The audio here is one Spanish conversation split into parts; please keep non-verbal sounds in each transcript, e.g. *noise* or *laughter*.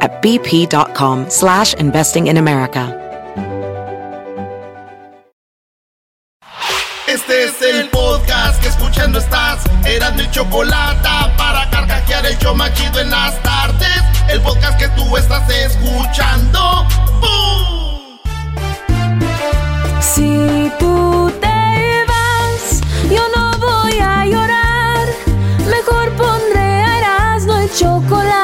at bp.com slash investing in America. Este es el podcast que escuchando estás. Eran mi chocolate para carcajear el yo machido en las tardes. El podcast que tú estás escuchando. ¡Bum! Si tú te vas, yo no voy a llorar. Mejor pondré a Erasmo y chocolate, el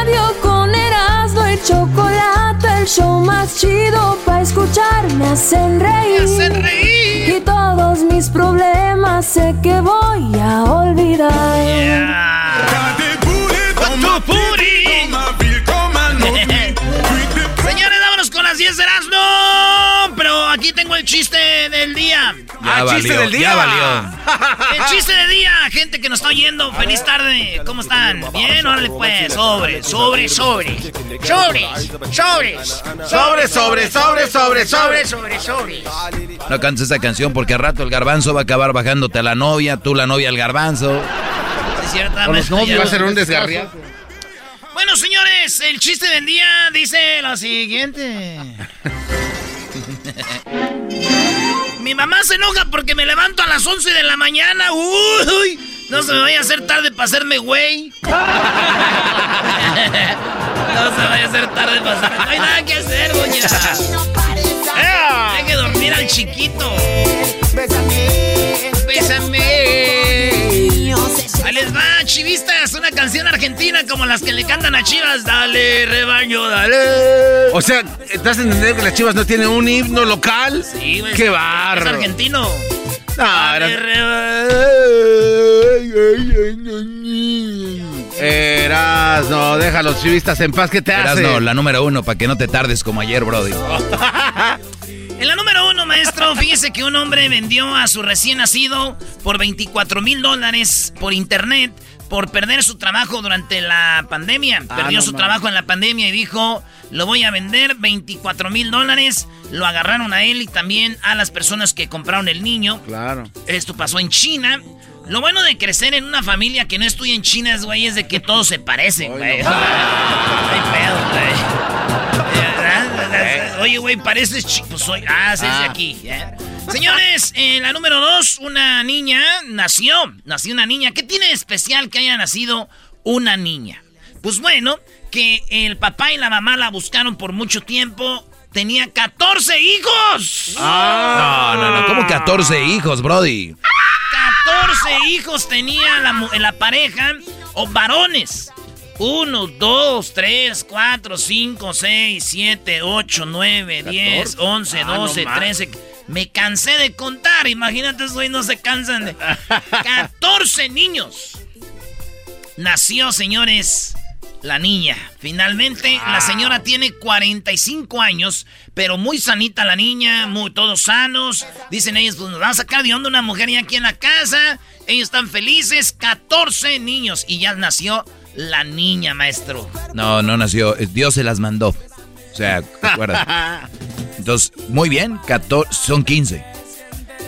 el show más chido para escuchar. Me hacen reír. Me hacen reír. Y todos mis problemas sé que voy a olvidar. Señores, aquí tengo el chiste del día. Ya Ah, valió, chiste del ya día. valió. El chiste del día, gente que nos está oyendo. Feliz tarde. ¿Cómo están? Bien, órale pues. Sobre, sobre, sobre. Sobres, sobres. Sobre, sobre, sobre, sobre, sobre. sobre, sobre. No cantes esa canción porque al rato el garbanzo va a acabar bajándote a la novia, tú la novia al garbanzo. Sí, los ya va a ser un desgarriado. Bueno, señores, el chiste del día dice lo siguiente. *laughs* Mi mamá se enoja porque me levanto a las 11 de la mañana. Uy, no se me vaya a hacer tarde para hacerme güey. *laughs* no se vaya a hacer tarde para hacerme. No hay nada que hacer, doña. Hay que dormir al chiquito. Bésame. Ahí les va, chivistas, una canción argentina como las que le cantan a Chivas. Dale, rebaño, dale. O sea, ¿estás a entender que las chivas no tienen un himno local? Sí, güey, ¡Qué Es barro! argentino. No, Dale. Eras, no, deja a los chivistas en paz, ¿qué te Eras hace? no, la número uno, para que no te tardes como ayer, Brody. *laughs* En la número uno, maestro, fíjese que un hombre vendió a su recién nacido por 24 mil dólares por internet por perder su trabajo durante la pandemia. Perdió no su trabajo en la pandemia y dijo, lo voy a vender 24 mil dólares. Lo agarraron a él y también a las personas que compraron el niño. Claro. Esto pasó en China. Lo bueno de crecer en una familia que no estudia en China, es, güey, es de que todos se parecen, güey. *laughs* No hay pedo, güey. *laughs* Oye, güey, pareces chico. Pues soy. Ah, sí, es de aquí. ¿eh? Señores, en la número dos, una niña nació. Nació una niña. ¿Qué tiene de especial que haya nacido una niña? Pues bueno, que el papá y la mamá la buscaron por mucho tiempo. Tenía 14 hijos. No, no, no, como 14 hijos, Brody. 14 hijos tenía la, la pareja, o varones. 1, 2, 3, 4, 5, 6, 7, 8, 9, 10, 11, 12, 13. Me cansé de contar. Imagínate, güeyes no se cansan de. *laughs* 14 niños. Nació, señores, la niña. Finalmente, la señora tiene 45 años, pero muy sanita la niña, muy todos sanos. Dicen ellos, pues nos van a sacar de onda una mujer ya aquí en la casa. Ellos están felices, 14 niños. Y ya nació la niña, maestro. No, no nació. eh, Dios se las mandó. O sea, acuérdate. *laughs* Entonces, muy bien, 14, son 15.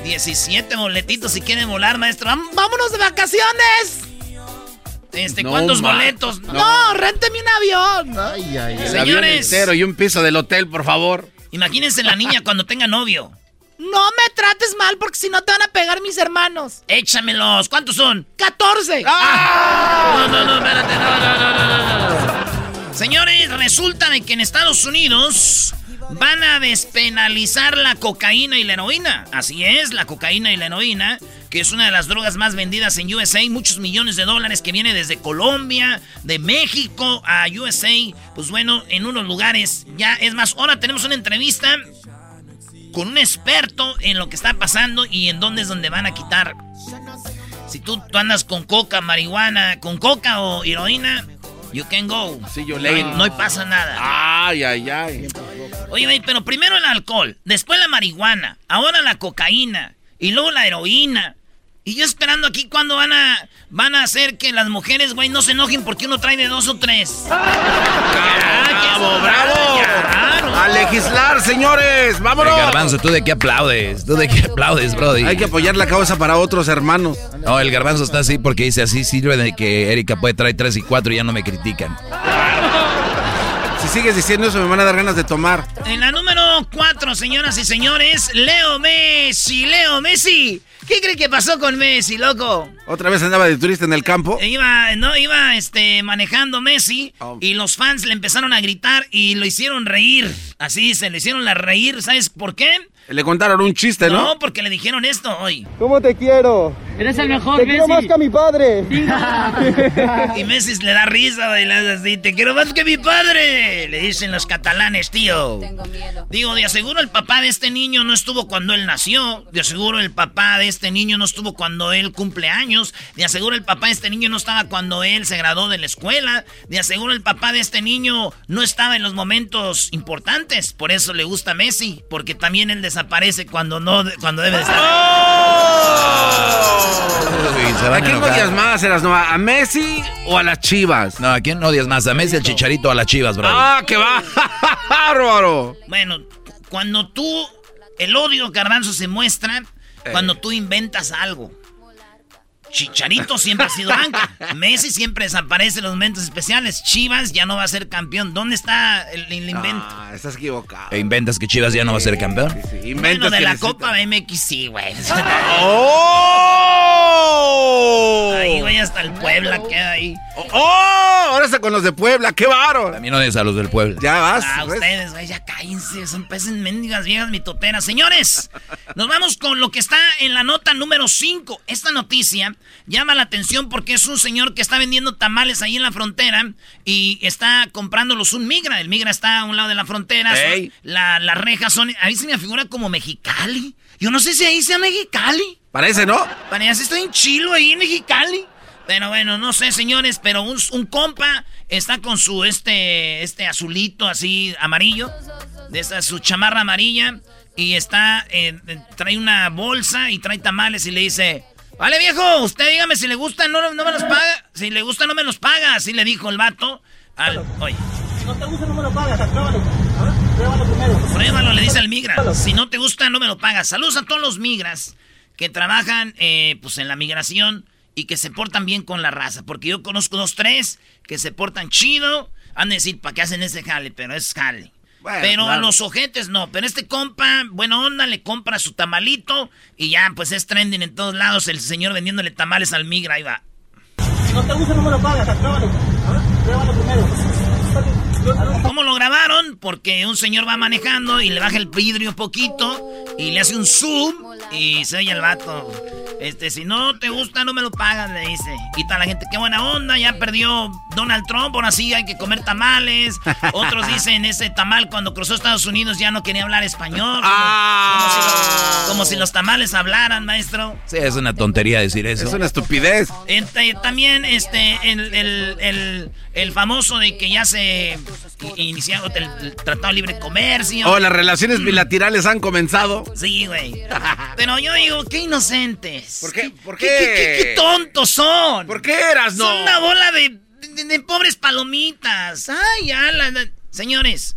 17 boletitos si quieren volar, maestro. ¡Vámonos de vacaciones! Este, ¿cuántos boletos? No, no rénteme un avión. Ay, ay, el Señores. avión entero y un piso del hotel, por favor. Imagínense la niña *laughs* cuando tenga novio. No me trates mal porque si no te van a pegar mis hermanos. Échamelos. ¿Cuántos son? 14. No, no, no, espérate. No, no, no, no, no, no. Señores, resulta de que en Estados Unidos van a despenalizar la cocaína y la heroína. Así es, la cocaína y la heroína, que es una de las drogas más vendidas en USA, muchos millones de dólares que viene desde Colombia, de México a USA. Pues bueno, en unos lugares ya es más. Ahora tenemos una entrevista con un experto en lo que está pasando y en dónde es donde van a quitar. Si tú, tú andas con coca, marihuana, con coca o heroína, you can go. Sí, yo no, leí. no pasa nada. Ay, ay, ay. Oye, pero primero el alcohol, después la marihuana, ahora la cocaína y luego la heroína. Y yo esperando aquí cuando van a van a hacer que las mujeres, güey, no se enojen porque uno trae de dos o tres. Bravo, bravo. A legislar, señores. Vámonos. garbanzo, ¿tú de qué aplaudes? ¿Tú de qué aplaudes, brody? Hay que apoyar la causa para otros hermanos. No, el garbanzo está así porque dice así sirve de que Erika puede traer tres y cuatro y ya no me critican. Si sigues diciendo eso, me van a dar ganas de tomar. En la número cuatro, señoras y señores, Leo Messi, Leo Messi. ¿Qué cree que pasó con Messi, loco? Otra vez andaba de turista en el campo. Iba, no, iba este, manejando Messi Oh. y los fans le empezaron a gritar y lo hicieron reír. Así se le hicieron la reír. ¿Sabes por qué? Le contaron un chiste, ¿no? No, porque le dijeron esto hoy. ¿Cómo te quiero? Eres el mejor, Te quiero más que a mi padre. *laughs* Y Messi le da risa de las así. Te quiero más que mi padre. Le dicen los catalanes, tío. Digo, de aseguro el papá de este niño no estuvo cuando él nació. De aseguro el papá de este niño no estuvo cuando él cumple años. De aseguro el papá de este niño no estaba cuando él se graduó de la escuela. De aseguro el papá de este niño no estaba en los momentos importantes. Por eso le gusta Messi. Porque también él desaparece cuando no, cuando debe de estar. Uy, se ¿A quién enojar. odias más? ¿A Messi o a las Chivas? No, ¿a quién odias más? ¿A Messi, al Chicharito o a las Chivas, brody? ¡Ah, que va! *laughs* ¡Bárbaro! Bueno, cuando tú, el odio garbanzo se muestra cuando tú inventas algo. Chicharito siempre ha sido banca. Messi siempre desaparece en los momentos especiales. Chivas ya no va a ser campeón. ¿Dónde está el, el invento? Ah, estás equivocado. ¿E inventas que Chivas ya no va a ser campeón? Sí, sí, bueno, inventas de que la necesita- Copa MX sí, güey. ¡Oh! Ahí, güey, hasta el Puebla queda ahí. ¡Oh! Ahora está con los de Puebla, qué bárbaro. También odias a los del pueblo. Ya vas. Ah, ¿ves? ustedes, güey, ya cállense. Son peces mendigas viejas mitoteras. Señores, nos vamos con lo que está en la nota número 5. Esta noticia llama la atención porque es un señor que está vendiendo tamales ahí en la frontera y está comprándolos un migra. El migra está a un lado de la frontera. son- Ey. la- las rejas son. Ahí se me figura como Mexicali. Yo no sé si ahí sea Mexicali. Parece, ¿no? Parece estoy en Chilo ahí en Mexicali. Pero bueno, no sé, señores, pero un, un compa está con su este este azulito así amarillo, de esa su chamarra amarilla y está eh, trae una bolsa y trae tamales y le dice, "Vale, viejo, usted dígame si le gusta, no, no me los paga, si le gusta no me los paga", así le dijo el vato al, oye, Si no te gusta, no me lo pagas. Pruébalo. A ver, Pruébalo primero. Pruébalo, le dice al migra. Si no te gusta, no me lo pagas. Saludos a todos los migras que trabajan eh, pues en la migración y que se portan bien con la raza. Porque yo conozco dos, tres que se portan chido. Han de decir, ¿para qué hacen ese jale? Pero es jale. Bueno, pero a los ojetes no. Pero este compa, buena onda, le compra su tamalito y ya, pues es trending en todos lados. El señor vendiéndole tamales al migra. Ahí va. Si no te gusta, no me lo pagas. Pruébalo. A ver, Pruébalo primero. ¿Cómo lo grabaron? Porque un señor va manejando y le baja el vidrio poquito y le hace un zoom y se oye el vato. Este, si no te gusta, no me lo pagas, le dice. Y está la gente, qué buena onda, ya perdió Donald Trump, ahora sí hay que comer tamales. *laughs* Otros dicen, ese tamal cuando cruzó Estados Unidos ya no quería hablar español. Como, como si, los, como si los tamales hablaran, maestro. Sí, es una tontería decir eso. Es una estupidez. Este, también este el, el- el- el famoso de que ya se inició el, el Tratado de Libre Comercio. Oh, las relaciones bilaterales han comenzado. Sí, güey. Pero yo digo, qué ¿Por qué? ¿Por ¿Qué, qué? qué- qué- qué tontos son? ¿Por qué eras, no? Son una bola de, de- de pobres palomitas. Ay, ya, la- la- Señores,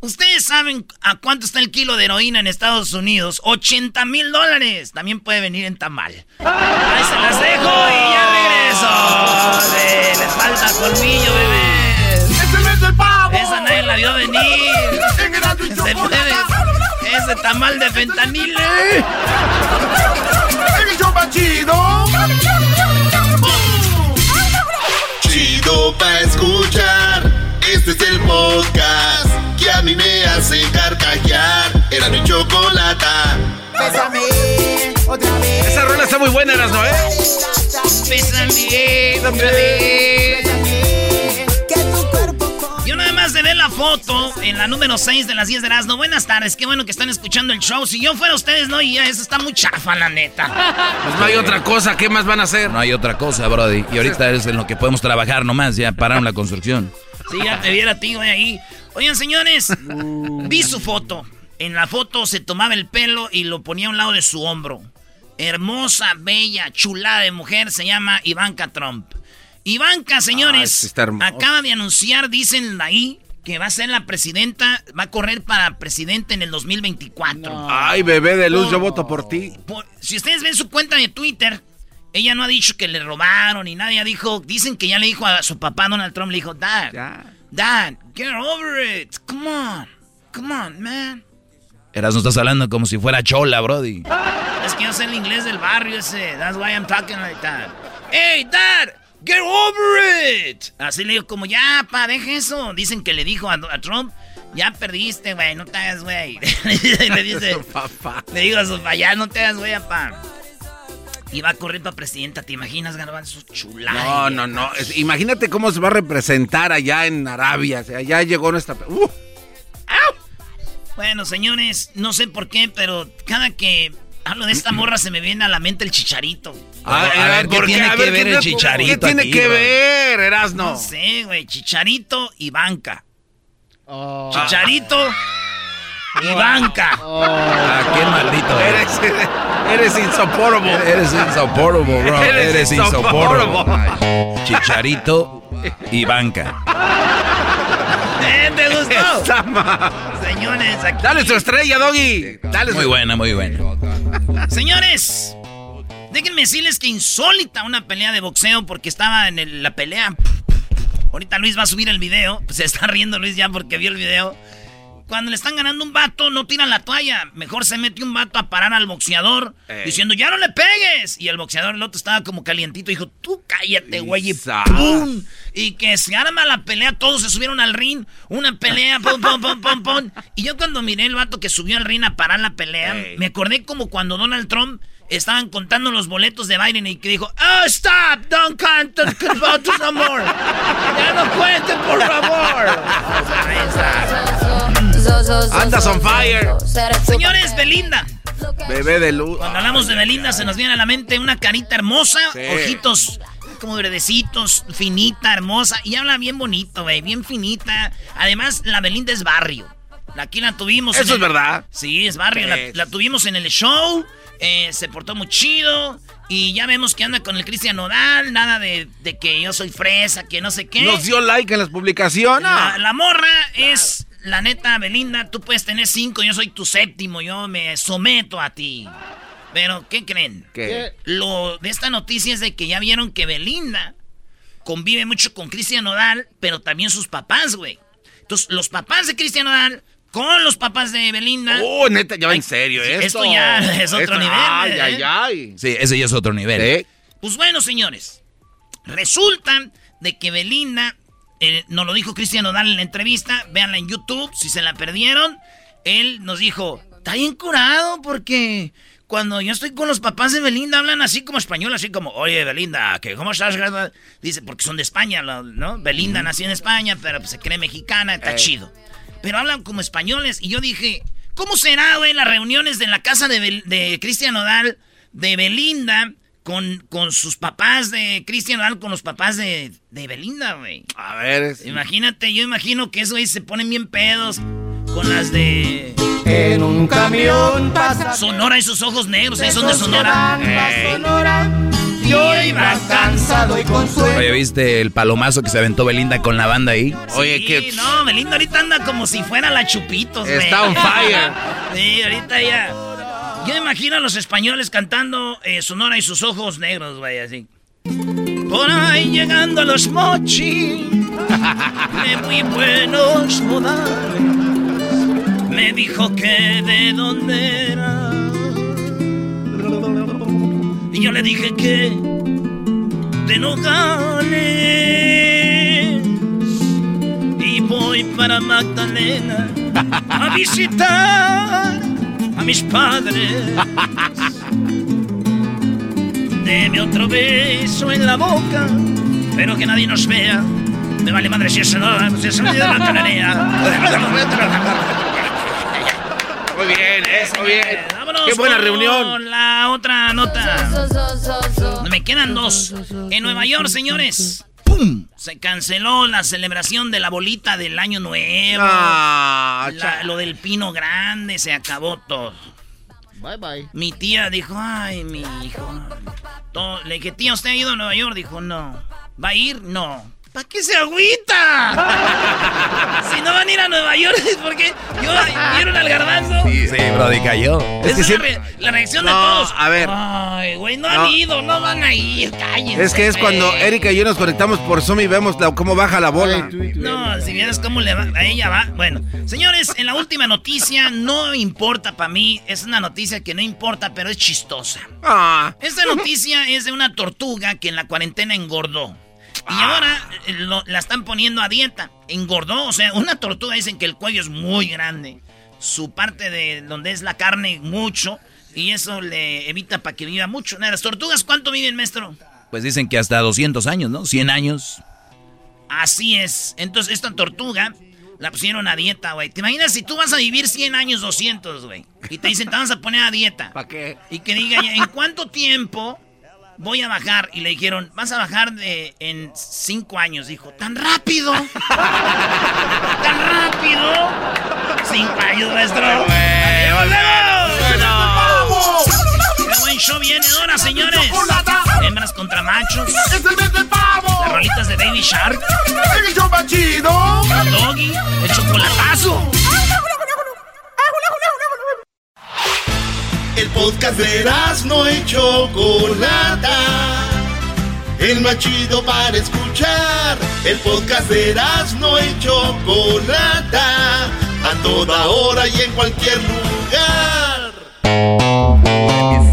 ¿ustedes saben a cuánto está el kilo de heroína en Estados Unidos? 80 mil dólares. También puede venir en tamal. Ahí se las dejo y ya regreso. Dele, te falta colmillo, bebé. ¡Es el mes del pavo! Esa nadie la vio venir. Ese tamal de fentanil. eh. ¡En el show más chido! Chido pa' escuchar. Este es el podcast que a mí me hace carcajear. Era mi chocolata. Esa rola está muy buena, Erasno, ¿eh? Bésame otra vez. Más de ver la foto en la número 6 de las 10 de Erasmo. Buenas tardes, qué bueno que están escuchando el show. Si yo fuera ustedes, no, y ya eso está muy chafa, la neta. Pues no hay otra cosa. ¿Qué más van a hacer? No hay otra cosa, Brody. Y ahorita es en lo que podemos trabajar nomás. Ya pararon la construcción. Si ya te viera a ti, güey, ahí. Oigan, señores, vi su foto. En la foto se tomaba el pelo y lo ponía a un lado de su hombro. Hermosa, bella, chulada de mujer, se llama Ivanka Trump. Ivanka, señores, hermosa. acaba de anunciar, dicen ahí, que va a ser la presidenta, va a correr para presidente en el 2024. Ay, bebé de luz, yo voto por ti. Por- si ustedes ven su cuenta de Twitter, ella no ha dicho que le robaron nada. Ella dijo, dicen que ya le dijo a su papá Donald Trump, le dijo, Dad, Ya. Dad, get over it. Come on, come on, man. Eras, no estás hablando como si fuera chola, Brody. Es que yo sé el inglés del barrio ese. That's why I'm talking like that. Hey, Dad, get over it. Así le digo, como ya, pa, deja eso. Dicen que le dijo a, a Trump, ya perdiste, güey, no te hagas, güey. *laughs* le dice, *laughs* Papá. le digo a su papá, ya no te hagas, güey, pa. Y va a correr para presidenta, ¿te imaginas, Garbanzo? Chula. No, no, no. Es- imagínate cómo se va a representar allá en Arabia. O sea, ya llegó nuestra. ¡Uh! Bueno, señores, no sé por qué, pero cada que hablo de esta morra se me viene a la mente el chicharito. A ver, a ver, ¿qué ¿por tiene que ver el ¿qué- Chicharito ¿Qué tiene aquí, que bro? ver, Erasno? No sé, güey. Chicharito y banca. Chicharito y banca. Ah, qué maldito eres. Eres, insoportable. Eres insoportable, bro. Eres Eres insoportable. Chicharito y banca. ¿Eh? ¿Te gustó? Señores, aquí. Dale su estrella, Doggy. Dale su Muy buena, muy buena. Señores, déjenme decirles que insólita una pelea de boxeo porque estaba en la pelea. Ahorita Luis va a subir el video. Se está riendo Luis ya porque vio el video. Cuando le están ganando un vato, no tiran la toalla. Mejor se mete un vato a parar al boxeador Ey. diciendo, ya no le pegues. Y el boxeador, el otro estaba como calientito. Dijo, tú cállate, güey. Y. ¡pum! Y que se arma la pelea, todos se subieron al ring. Una pelea, *laughs* pum, pum, pum, pum, pum. Y yo cuando miré el vato que subió al ring a parar la pelea, Ey. me acordé como cuando Donald Trump estaban contando los boletos de Biden y que dijo, oh, stop, don't count the votes no more. Ya no cuenten, por favor. *laughs* Ahí está. Andas on fire. Señores, Belinda. Bebé de luz. Cuando hablamos de Belinda se nos viene a la mente una carita hermosa, Sí. ojitos como verdecitos, finita, hermosa, y habla bien bonito, güey, bien finita. Además, la Belinda es barrio. Aquí la tuvimos. Eso es verdad. Sí, es barrio. Sí. La, la tuvimos en el show, eh, se portó muy chido, y ya vemos que anda con el Cristian Nodal, nada de, de que yo soy fresa, que no sé qué. Nos dio like en las publicaciones. La, la morra es, la neta, Belinda, tú puedes tener cinco, yo soy tu séptimo, yo me someto a ti. Pero, ¿qué creen? ¿Qué? Lo de esta noticia es de que ya vieron que Belinda convive mucho con Cristian Nodal, pero también sus papás, güey. Entonces, los papás de Cristian Nodal con los papás de Belinda. Oh, neta, ya va en serio Sí, esto. esto ya es otro nivel, Ay, ¿eh? ay, ay. Sí, ese ya es otro nivel. ¿Eh? Pues bueno, señores, resulta de que Belinda, eh, nos lo dijo Cristian Nodal en la entrevista, véanla en YouTube, si se la perdieron, él nos dijo, está bien curado porque cuando yo estoy con los papás de Belinda hablan así como español, así como, oye Belinda, que ¿cómo estás? Dice, porque son de España, ¿no? Belinda nació en España, pero pues, se cree mexicana, está Ey. chido. Pero hablan como españoles y yo dije, ¿cómo será, güey, las reuniones de la casa de, Bel- de Cristian Nodal, de Belinda, con, con sus papás de Cristian Nodal, con los papás de, de Belinda, güey? A ver. es- Imagínate, yo imagino que esos güey se ponen bien pedos con las de En un camión pasa Sonora y sus ojos negros, ahí son de Sonora. Sonora. Yo iba cansado y con sueño. Oye, ¿viste el palomazo que se aventó Belinda con la banda ahí? Oye, que. no, Belinda ahorita anda como si fuera la Chupitos, güey. Está on fire. *laughs* Sí, ahorita ya. Yo imagino a los españoles cantando eh, Sonora y sus ojos negros, güey, así. Por ahí llegando los mochis, de muy buenos modales, me dijo que de dónde era. Y yo le dije que de Nogales. Y voy para Magdalena a visitar a mis padres. Deme otro beso en la boca, pero que nadie nos vea. Me vale madre si eso no, si eso no la Muy bien, eso bien. Vámonos Qué buena con reunión. La otra nota. Me quedan dos. En Nueva York, señores. ¡Pum! Se canceló la celebración de la bolita del año nuevo. Ah, La- lo del pino grande, se acabó todo. Bye bye. Mi tía dijo, ay, mi hijo. Todo- le dije, tía, ¿usted ha ido a Nueva York? Dijo, no. ¿Va a ir? No. ¿Para qué se agüita? *laughs* si no van a ir a Nueva York es porque yo, ¿vieron al garbanzo? Sí, sí, Brody, cayó. Esa que es siempre- la, re- la reacción de todos. a ver. Ay, güey, no, No. han ido, no van a ir, cállense. Es que es cuando. Erika y yo nos conectamos por Zoom y vemos la- cómo baja la bola. No, si vieras cómo le va, a ella va. Bueno, señores, en la última noticia no importa para mí, es una noticia que no importa, pero es chistosa. Ah, Esta noticia es de una tortuga que en la cuarentena engordó. Y ahora eh, lo- la están poniendo a dieta. Engordó, o sea, una tortuga dicen que el cuello es muy grande. Su parte de donde es la carne mucho. Y eso le evita para que viva mucho. Las tortugas, ¿cuánto viven, maestro? Pues dicen que hasta 200 años, ¿no? 100 años. Así es. Entonces, esta tortuga la pusieron a dieta, güey. ¿Te imaginas si tú vas a vivir 100 años, 200, güey? Y te dicen, te vas a poner a dieta. ¿para qué? Y que diga, ¿en cuánto tiempo voy a bajar? Y le dijeron, vas a bajar de, en 5 años. Dijo, ¿tan rápido? *laughs* ¿Tan rápido? 5 años, maestro. ¡Adiós! ¡Qué buen show viene ahora, señores! Hembras contra machos. ¡Es el mes del pavo! Las rolitas de Baby Shark. ¡El show! Doggy. El chocolatazo. El podcast de no y Chocolata. El más chido para escuchar. El podcast de no y Chocolata. A toda hora y en cualquier lugar.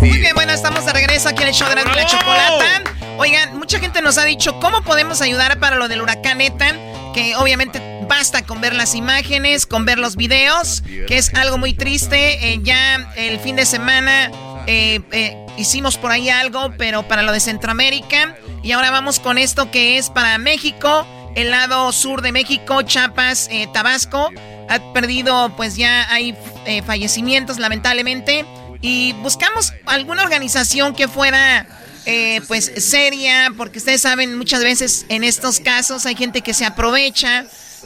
Muy bien, bueno, estamos de regreso aquí en el show de la, la chocolata. Oigan, mucha gente nos ha dicho cómo podemos ayudar para lo del huracán ETA, que obviamente basta con ver las imágenes, con ver los videos, que es algo muy triste. Eh, ya el fin de semana eh, eh, hicimos por ahí algo, pero para lo de Centroamérica. Y ahora vamos con esto que es para México, el lado sur de México, Chiapas, Tabasco. Ha perdido, pues ya hay fallecimientos, lamentablemente. Y buscamos alguna organización que fuera, eh, pues, seria, porque ustedes saben, muchas veces en estos casos hay gente que se aprovecha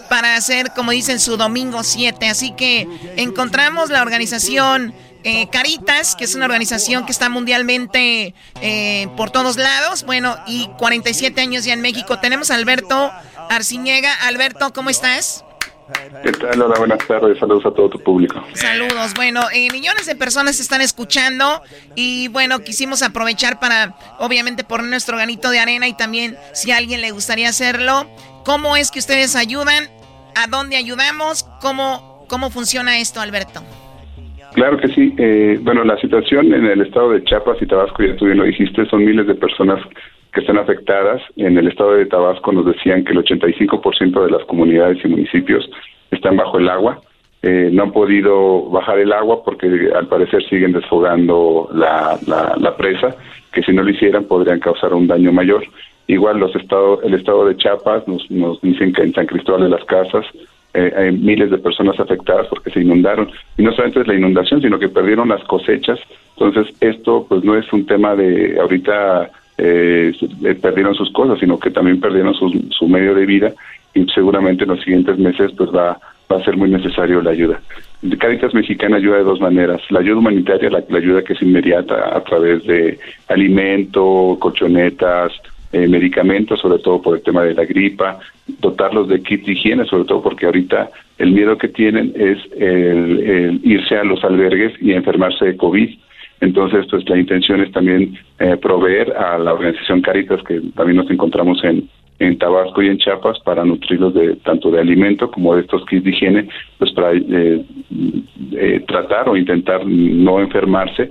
para hacer, como dicen, su domingo 7. Así que encontramos la organización eh, Caritas, que es una organización que está mundialmente eh, por todos lados. Bueno, y 47 años ya en México. Tenemos a Alberto Arciñega. Alberto, ¿cómo estás? ¿Qué tal? Hola, buenas tardes. Saludos a todo tu público. Saludos. Bueno, eh, millones de personas están escuchando y bueno, quisimos aprovechar para, obviamente, poner nuestro granito de arena y también, si a alguien le gustaría hacerlo, ¿cómo es que ustedes ayudan? ¿A dónde ayudamos? ¿Cómo, cómo funciona esto, Alberto? Claro que sí. Eh, bueno, la situación en el estado de Chiapas y Tabasco, ya tú bien lo dijiste, son miles de personas que están afectadas. En el estado de Tabasco nos decían que el 85% de las comunidades y municipios están bajo el agua. Eh, no han podido bajar el agua porque al parecer siguen desfogando la, la, presa, que si no lo hicieran podrían causar un daño mayor. Igual los estados, el estado de Chiapas nos, nos dicen que en San Cristóbal de las Casas eh, hay miles de personas afectadas porque se inundaron. Y no solamente es la inundación, sino que perdieron las cosechas. Entonces, esto pues no es un tema de ahorita eh, eh, perdieron sus cosas, sino que también perdieron su, su medio de vida y seguramente en los siguientes meses pues va, va a ser muy necesario la ayuda. Caritas Mexicana ayuda de dos maneras. La ayuda humanitaria, la, la ayuda que es inmediata a través de alimento, colchonetas, eh, medicamentos, sobre todo por el tema de la gripa, dotarlos de kit de higiene, sobre todo porque ahorita el miedo que tienen es el, irse a los albergues y enfermarse de COVID. Entonces, pues la intención es también eh, proveer a la organización Caritas, que también nos encontramos en, en Tabasco y en Chiapas, para nutrirlos de tanto de alimento como de estos kits de higiene, pues para eh, eh, tratar o intentar no enfermarse,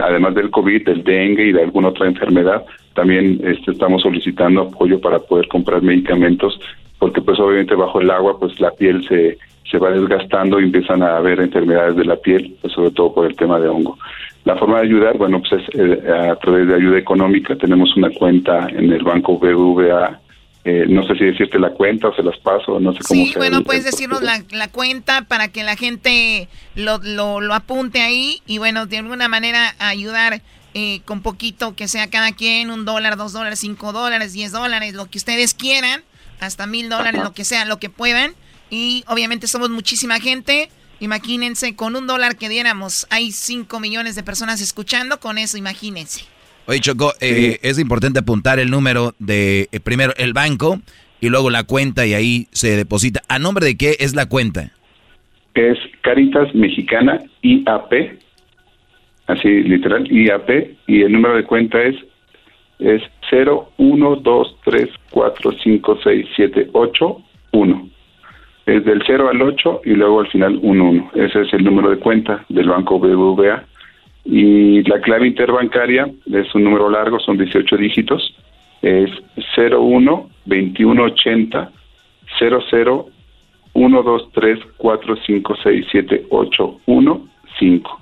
además del COVID, del dengue y de alguna otra enfermedad. También este, estamos solicitando apoyo para poder comprar medicamentos, porque pues obviamente bajo el agua, pues la piel se se va desgastando y empiezan a haber enfermedades de la piel, pues, sobre todo por el tema de hongo. La forma de ayudar, bueno, pues es eh, a través de ayuda económica. Tenemos una cuenta en el banco BBVA. Eh, no sé si decirte la cuenta o se las paso, no sé cómo. Sí, bueno, puedes decirnos la, la, cuenta para que la gente lo, lo, lo, apunte ahí y bueno, de alguna manera ayudar eh, con poquito que sea cada quien, un dólar, dos dólares, cinco dólares, diez dólares, lo que ustedes quieran, hasta mil dólares, lo que sea, lo que puedan y obviamente somos muchísima gente. Imagínense, con un dólar que diéramos, hay 5 millones de personas escuchando, con eso imagínense. Oye, Choco, eh, es importante apuntar el número de, eh, primero el banco y luego la cuenta y ahí se deposita. ¿A nombre de qué es la cuenta? Es Caritas Mexicana IAP, así literal, IAP, y el número de cuenta es, es 0123456781 es del 0 al 8 y luego al final un 1. Ese es el número de cuenta del banco BBVA. Y la clave interbancaria es un número largo, son 18 dígitos, es 01 2180 00 123 456 5.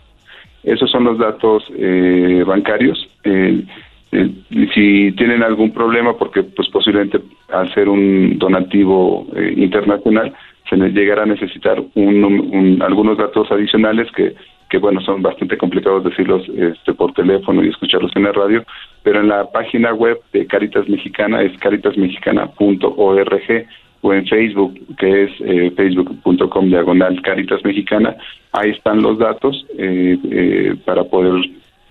Esos son los datos eh, bancarios. Eh, eh, si tienen algún problema, porque pues posiblemente al ser un donativo eh, internacional, se llegará a necesitar un, algunos datos adicionales que, que, bueno, son bastante complicados decirlos este, por teléfono y escucharlos en la radio, pero en la página web de Caritas Mexicana es caritasmexicana.org o en Facebook, que es eh, facebook.com diagonal Caritas Mexicana, ahí están los datos eh, eh, para poder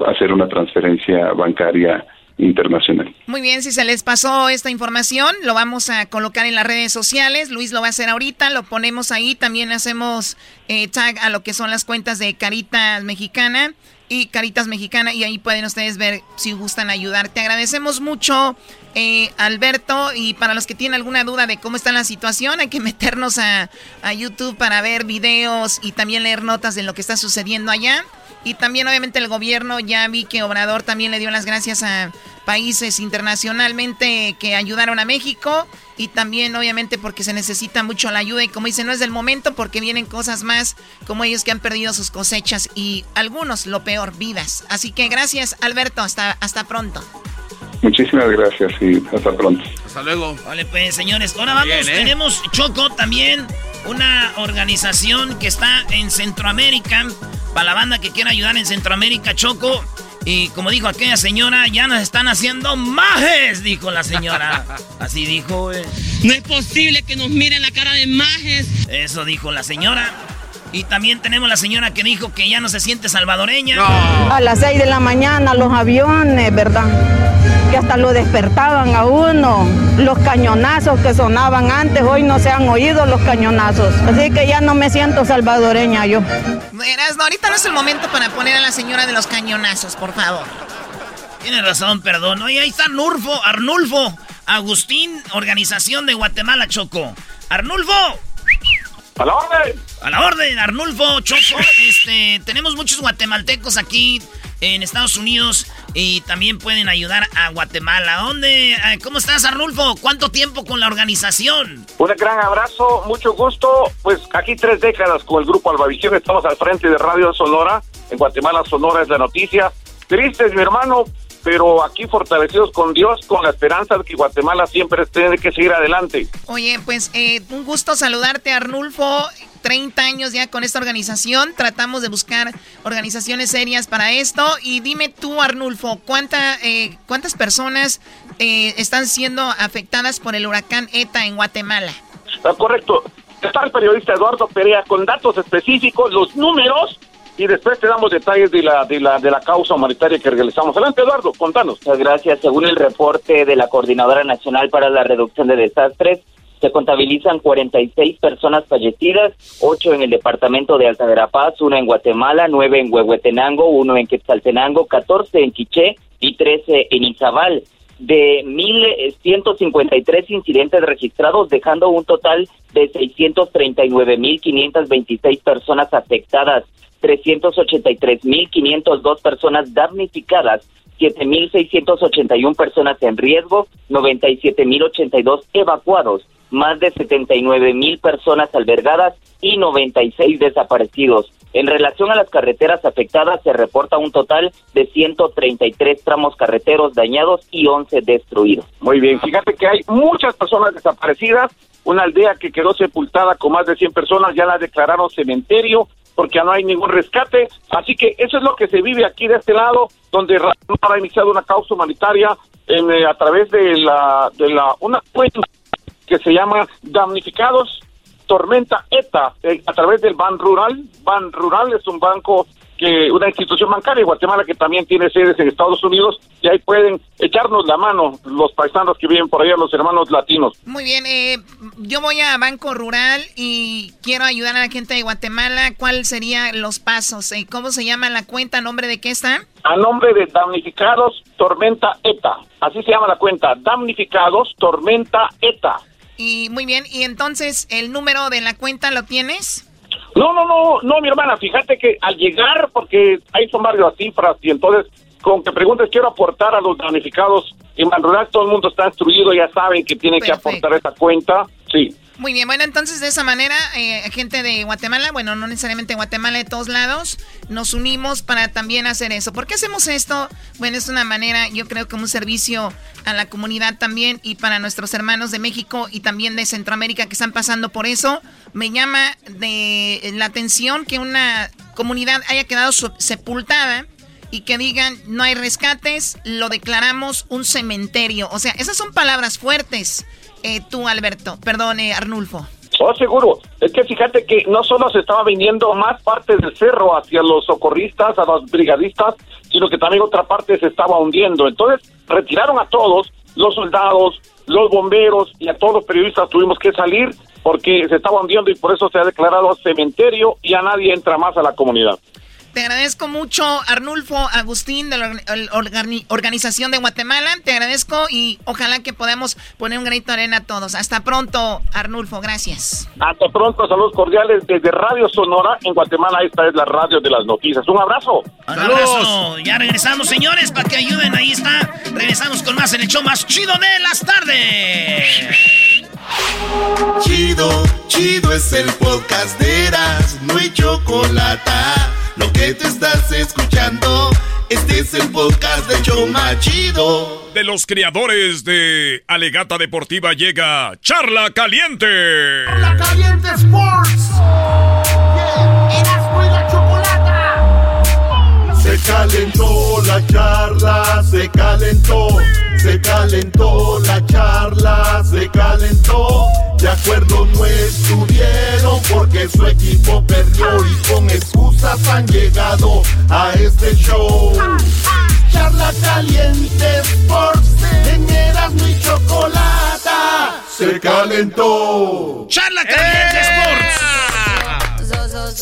hacer una transferencia bancaria internacional. Muy bien, si se les pasó esta información, lo vamos a colocar en las redes sociales. Luis lo va a hacer ahorita, lo ponemos ahí. También hacemos eh, tag a lo que son las cuentas de Caritas Mexicana y Caritas Mexicana y ahí pueden ustedes ver si gustan ayudar. Te agradecemos mucho, eh, Alberto, y para los que tienen alguna duda de cómo está la situación, hay que *laughs* meternos a, a YouTube para ver videos y también leer notas de lo que está sucediendo allá. Y también obviamente el gobierno, ya vi que Obrador también le dio las gracias a países internacionalmente que ayudaron a México. Y también obviamente porque se necesita mucho la ayuda. Y como dice no es del momento porque vienen cosas más como ellos que han perdido sus cosechas y algunos lo peor vidas. Así que gracias Alberto. Hasta hasta pronto. Muchísimas gracias y hasta pronto. Hasta luego. Vale pues señores ahora vamos ¿eh? tenemos Choco también una organización que está en Centroamérica para la banda que quiera ayudar en Centroamérica, Choco. Y como dijo aquella señora, ya nos están haciendo majes, dijo la señora. *laughs* Así dijo. Eh. No es posible que nos miren la cara de majes. Eso dijo la señora. Y también tenemos la señora que dijo que ya no se siente salvadoreña. A las 6 de la mañana los aviones, ¿verdad? Que hasta lo despertaban a uno. Los cañonazos que sonaban antes, hoy no se han oído los cañonazos. Así que ya no me siento salvadoreña yo. Verás, no, ahorita no es el momento para poner a la señora de los cañonazos, por favor. Tiene razón, perdón. Oye, ahí está Arnulfo, Arnulfo, Agustín, Organización de Guatemala, Choco. Arnulfo. A la orden. A la orden, Arnulfo, Choco. *laughs* Este, tenemos muchos guatemaltecos aquí en Estados Unidos y también pueden ayudar a Guatemala. ¿Dónde? Eh, ¿Cómo estás, Arnulfo? ¿Cuánto tiempo con la organización? Un gran abrazo, mucho gusto. Pues aquí tres décadas con el grupo Albavisión. Estamos al frente de Radio Sonora. En Guatemala, Sonora es la noticia. Tristes, mi hermano, pero aquí fortalecidos con Dios, con la esperanza de que Guatemala siempre tiene que seguir adelante. Oye, pues eh, un gusto saludarte, Arnulfo. 30 años ya con esta organización. Tratamos de buscar organizaciones serias para esto. Y dime tú, Arnulfo, ¿cuánta, eh, ¿cuántas personas eh, están siendo afectadas por el huracán ETA en Guatemala? Ah, correcto. Está el periodista Eduardo Perea con datos específicos, los números y después te damos detalles de la, de la, de la causa humanitaria que realizamos. Adelante, Eduardo, contanos. Muchas gracias. Según el reporte de la Coordinadora Nacional para la Reducción de Desastres, Se contabilizan 46 personas fallecidas, 8 en el departamento de Alta Verapaz, 1 en Guatemala, 9 en Huehuetenango, 1 en Quetzaltenango, 14 en Quiché y 13 en Izabal de 1.153 incidentes registrados, dejando un total de 639.526 personas afectadas, 383.502 personas damnificadas, 7.681 personas en riesgo, 97.082 evacuados, más de 79.000 personas albergadas y 96 desaparecidos. En relación a las carreteras afectadas, se reporta un total de 133 tramos carreteros dañados y 11 destruidos. Muy bien, fíjate que hay muchas personas desaparecidas, una aldea que quedó sepultada con más de 100 personas, ya la declararon cementerio porque ya no hay ningún rescate, así que eso es lo que se vive aquí de este lado, donde ha iniciado una causa humanitaria en, eh, a través de la de la una cuenta que se llama Damnificados Tormenta ETA eh, a través del Ban Rural. Ban Rural es un banco que una institución bancaria de Guatemala que también tiene sedes en Estados Unidos y ahí pueden echarnos la mano los paisanos que viven por allá, los hermanos latinos. Muy bien, eh, yo voy a Banco Rural y quiero ayudar a la gente de Guatemala. ¿Cuáles serían los pasos? Eh, ¿Cómo se llama la cuenta? ¿A nombre de qué está? A nombre de Damnificados Tormenta ETA. Así se llama la cuenta, Damnificados Tormenta ETA. Y muy bien, y entonces el número de la cuenta lo tienes? No, no, no, no, mi hermana, fíjate que al llegar, porque ahí son varias cifras, y entonces con que preguntes, quiero aportar a los damnificados en Rural, todo el mundo está instruido, ya saben que tiene que aportar esa cuenta, sí. Muy bien, bueno, entonces de esa manera, eh, gente de Guatemala, bueno, no necesariamente Guatemala, de todos lados, nos unimos para también hacer eso. ¿Por qué hacemos esto? Bueno, es una manera, yo creo que un servicio a la comunidad también y para nuestros hermanos de México y también de Centroamérica que están pasando por eso. Me llama de la atención que una comunidad haya quedado sepultada y que digan no hay rescates, lo declaramos un cementerio. O sea, esas son palabras fuertes eh, tú, Alberto. Perdón, eh, Arnulfo. Oh, seguro. Es que fíjate que no solo se estaba viniendo más parte del cerro hacia los socorristas, a los brigadistas, sino que también otra parte se estaba hundiendo. Entonces, retiraron a todos, los soldados, los bomberos y a todos los periodistas tuvimos que salir porque se estaba hundiendo y por eso se ha declarado cementerio y a nadie entra más a la comunidad. Te agradezco mucho, Arnulfo Agustín, de la Organización de Guatemala. Te agradezco y ojalá que podamos poner un granito de arena a todos. Hasta pronto, Arnulfo. Gracias. Hasta pronto. Saludos cordiales desde Radio Sonora en Guatemala. Esta es la radio de las noticias. Un abrazo. Un abrazo. Ya regresamos, señores, para que ayuden. Ahí está. Regresamos con más en el show más chido de las tardes. Chido, chido es el podcast de Eras. No hay chocolate lo que te estás escuchando, este es el podcast de Choma Chido. De los creadores de Alegata Deportiva llega Charla Caliente. Charla Caliente Sports. Calentó la charla, se calentó, se calentó la charla, se calentó. De acuerdo no estuvieron porque su equipo perdió y con excusas han llegado a este show. Charla caliente Sports, teñeras mi chocolata, se calentó. Charla caliente Sports.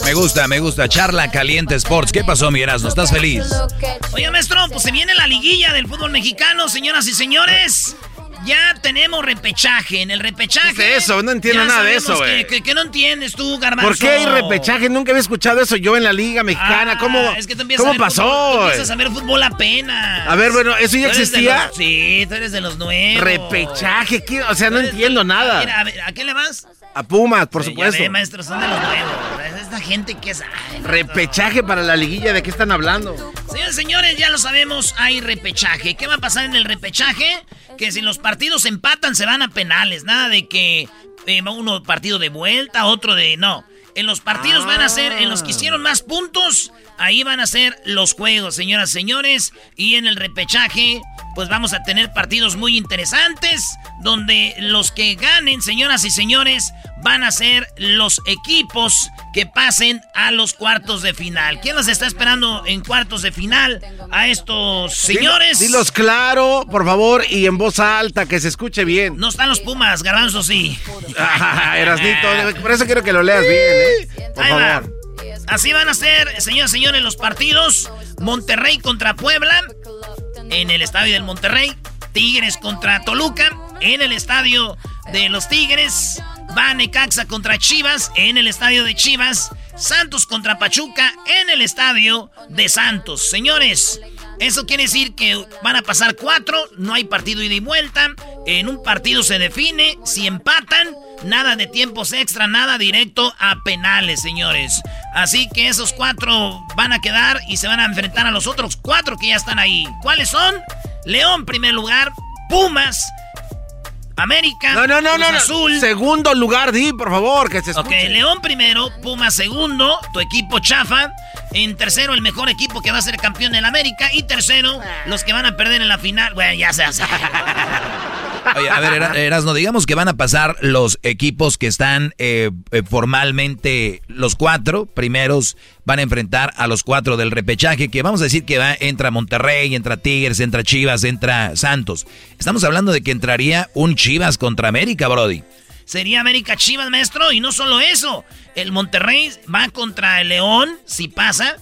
Me gusta, me gusta. Charla Caliente Sports. ¿Qué pasó, mi ¿No estás feliz? Oye, maestro, pues se viene la liguilla del fútbol mexicano, señoras y señores. Ya tenemos repechaje. En el repechaje. ¿Qué es eso? No entiendo nada de eso, güey. Que, no entiendes tú, Garbanzo. ¿Por qué hay repechaje? Nunca había escuchado eso yo en la Liga Mexicana. ¿Cómo, ah, es que ¿cómo pasó? Fútbol, tú empiezas a ver fútbol apenas. A ver, bueno, ¿eso ya existía? sí, tú eres de los nuevos. Repechaje, o sea, no entiendo nada. Mira, a, ver, ¿a qué le vas? A Pumas, por supuesto. Ya maestro, son de los nuevos. Es esta gente que es. repechaje para la liguilla, ¿de qué están hablando? Señores, señores, ya lo sabemos, hay repechaje. ¿Qué va a pasar en el repechaje? Que si los partidos empatan, se van a penales. Nada de que eh, uno partido de vuelta, otro de. No. En los partidos van a ser, en los que hicieron más puntos, Ahí van a ser los juegos, señoras y señores. Y en el repechaje, pues vamos a tener partidos muy interesantes. Donde los que ganen, señoras y señores, van a ser los equipos que pasen a los cuartos de final. ¿Quién los está esperando en cuartos de final a estos señores? Dilos claro, por favor, y en voz alta, que se escuche bien. No están los Pumas, Garbanzo sí. *laughs* Erasnito, por eso quiero que lo leas bien, ¿eh? Por favor. Así van a ser, señoras y señores, los partidos. Monterrey contra Puebla en el estadio del Monterrey. Tigres contra Toluca en el estadio de los Tigres. Va Necaxa contra Chivas en el estadio de Chivas. Santos contra Pachuca en el estadio de Santos. Señores, eso quiere decir que van a pasar cuatro, no hay partido ida y vuelta. En un partido se define, si empatan, nada de tiempos extra, nada directo a penales, señores. Así que esos cuatro van a quedar y se van a enfrentar a los otros cuatro que ya están ahí. ¿Cuáles son? León, primer lugar. Pumas, América. No, no, no, no, Azul. Segundo lugar, di, por favor, que se escuche. Ok, León primero, Pumas segundo, tu equipo chafa. En tercero, el mejor equipo que va a ser campeón en América. Y tercero, los que van a perder en la final. Bueno, ya se hace. *laughs* Oye, a ver, Erasno, digamos que van a pasar los equipos que están eh, eh, formalmente, los cuatro primeros van a enfrentar a los cuatro del repechaje, que vamos a decir que va, entra Monterrey, entra Tigres, entra Chivas, entra Santos. Estamos hablando de que entraría un Chivas contra América, Brody. Sería América Chivas, maestro, y no solo eso. El Monterrey va contra el León, si pasa.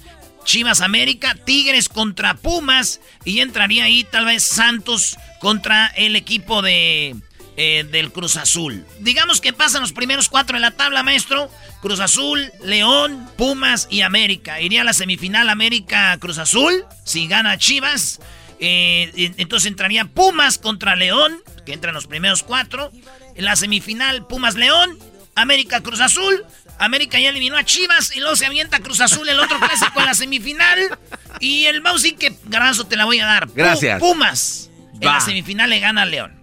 Chivas América, Tigres contra Pumas y entraría ahí tal vez Santos contra el equipo de eh, del Cruz Azul. Digamos que pasan los primeros cuatro en la tabla, maestro. Cruz Azul, León, Pumas y América. Iría a la semifinal América Cruz Azul si gana Chivas. Eh, entonces entraría Pumas contra León, que entran los primeros cuatro. En la semifinal Pumas León, América Cruz Azul, América ya eliminó a Chivas y luego se avienta Cruz Azul el otro clásico en la semifinal. Y el Mausi que Garanzo te la voy a dar. Gracias. Pumas. En la semifinal le gana a León.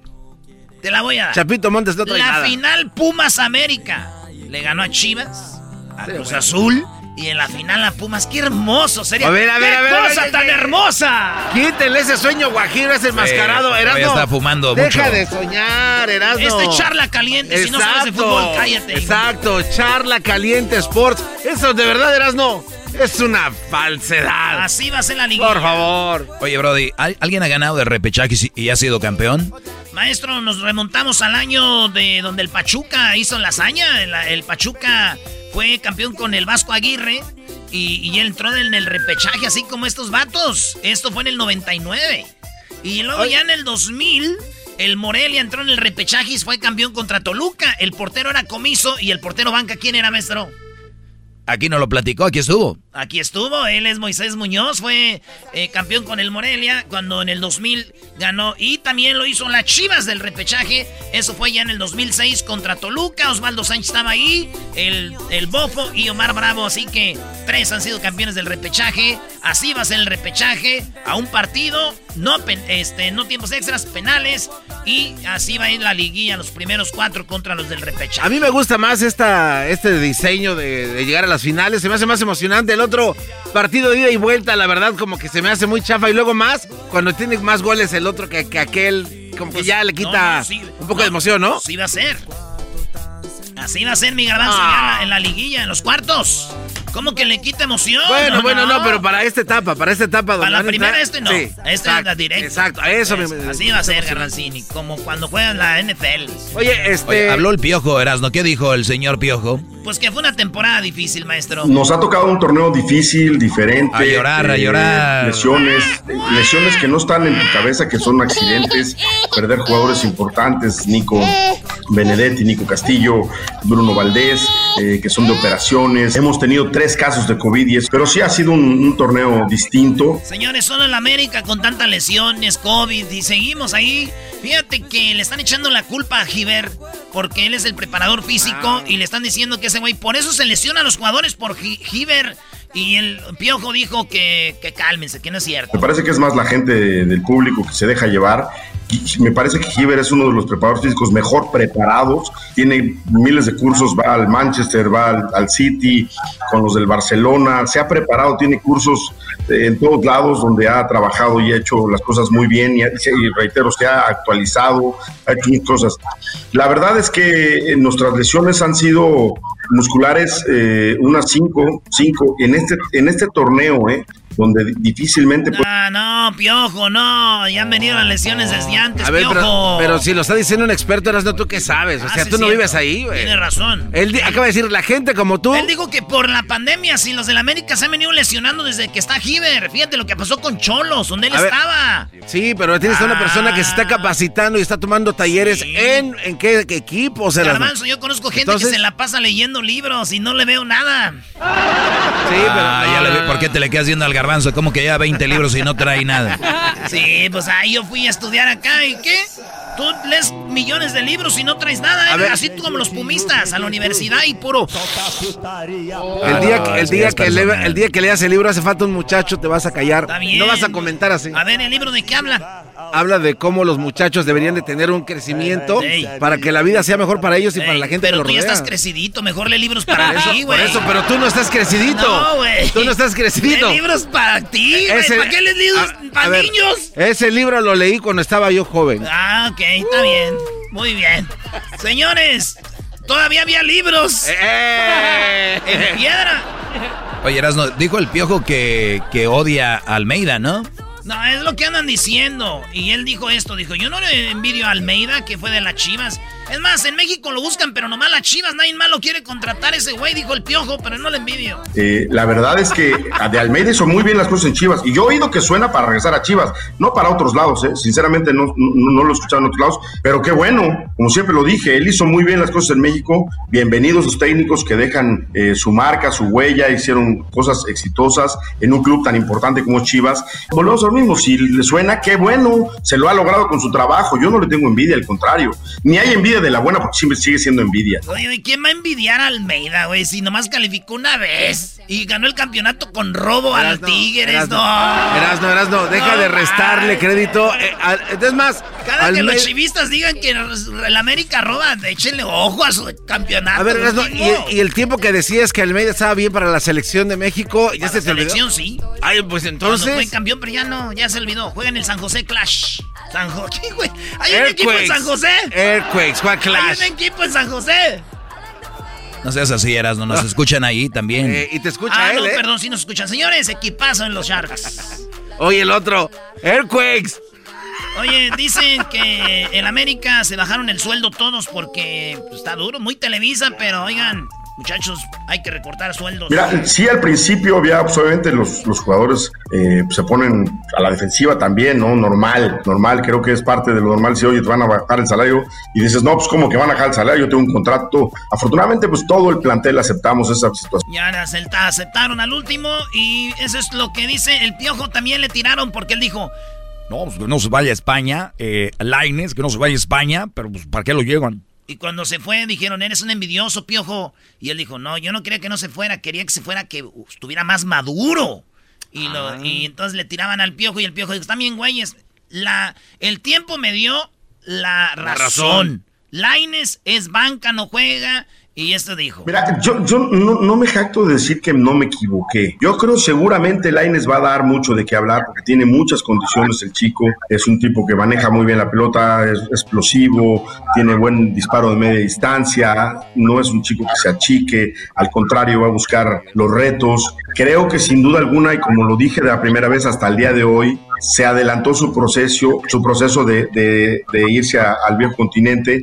Te la voy a dar. Chapito Montes no trae La final Pumas América. Le ganó a Chivas, a Cruz Azul y en la final la Pumas, qué hermoso sería. A ver, a ver, ¡Qué a ver, cosa tan hermosa! Quítenle ese sueño guajiro, ese enmascarado. Erasmo. está fumando Deja mucho. de soñar, Erasmo. Este charla caliente, si no sabes de fútbol, cállate. Exacto, charla caliente sports. Eso de verdad, Erasmo, es una falsedad. Así va a ser la liguilla. Por favor. Oye, Brody, ¿al- ¿alguien ha ganado de repechaje y- ha sido campeón? Maestro, nos remontamos al año de donde el Pachuca hizo la hazaña. El, el Pachuca fue campeón con el Vasco Aguirre y, y entró en el repechaje así como estos vatos. Esto fue en el 99. Y luego ya en el 2000, el Morelia entró en el repechaje y fue campeón contra Toluca. El portero era Comiso y el portero banca, ¿quién era, maestro? Aquí no lo platicó, aquí estuvo. Aquí estuvo, él es Moisés Muñoz, fue eh, campeón con el Morelia cuando en el 2000 ganó y también lo hizo las Chivas del repechaje, eso fue ya en el 2006 contra Toluca, Osvaldo Sánchez estaba ahí, el, el Bofo y Omar Bravo, así que tres han sido campeones del repechaje, así va a ser el repechaje, a un partido, no, pen- este, no tiempos extras, penales y así va a ir la liguilla, los primeros cuatro contra los del repechaje. A mí me gusta más esta, este diseño de, de llegar a las finales. Se me hace más emocionante. El otro partido de ida y vuelta, la verdad, como que se me hace muy chafa. Y luego más, cuando tiene más goles el otro que, que aquel, como que ya le quita Pues, no, no, sí, un poco no, de emoción, ¿no? Así va a ser. Así va a ser mi garbanzo Ah. ya en la- en la liguilla, en los cuartos. ¿Cómo que le quita emoción? Bueno, No, bueno, no. pero para esta etapa, para esta etapa. Para la primera entrar- este no. Sí, este es exacto, la directa. Exacto, a eso me- Es- Así va a ser, Garbanzini, como cuando juegan la NFL. Oye, este... Oye, habló el Piojo, Erasno. ¿Qué dijo el señor Piojo? Pues que fue una temporada difícil, maestro. Nos ha tocado un torneo difícil, diferente. A llorar, a llorar. Lesiones, eh, lesiones que no están en tu cabeza, que son accidentes, perder jugadores importantes, Nico Benedetti, Nico Castillo, Bruno Valdés, eh, que son de operaciones. Hemos tenido tres casos de COVID, y es- pero sí ha sido un, un torneo distinto. Señores, solo en América con tantas lesiones, COVID y seguimos ahí. Fíjate que le están echando la culpa a Giver porque él es el preparador físico y le están diciendo que ese güey, por eso se lesiona a los jugadores por Gi- Giver. Y el Piojo dijo que, que cálmense, que no es cierto. Me parece que es más la gente de- del público que se deja llevar me parece que Giver es uno de los preparadores físicos mejor preparados, tiene miles de cursos, va al Manchester, va al, City, con los del Barcelona, se ha preparado, tiene cursos eh, en todos lados donde ha trabajado y ha hecho las cosas muy bien y, y reitero, se ha actualizado, ha hecho muchas cosas. La verdad es que nuestras lesiones han sido musculares, eh, unas cinco, cinco en este, en este torneo, eh, donde difícilmente... No, no, Piojo, no, ya han venido las lesiones desde antes, A ver, Piojo. Pero, si lo está diciendo un experto, eras no tú que sabes, o Ah, sea, sí, tú no cierto. vives ahí, güey. Tiene razón. Él acaba de decir, la gente como tú... Él dijo que por la pandemia, si los del América se han venido lesionando desde que está Giver. Fíjate lo que pasó con Cholos, donde él A ver, estaba. Sí, pero tienes a una persona que se está capacitando y está tomando talleres en, en qué, qué equipo, o sea, Garbanzo, yo conozco gente Entonces- que se la pasa leyendo libros y no le veo nada. Sí, Ah, ya le vi- ¿Por qué te le quedas viendo al garbanzo? Como que lleva 20 libros y no trae nada. Sí, pues ahí yo fui a estudiar acá y ¿qué? Tú lees millones de libros y no traes nada, A ¿eh? ver. así tú como los pumistas a la universidad y puro. El día, que- el, sí, día que le, el día que leas el libro hace falta un muchacho, te vas a callar. Está bien. No vas a comentar así. A ver, ¿el libro de qué habla? Habla de cómo los muchachos deberían de tener un crecimiento Ey. para que la vida sea mejor para ellos y para la gente pero que tú los ya rodea. estás crecidito, mejor lee libros para *laughs* ti, por güey. eso, pero tú no estás crecidito. No, güey. Tú no estás crecidito. Lee libros para ti, güey. ¿Para qué lees libros para ver, niños? Ese libro lo leí cuando estaba yo joven. Ah, ok, está bien. Muy bien. Señores, todavía había libros. Eh. En piedra. Oye, Erasno, dijo el piojo que, que odia a Almeida, ¿no? No, es lo que andan diciendo. Y él dijo esto, dijo, yo no le envidio a Almeida, que fue de las Chivas. Es más, en México lo buscan, pero nomás las Chivas, nadie más lo quiere contratar ese güey, dijo el piojo, pero no le envidio. Eh, la verdad es que de Almeida hizo muy bien las cosas en Chivas. Y yo he oído que suena para regresar a Chivas, no para otros lados. ¿eh? Sinceramente no, no, lo he escuchado en otros lados. Pero qué bueno, como siempre lo dije, él hizo muy bien las cosas en México. Bienvenidos los técnicos que dejan eh, su marca, su huella, hicieron cosas exitosas en un club tan importante como Chivas. Volvemos a lo mismo, si le suena, qué bueno, se lo ha logrado con su trabajo. Yo no le tengo envidia, al contrario. Ni hay envidia de la buena porque siempre sigue siendo envidia. Oye, ¿quién va a envidiar a Almeida, güey? Si nomás calificó una vez y ganó el campeonato con robo al Erasno, Tigres, Erasno, no. Erasno, Erasno, deja No, de restarle ay. crédito. Eh, al- es más, Cada que Alme- los chivistas digan que el América roba, échenle ojo a su campeonato. A ver, Erasno, y, y el tiempo que decías que Almeida estaba bien para la selección de México, ya se te olvidó. selección sí. Ay, pues Cuando fue entonces. campeón, pero ya no, ya se olvidó. Juega en el San José Clash. San José, güey. Hay un equipo en. San José. Earthquakes, Juan Clash. Hay un equipo en San José. No seas así, Erasno, nos escuchan ahí también. Eh, y te escucha ah, él, no, ¿eh? perdón, si nos escuchan. Señores, equipazo en los Sharks. Oye, el otro. Earthquakes. Oye, dicen que en América se bajaron el sueldo todos porque pues, está duro, muy Televisa, pero oigan, muchachos, hay que recortar sueldos. Mira, sí, al principio había, pues, obviamente los, los jugadores eh, se ponen a la defensiva también, ¿no? Normal, normal, creo que es parte de lo normal. Si, oye, te van a bajar el salario y dices, no, pues, ¿cómo que van a bajar el salario? Yo tengo un contrato. Afortunadamente, pues, todo el plantel aceptamos esa situación. Ya acepta- aceptaron al último y eso es lo que dice el piojo. También le tiraron porque él dijo, No, pues que no se vaya a España. Eh, Laines, que no se vaya a España, pero pues ¿para qué lo llevan? Y cuando se fue dijeron, eres un envidioso, piojo. Y él dijo, no, yo no quería que no se fuera, quería que se fuera, que estuviera más maduro. Y, lo, y entonces le tiraban al piojo y el piojo dijo, están bien güeyes. La, el tiempo me dio la razón. razón. Laines es banca, no juega. Y esto dijo. Mira, yo, yo no, me jacto de decir que no me equivoqué. Yo creo seguramente Laines va a dar mucho de qué hablar porque tiene muchas condiciones el chico. Es un tipo que maneja muy bien la pelota, es explosivo, tiene buen disparo de media distancia, no es un chico que se achique, al contrario va a buscar los retos. Creo que sin duda alguna, y como lo dije de la primera vez hasta el día de hoy, se adelantó su proceso, su proceso de, de- de irse a- al viejo continente,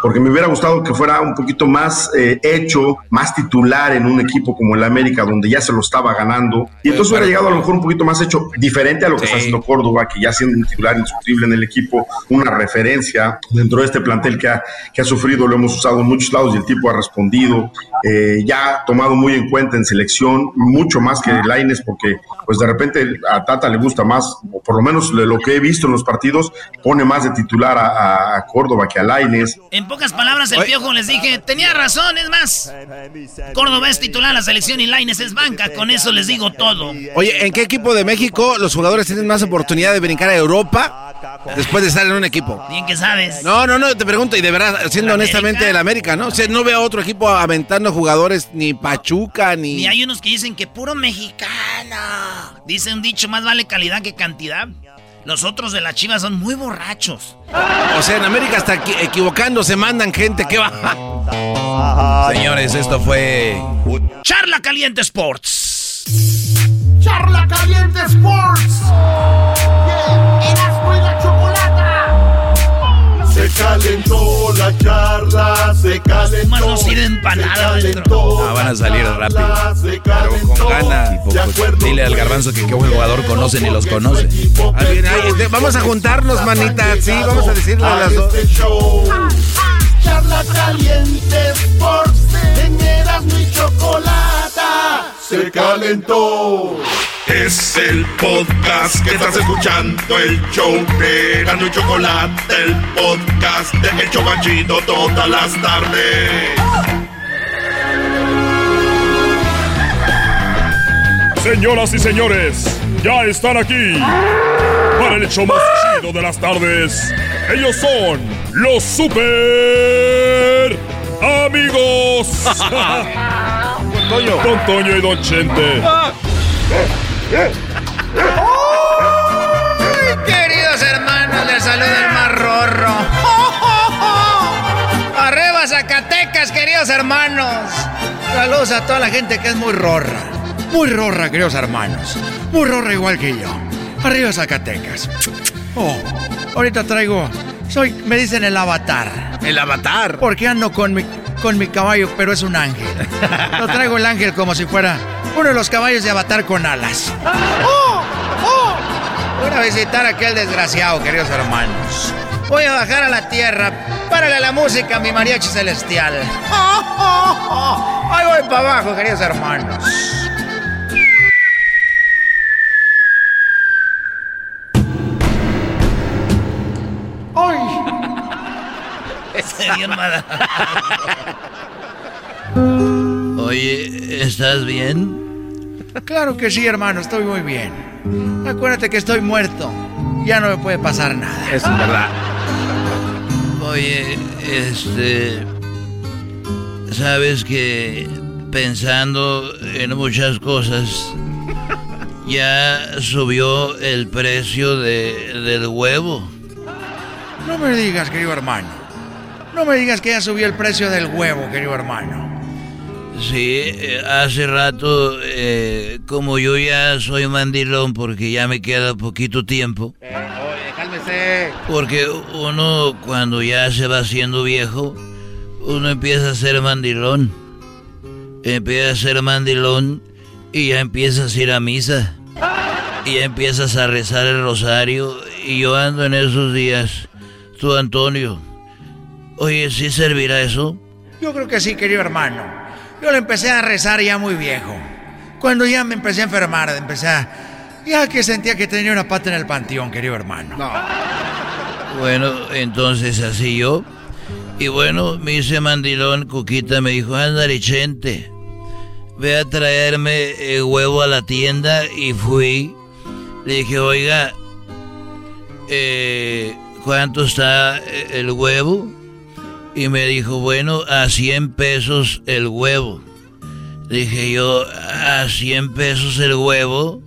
porque me hubiera gustado que fuera un poquito más eh, hecho, más titular en un equipo como el América, donde ya se lo estaba ganando, y entonces hubiera llegado a lo mejor un poquito más hecho, diferente a lo que está haciendo Córdoba, que ya siendo un titular indiscutible en el equipo, una referencia dentro de este plantel que ha, que ha sufrido, lo hemos usado en muchos lados y el tipo ha respondido, eh, ya ha tomado muy en cuenta en selección, mucho más que Laines, porque pues de repente a Tata le gusta más, o por lo menos lo que he visto en los partidos, pone más de titular a, a- a Córdoba que a Laines. En pocas palabras, el piojo les dije, tenía razón, es más. Córdoba es titular a la selección y Laines es banca, con eso les digo todo. Oye, ¿en qué equipo de México los jugadores tienen más oportunidad de brincar a Europa Después de estar en un equipo. Bien que sabes. No, no, no, te pregunto, y de verdad, siendo honestamente el América, ¿no? O sea, no veo otro equipo aventando jugadores, ni Pachuca, ni. Ni hay unos que dicen que puro mexicano. Dice un dicho, más vale calidad que cantidad. Los otros de la Chivas son muy borrachos. O sea, en América hasta equivocándose mandan gente que va. *laughs* Señores, esto fue Charla Caliente Sports. Charla Caliente Sports. Erasmo y la chocolata. Se calentó la charla, se calentó. Más no sirve empanada Ah, van a salir rápido. Pero con ganas. Dile al garbanzo que qué buen jugador conoce ni los conoce. De- vamos a juntarnos, manita. Sí, vamos a decirle a las dos. Charla Caliente Sports. En Erasmo y chocolata. Se calentó. Es el podcast que estás escuchando, el show de Erasmo y Chocolate, el podcast de El Chobachito todas las tardes. Señoras y señores, ya están aquí para el hecho más chido de las tardes. Ellos son los super amigos. Don *laughs* Toño. Don Toño y Don Chente. Queridos hermanos, les saluda el más rorro. *laughs* Arriba Zacatecas, queridos hermanos. Saludos a toda la gente que es muy rorra. Muy rorra, queridos hermanos. Muy rorra igual que yo. Arriba Zacatecas. Oh, ahorita traigo. Soy, me dicen el avatar. El avatar. Porque ando con mi, con mi caballo, pero es un ángel. Lo traigo el ángel como si fuera uno de los caballos de avatar con alas. ¡Oh! ¡Oh! Voy a visitar a aquel desgraciado, queridos hermanos. Voy a bajar a la tierra. Párale la música, mi mariachi celestial. *laughs* Ahí voy para abajo, queridos hermanos. *laughs* Se dio mala. Oye, ¿estás bien? Claro que sí, hermano, estoy muy bien. Acuérdate que estoy muerto. Ya no me puede pasar nada. Eso es verdad. Oye, este. Sabes que pensando en muchas cosas, ya subió el precio de, del huevo. No me digas, querido hermano. No me digas que ya subió el precio del huevo, querido hermano. Sí, eh, hace rato, eh, como yo ya soy mandilón porque ya me queda poquito tiempo, Oye, cálmese. porque uno cuando ya se va haciendo viejo, uno empieza a ser mandilón. Empieza a ser mandilón y ya empiezas a ir a misa. Y ya empiezas a rezar el rosario. Y yo ando en esos días. Tú, Antonio. Oye, ¿sí servirá eso? Yo creo que sí, querido hermano. Yo le empecé a rezar ya muy viejo. Cuando ya me empecé a enfermar, empecé a... Ya que sentía que tenía una pata en el panteón, querido hermano. Bueno, entonces así yo. Y bueno, me hice mandilón, Cuquita me dijo, ándale, Chente, ve a traerme el huevo a la tienda y fui. Le dije, oiga, eh, ¿cuánto está eh, el huevo? Y me dijo, bueno, a 100 pesos el huevo. Dije yo, a 100 pesos el huevo.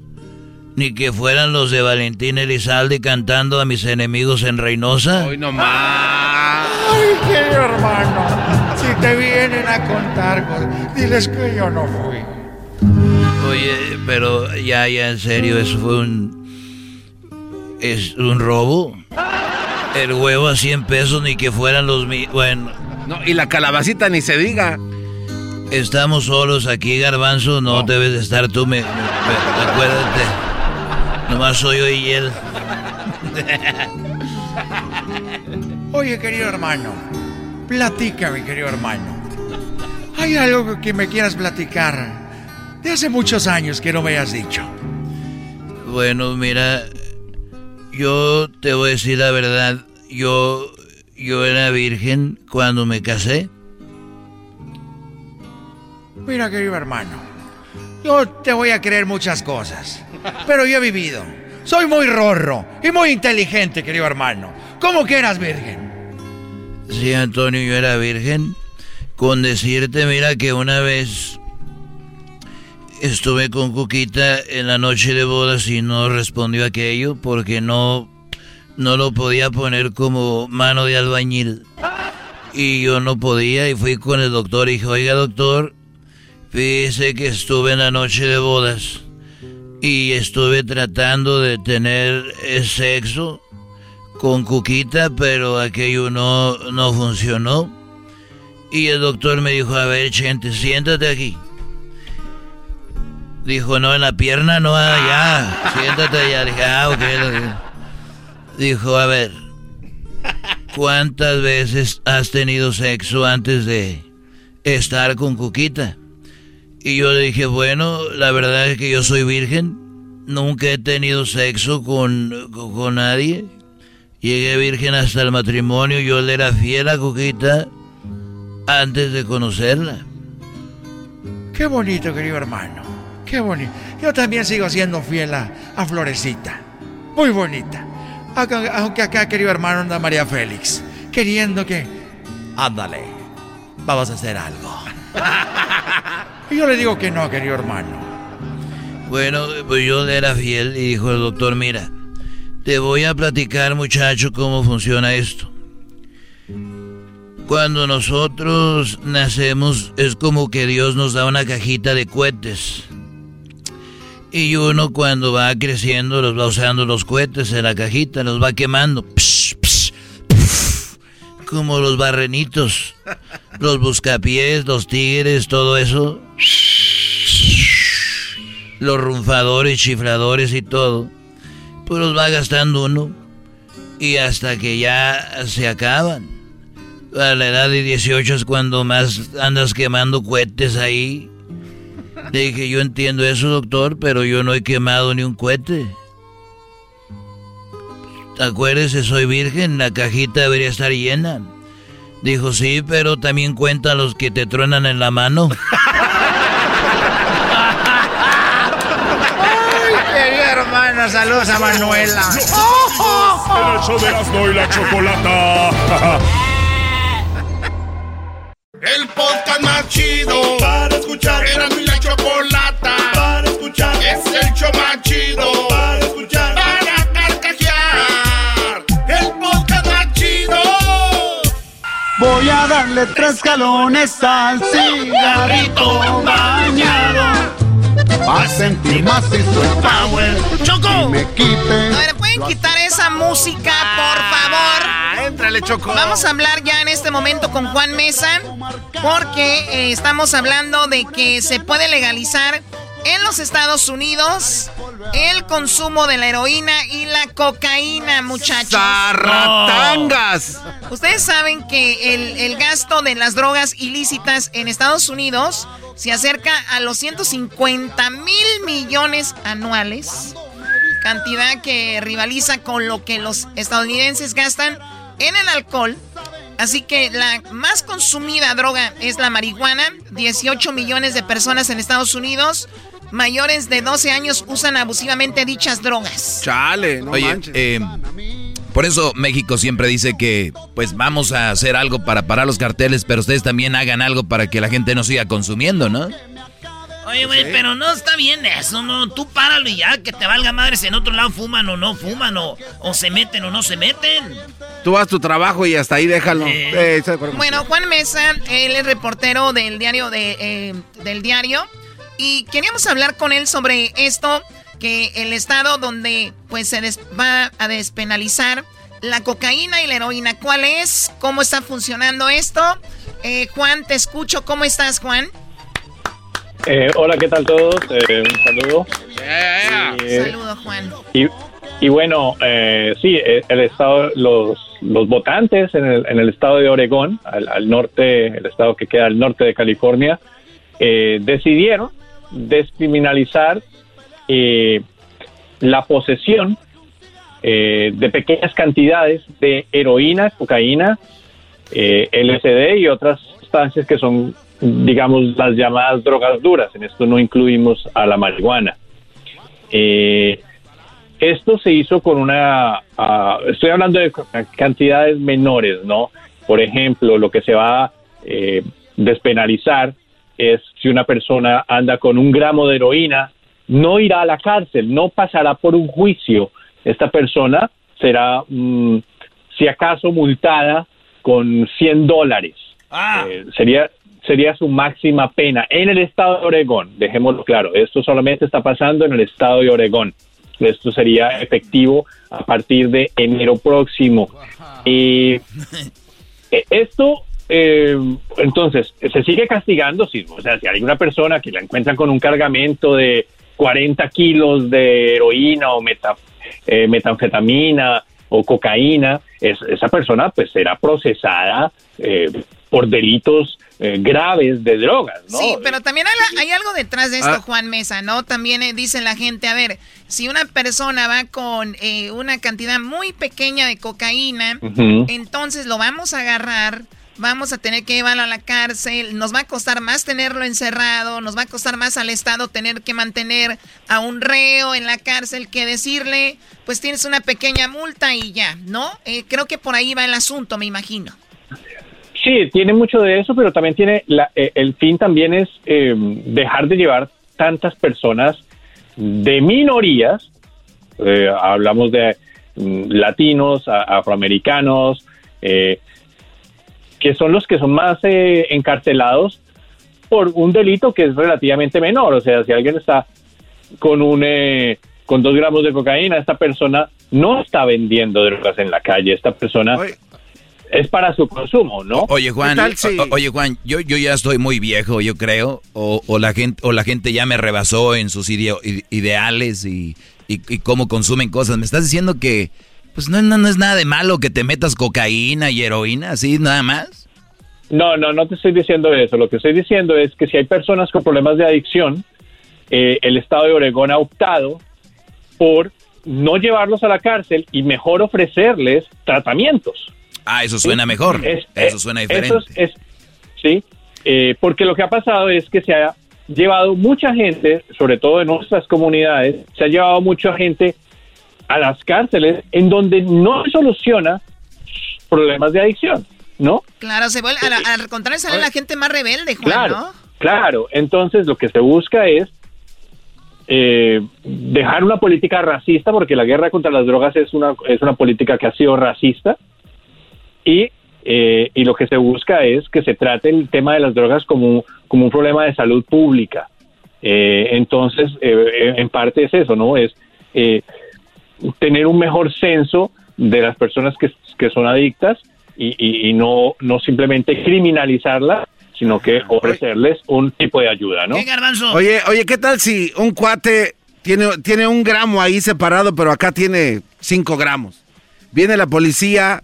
Ni que fueran los de Valentín Elizalde cantando a mis enemigos en Reynosa. Hoy nomás. Ay, querido hermano. Si te vienen a contar cosas, diles que yo no fui. Oye, pero ya, ya, en serio, eso fue un. ¿Es un robo? El huevo a 100 pesos, ni que fueran los mi. Bueno. No, y la calabacita ni se diga. Estamos solos aquí, Garbanzo. No, debes de estar tú, me, me- me- acuérdate. Nomás soy yo y él. *laughs* Oye, querido hermano, platícame, querido hermano. ¿Hay algo que me quieras platicar de hace muchos años que no me hayas dicho? Bueno, mira, yo te voy a decir la verdad. Yo, yo era virgen cuando me casé. Mira, querido hermano, yo te voy a creer muchas cosas, pero yo he vivido Soy muy rorro y muy inteligente, querido hermano. ¿Cómo que eras virgen? Sí, Antonio, yo era virgen. Con decirte, mira que una vez estuve con Cuquita en la noche de bodas y no respondió aquello porque no, no lo podía poner como mano de albañil. Y yo no podía y fui con el doctor y dije, oiga doctor, fíjese que estuve en la noche de bodas y estuve tratando de tener sexo con Cuquita, pero aquello no, no funcionó. Y el doctor me dijo, a ver, gente, siéntate aquí. Dijo, no, en la pierna, no, allá. Siéntate allá. Dije, ah. Dijo, a ver, ¿cuántas veces has tenido sexo antes de estar con Cuquita? Y yo le dije, bueno, la verdad es que yo soy virgen, nunca he tenido sexo con, con, nadie. Llegué virgen hasta el matrimonio, yo le era fiel a Cuquita antes de conocerla. Qué bonito, querido hermano, qué bonito. Yo también sigo siendo fiel a, a Florecita, muy bonita. Aunque acá, querido hermano, anda María Félix, queriendo que... Ándale, vamos a hacer algo. Y yo le digo que no, querido hermano. Bueno, pues yo le era fiel y dijo el doctor, mira, te voy a platicar muchacho cómo funciona esto. Cuando nosotros nacemos es como que Dios nos da una cajita de cohetes. Y uno cuando va creciendo los va usando los cohetes en la cajita, los va quemando. como los barrenitos, los buscapiés, los tigres, todo eso los runfadores, chifladores y todo, pues los va gastando uno y hasta que ya se acaban. A la edad de 18 es cuando más andas quemando cohetes ahí. Le dije, yo entiendo eso, doctor, pero yo no he quemado ni un cohete. Acuérdese, soy virgen, la cajita debería estar llena. Dijo, sí, pero también cuenta los que te truenan en la mano. *laughs* hermana, saludos a Manuela. En el show de Erasmo y la Chocolata. *laughs* Es el show más chido para escuchar. Para carcajear. El podcast más chido. Voy a darle tres galones al cigarrito bañado a sentir más su power. ¡Choco! me quiten. A ver, ¿pueden quitar esa música, por favor? Ah, éntrale, Choco. Vamos a hablar ya en este momento con Juan Mesa, porque eh, estamos hablando de que se puede legalizar en los Estados Unidos el consumo de la heroína y la cocaína, muchachos. ¡Zarratangas! Ustedes saben que el, el gasto de las drogas ilícitas en Estados Unidos se acerca a los 150 mil millones anuales, cantidad que rivaliza con lo que los estadounidenses gastan en el alcohol. Así que la más consumida droga es la marihuana. 18 millones de personas en Estados Unidos mayores de 12 años usan abusivamente dichas drogas. Chale, no Oye, manches. eh, por eso México siempre dice que pues vamos a hacer algo para parar los carteles, pero ustedes también hagan algo para que la gente no siga consumiendo, ¿no? Oye, güey, pero no está bien eso, no. Tú páralo y ya, que te valga madres en otro lado fuman o no fuman, o, o se meten o no se meten. Tú haz tu trabajo y hasta ahí déjalo. Eh, acuerdo Bueno, Juan Mesa, él es reportero del diario de, eh, del diario y queríamos hablar con él sobre esto que el estado donde pues se des- va a despenalizar la cocaína y la heroína. ¿Cuál es? ¿Cómo está funcionando esto? Eh, Juan, te escucho. ¿Cómo estás, Juan? Eh, hola, ¿qué tal todos? Eh, un saludo. Eh, Saludo, Juan. y, y bueno, eh, sí, el estado, los, los votantes en el, en el estado de Oregón, al, al norte, el estado que queda al norte de California, eh, decidieron descriminalizar eh, la posesión eh, de pequeñas cantidades de heroína, cocaína, eh, LSD y otras sustancias que son, digamos, las llamadas drogas duras. En esto no incluimos a la marihuana. Eh, esto se hizo con una, ah, estoy hablando de cantidades menores, ¿no? Por ejemplo, lo que se va a eh, despenalizar es si una persona anda con un gramo de heroína, no irá a la cárcel, no pasará por un juicio. Esta persona será, mm, si acaso, multada con 100 dólares. Ah. Eh, sería, sería su máxima pena en el estado de Oregón. Dejémoslo claro, esto solamente está pasando en el estado de Oregón. Esto sería efectivo a partir de enero próximo. Y *laughs* eh, esto, eh, entonces, se sigue castigando, si, o sea, si hay una persona que la encuentran con un cargamento de 40 kilos de heroína o meta, eh, metanfetamina o cocaína, esa persona pues será procesada por delitos graves de drogas, ¿no? Sí, pero también hay, algo detrás de esto, ah. Juan Mesa, ¿no? También dice la gente, a ver, si una persona va con una cantidad muy pequeña de cocaína, entonces lo vamos a agarrar vamos a tener que llevarlo a la cárcel, nos va a costar más tenerlo encerrado, nos va a costar más al Estado tener que mantener a un reo en la cárcel que decirle, pues tienes una pequeña multa y ya, ¿no? Eh, creo que por ahí va el asunto, me imagino. Sí, tiene mucho de eso, pero también tiene, eh, el fin también es eh, dejar de llevar tantas personas de minorías, hablamos de mm, latinos, afroamericanos, eh, que son los que son más eh, encarcelados por un delito que es relativamente menor. O sea, si alguien está con un eh, con dos gramos de cocaína, esta persona no está vendiendo drogas en la calle. Esta persona es para su consumo, ¿no? Oye Juan, oye Juan, yo, yo ya estoy muy viejo, yo creo, o, o, la gente o la gente ya me rebasó en sus ideales y, y, y cómo consumen cosas. Me estás diciendo que pues no, no, es nada de malo que te metas cocaína y heroína, así nada más. No, no, no te estoy diciendo eso. Lo que estoy diciendo es que si hay personas con problemas de adicción, eh, el Estado de Oregón ha optado por no llevarlos a la cárcel y mejor ofrecerles tratamientos. Ah, eso suena mejor. eso eh, suena diferente. es, sí, eh, porque lo que ha pasado es que se ha llevado mucha gente, sobre todo en nuestras comunidades, se ha llevado mucha gente a las cárceles en donde no soluciona problemas de adicción, ¿no? Claro, se vuelve, al, contrario sale la gente más rebelde, Juan, claro, ¿no? Claro, entonces lo que se busca es eh, dejar una política racista, porque la guerra contra las drogas es una, es una política que ha sido racista, y, eh, y lo que se busca es que se trate el tema de las drogas como, como un problema de salud pública. Eh, entonces, en parte es eso, ¿no? Es tener un mejor censo de las personas que, son adictas y, no, no simplemente criminalizarlas, sino que ofrecerles un tipo de ayuda, ¿no? Oye, oye, ¿qué tal si un cuate tiene, tiene un gramo ahí separado, pero acá tiene cinco gramos? Viene la policía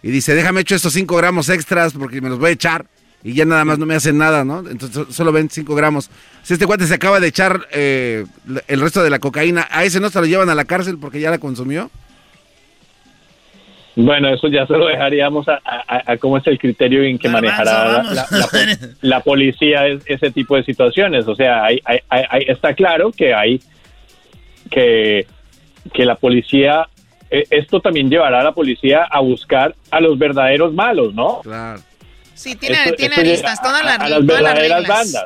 y dice, déjame echar estos cinco gramos extras porque me los voy a echar y ya nada más no me hacen nada, ¿no? Entonces solo ven 5 gramos. Si este cuate se acaba de echar eh, el resto de la cocaína, ¿a ese no se lo llevan a la cárcel porque ya la consumió? Bueno, eso ya se lo dejaríamos a, cómo es el criterio en que manejará la, *laughs* policía ese tipo de situaciones. O sea, hay, está claro que hay que, que la policía, eh, esto también llevará a la policía a buscar a los verdaderos malos, ¿no? Claro. Sí, tiene, aristas, todas, las, reglas.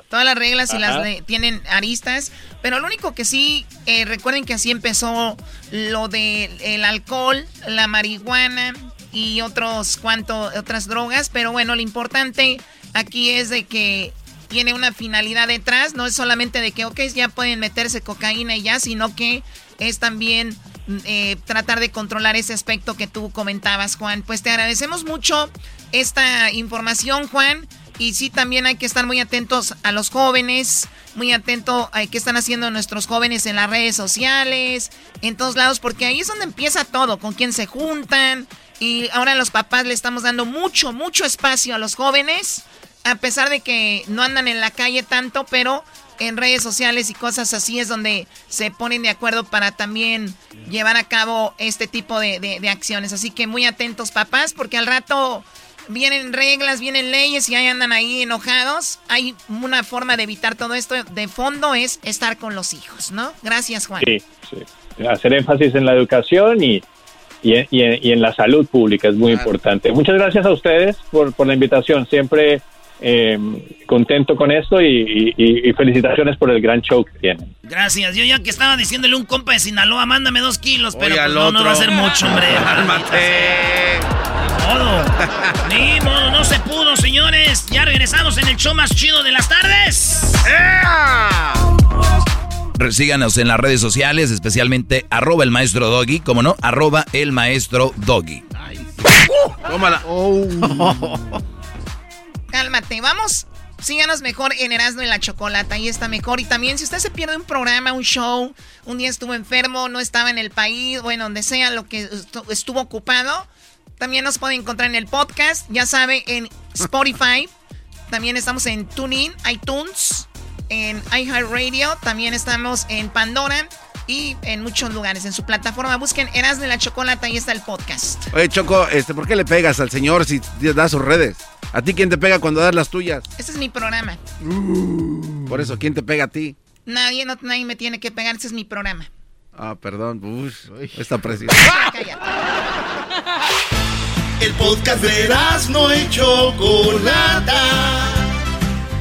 Todas las reglas y las tienen aristas. Pero lo único que sí, eh, recuerden que así empezó lo del el alcohol, la marihuana y otros cuanto, otras drogas. Pero bueno, lo importante aquí es de que tiene una finalidad detrás. No es solamente de que, ok, ya pueden meterse cocaína y ya, sino que es también eh, tratar de controlar ese aspecto que tú comentabas, Juan. Pues te agradecemos mucho esta información, Juan. Y sí, también hay que estar muy atentos a los jóvenes, muy atento a qué están haciendo nuestros jóvenes en las redes sociales, en todos lados, porque ahí es donde empieza todo, con quién se juntan. Y ahora los papás le estamos dando mucho, mucho espacio a los jóvenes, a pesar de que no andan en la calle tanto, pero en redes sociales y cosas así es donde se ponen de acuerdo para también llevar a cabo este tipo de, acciones. Así que muy atentos papás, porque al rato vienen reglas, vienen leyes y ahí andan ahí enojados. Hay una forma de evitar todo esto. De fondo es estar con los hijos, ¿no? Gracias, Juan. Sí, sí. Hacer énfasis en la educación y, y, en, la salud pública es muy importante. Muchas gracias a ustedes por, por la invitación. Siempre eh, contento con esto y, felicitaciones por el gran show que tienen. Gracias. Yo ya que estaba diciéndole un compa de Sinaloa, mándame dos kilos, pero pues no, no, va a ser mucho, hombre. *laughs* Ni modo. Ni modo, no se pudo, señores. Ya regresamos en el show más chido de las tardes. Síganos en las redes sociales, especialmente arroba el maestro Doggy, como no, arroba el maestro Doggy. Tómala. *laughs* Cálmate, vamos. Síganos mejor en Erasmo y la Chocolata, ahí está mejor. Y también si usted se pierde un programa, un show, un día estuvo enfermo, no estaba en el país, bueno, donde sea lo que estuvo ocupado, también nos puede encontrar en el podcast, ya sabe, en Spotify. También estamos en TuneIn, iTunes, en iHeartRadio, también estamos en Pandora y en muchos lugares. En su plataforma busquen Erasmo y la Chocolata, ahí está el podcast. Oye, Choco, este, ¿por qué le pegas al señor si da sus redes? ¿A ti quién te pega cuando das las tuyas? Este es mi programa. Uh. por eso, ¿quién te pega a ti? Nadie, no, nadie me tiene que pegar, este es mi programa. Ah, perdón. Uy, esta presión. *laughs* El podcast de no y Chocolata.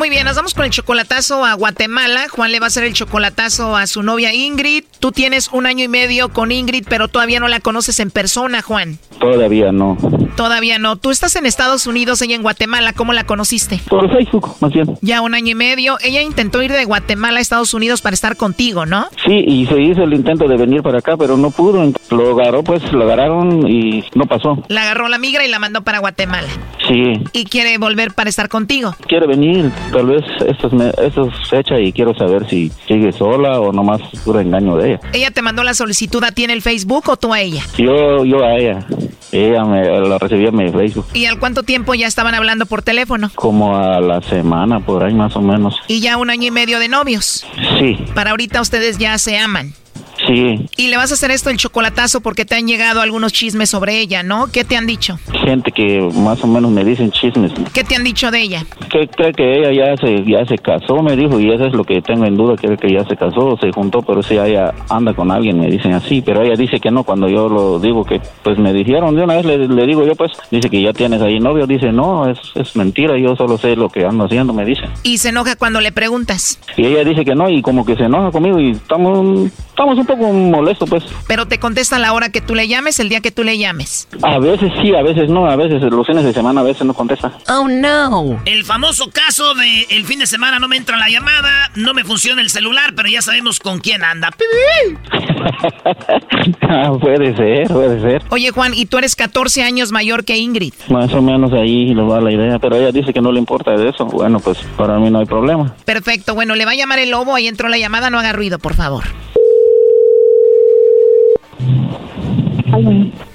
Muy bien, nos vamos con el chocolatazo a Guatemala. Juan le va a hacer el chocolatazo a su novia Ingrid. Tú tienes un año y medio con Ingrid, pero todavía no la conoces en persona, Juan. Todavía no. Todavía no. Tú estás en Estados Unidos, ella en Guatemala. ¿Cómo la conociste? Por Facebook, más bien. Ya un año y medio. Ella intentó ir de Guatemala a Estados Unidos para estar contigo, ¿no? Sí, y se hizo el intento de venir para acá, pero no pudo. Lo agarró, pues lo agarraron y no pasó. La agarró la migra y la mandó para Guatemala. Sí. ¿Y quiere volver para estar contigo? Quiere venir tal vez esto es, esto es fecha y quiero saber si sigue sola o nomás puro engaño de ella. ¿Ella te mandó la solicitud a ti en el Facebook o tú a ella? Yo, yo a ella. Ella me la recibía en mi Facebook. ¿Y al cuánto tiempo ya estaban hablando por teléfono? Como a la semana, por ahí más o menos. ¿Y ya un año y medio de novios? Sí. Para ahorita ustedes ya se aman. Sí. Y le vas a hacer esto el chocolatazo porque te han llegado algunos chismes sobre ella, ¿no? ¿Qué te han dicho? Gente que más o menos me dicen chismes. ¿Qué te han dicho de ella? Que cree que ella ya se ya se casó, me dijo, y eso es lo que tengo en duda, cree que ya se casó, se juntó, pero si ella anda con alguien, me dicen así, pero ella dice que no, cuando yo lo digo que pues me dijeron de una vez, le, digo yo pues, dice que ya tienes ahí novio, dice no, es, es mentira, yo solo sé lo que ando haciendo, me dice. ¿Y se enoja cuando le preguntas? Y ella dice que no, y como que se enoja conmigo y estamos, estamos un poco molestos pues. Pero te contesta a la hora que tú le llames, el día que tú le llames. A veces sí, a veces no, a veces los fines de semana, a veces no contesta. Oh no. El famoso caso de el fin de semana no me entra la llamada, no me funciona el celular, pero ya sabemos con quién anda. *laughs* Ah, puede ser, puede ser. Oye Juan, ¿y tú eres 14 años mayor que Ingrid? Más o menos ahí lo va la idea, pero ella dice que no le importa de eso. Bueno, pues para mí no hay problema. Perfecto, bueno, le va a llamar el lobo, ahí entró la llamada, no haga ruido, por favor.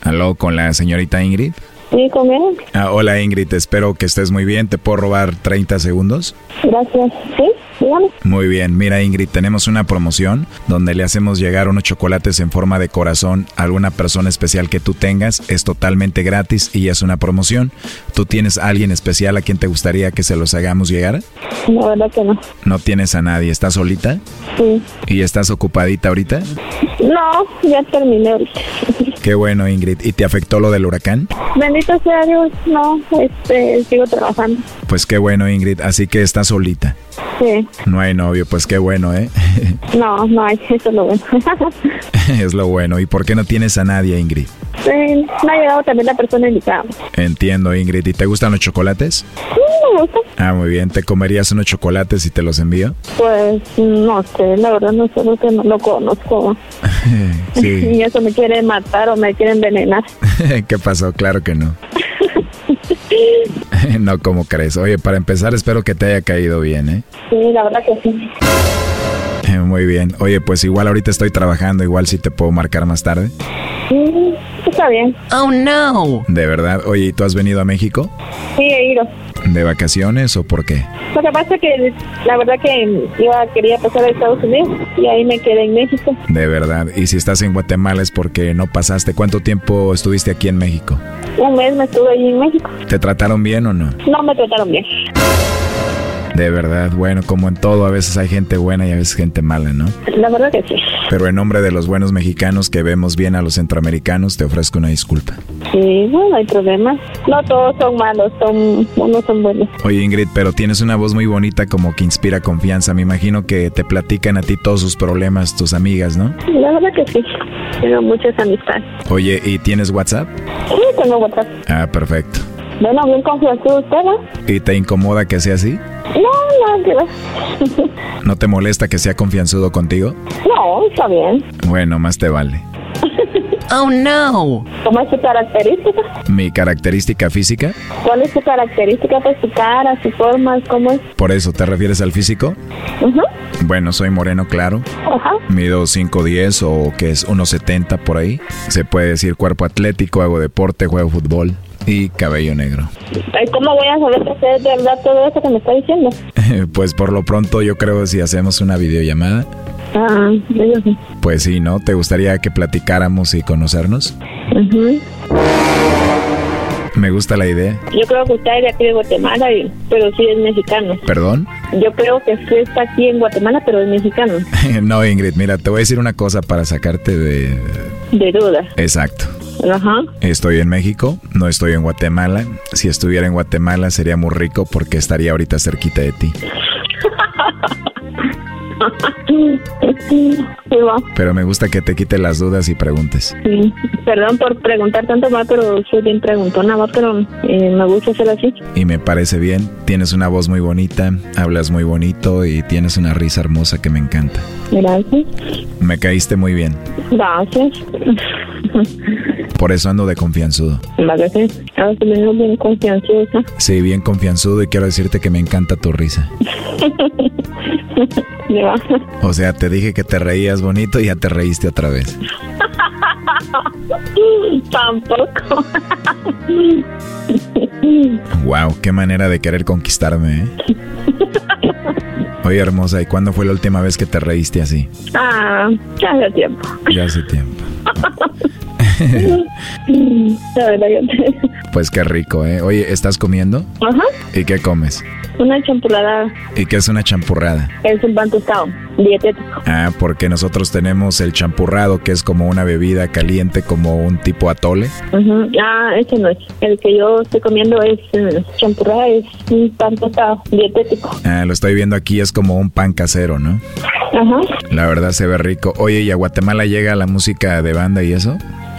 Aló. con la señorita Ingrid. Sí, con él. Ah, hola Ingrid, espero que estés muy bien. ¿Te puedo robar 30 segundos? Gracias. Sí, dígame. Muy bien, mira Ingrid, tenemos una promoción donde le hacemos llegar unos chocolates en forma de corazón a alguna persona especial que tú tengas. Es totalmente gratis y es una promoción. ¿Tú tienes a alguien especial a quien te gustaría que se los hagamos llegar? La verdad que no. ¿No tienes a nadie? ¿Estás solita? Sí. ¿Y estás ocupadita ahorita? No, ya terminé ahorita. *laughs* Qué bueno, Ingrid. ¿Y te afectó lo del huracán? Bendito sea Dios, no, este, sigo trabajando. Pues qué bueno, Ingrid. Así que estás solita. Sí. No hay novio, pues qué bueno, ¿eh? *laughs* No, no hay, eso es lo bueno. *laughs* es lo bueno. ¿Y por qué no tienes a nadie, Ingrid? Sí, no ha llegado también la persona indicada. Entiendo, Ingrid. ¿Y te gustan los chocolates? Sí, me gusta. Ah, muy bien. ¿Te comerías unos chocolates si te los envío? Pues no sé, la verdad no sé porque no lo conozco. *laughs* sí. Y eso me quiere matar o me quiere envenenar. ¿Qué pasó? Claro que no. *laughs* no, como crees? Oye, para empezar, espero que te haya caído bien, ¿eh? Sí, la verdad que sí. *laughs* Muy bien. Oye, pues igual ahorita estoy trabajando, igual si te puedo marcar más tarde. Sí, está bien. Oh, no. De verdad. Oye, ¿y tú has venido a México? Sí, he ido. ¿De vacaciones o por qué? Lo que pasa es que la verdad que iba quería pasar a Estados Unidos y ahí me quedé en México. De verdad. Y si estás en Guatemala es porque no pasaste. ¿Cuánto tiempo estuviste aquí en México? Un mes me estuve ahí en México. ¿Te trataron bien o no? No me trataron bien. De verdad, bueno, como en todo, a veces hay gente buena y a veces gente mala, ¿no? La verdad que sí. Pero en nombre de los buenos mexicanos que vemos bien a los centroamericanos, te ofrezco una disculpa. Sí, no, no hay problema. No todos son malos, son unos son buenos. Oye Ingrid, pero tienes una voz muy bonita como que inspira confianza. Me imagino que te platican a ti todos sus problemas, tus amigas, ¿no? La verdad que sí. Tengo muchas amistades. Oye, ¿y tienes WhatsApp? Sí, tengo WhatsApp. Ah, perfecto. Bueno, bien confianzudo usted, ¿no? ¿Y te incomoda que sea así? No, no, que. ¿No te molesta que sea confianzudo contigo? No, está bien. Bueno, más te vale. *laughs* Oh, no. ¿Cómo es su característica? ¿Mi característica física? ¿Cuál es su característica? Pues su cara, su forma, ¿cómo es? ¿Por eso te refieres al físico? Ajá. Bueno, soy moreno claro. Ajá. Mido 5'10 o que es 1'70 por ahí. Se puede decir cuerpo atlético, hago deporte, juego fútbol y cabello negro. ¿Cómo voy a saber que usted es de verdad todo eso que me está diciendo? *laughs* pues por lo pronto yo creo que si hacemos una videollamada, Ah, yo sí. pues sí, ¿no? ¿Te gustaría que platicáramos y conocernos? Me gusta la idea. Yo creo que usted es de aquí de Guatemala, pero sí es mexicano. ¿Perdón? Yo creo que usted está aquí en Guatemala, pero es mexicano. *laughs* no, Ingrid, mira, te voy a decir una cosa para sacarte de... De duda. Exacto. Ajá. Estoy en México, no estoy en Guatemala. Si estuviera en Guatemala sería muy rico porque estaría ahorita cerquita de ti. *laughs* Va. Pero me gusta que te quite las dudas y preguntes. Sí. Perdón por preguntar tanto más, pero soy bien preguntona, va, pero eh, me gusta hacer así. Y me parece bien, tienes una voz muy bonita, hablas muy bonito y tienes una risa hermosa que me encanta. Gracias. Me caíste muy bien, Gracias. por eso ando de confianzudo. Gracias. Veo bien confianzuda. Sí, bien confianzudo y quiero decirte que me encanta tu risa. *laughs* *laughs* O sea, te dije que te reías bonito y ya te reíste otra vez. *laughs* Tampoco. *laughs* Wow, qué manera de querer conquistarme, ¿eh? Oye, hermosa, ¿y cuándo fue la última vez que te reíste así? Ah, ya hace tiempo. Ya hace tiempo. *laughs* Pues qué rico, ¿eh? Oye, ¿estás comiendo? Ajá. ¿Y qué comes? Una champurrada ¿Y qué es una champurrada? es un pan tostado, dietético. Ah, porque nosotros tenemos el champurrado, que es como una bebida caliente, como un tipo atole. Ujú. Ah, ese no es. El que yo estoy comiendo es eh, champurrada, es un pan tostado, dietético. Ah, lo estoy viendo aquí, es como un pan casero, ¿no? Ajá. La verdad se ve rico. Oye, ¿y a Guatemala llega la música de banda y eso?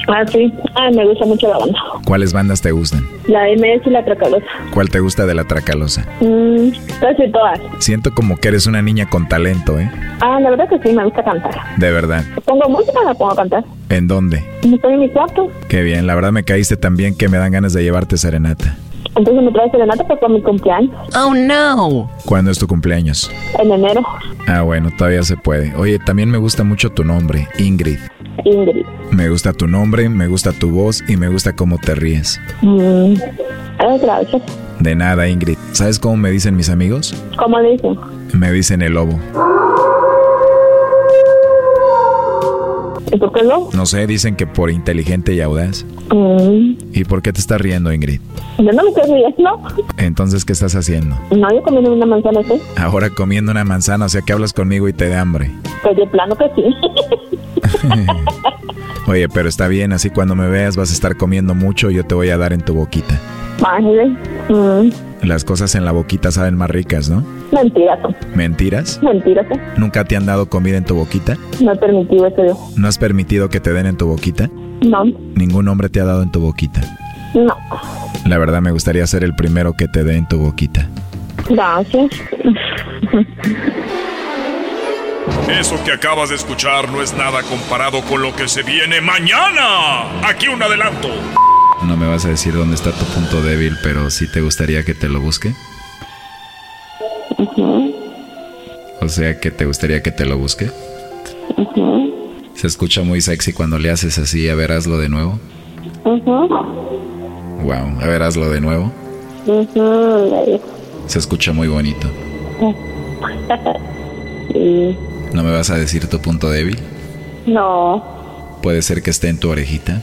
Ah, sí. Ah, me gusta mucho la banda. ¿Cuáles bandas te gustan? La MS y la Tracalosa. ¿Cuál te gusta de la Tracalosa? Mm, casi todas. Siento como que eres una niña con talento, ¿eh? Ah, la verdad que sí, me gusta cantar. De verdad. Pongo música, la pongo a cantar. ¿En dónde? Estoy en mi cuarto. Qué bien, la verdad me caíste tan bien que me dan ganas de llevarte serenata. Entonces me trae serenata pues, para mi cumpleaños. Oh, no. ¿Cuándo es tu cumpleaños? En enero. Ah, bueno, todavía se puede. Oye, también me gusta mucho tu nombre, Ingrid. Ingrid. Me gusta tu nombre, me gusta tu voz y me gusta cómo te ríes. Mm. Gracias. De nada, Ingrid. ¿Sabes cómo me dicen mis amigos? ¿Cómo dicen? Me dicen el lobo. ¿Y por qué no? No sé, dicen que por inteligente y audaz. Mm. ¿Y por qué te estás riendo, Ingrid? Yo no me estoy riendo. Entonces, ¿qué estás haciendo? No, yo comiendo una manzana, ¿sí? Ahora comiendo una manzana, o sea que hablas conmigo y te da hambre. Pues de plano que sí. *laughs* Oye, pero está bien, así cuando me veas vas a estar comiendo mucho y yo te voy a dar en tu boquita. Mm. Las cosas en la boquita saben más ricas, ¿no? Mentiras. ¿Mentiras? Mentiras. ¿Nunca te han dado comida en tu boquita? No he permitido eso. ¿No has permitido que te den en tu boquita? No. ¿Ningún hombre te ha dado en tu boquita? No. La verdad me gustaría ser el primero que te dé en tu boquita. Gracias. Eso que acabas de escuchar no es nada comparado con lo que se viene mañana. Aquí un adelanto. No me vas a decir dónde está tu punto débil, pero sí te gustaría que te lo busque. O sea, que te gustaría que te lo busque. Se escucha muy sexy cuando le haces así. A ver, hazlo de nuevo. Wow, a ver, hazlo de nuevo. Se escucha muy bonito. *laughs* ¿No me vas a decir tu punto débil? No, Puede ser que esté en tu orejita.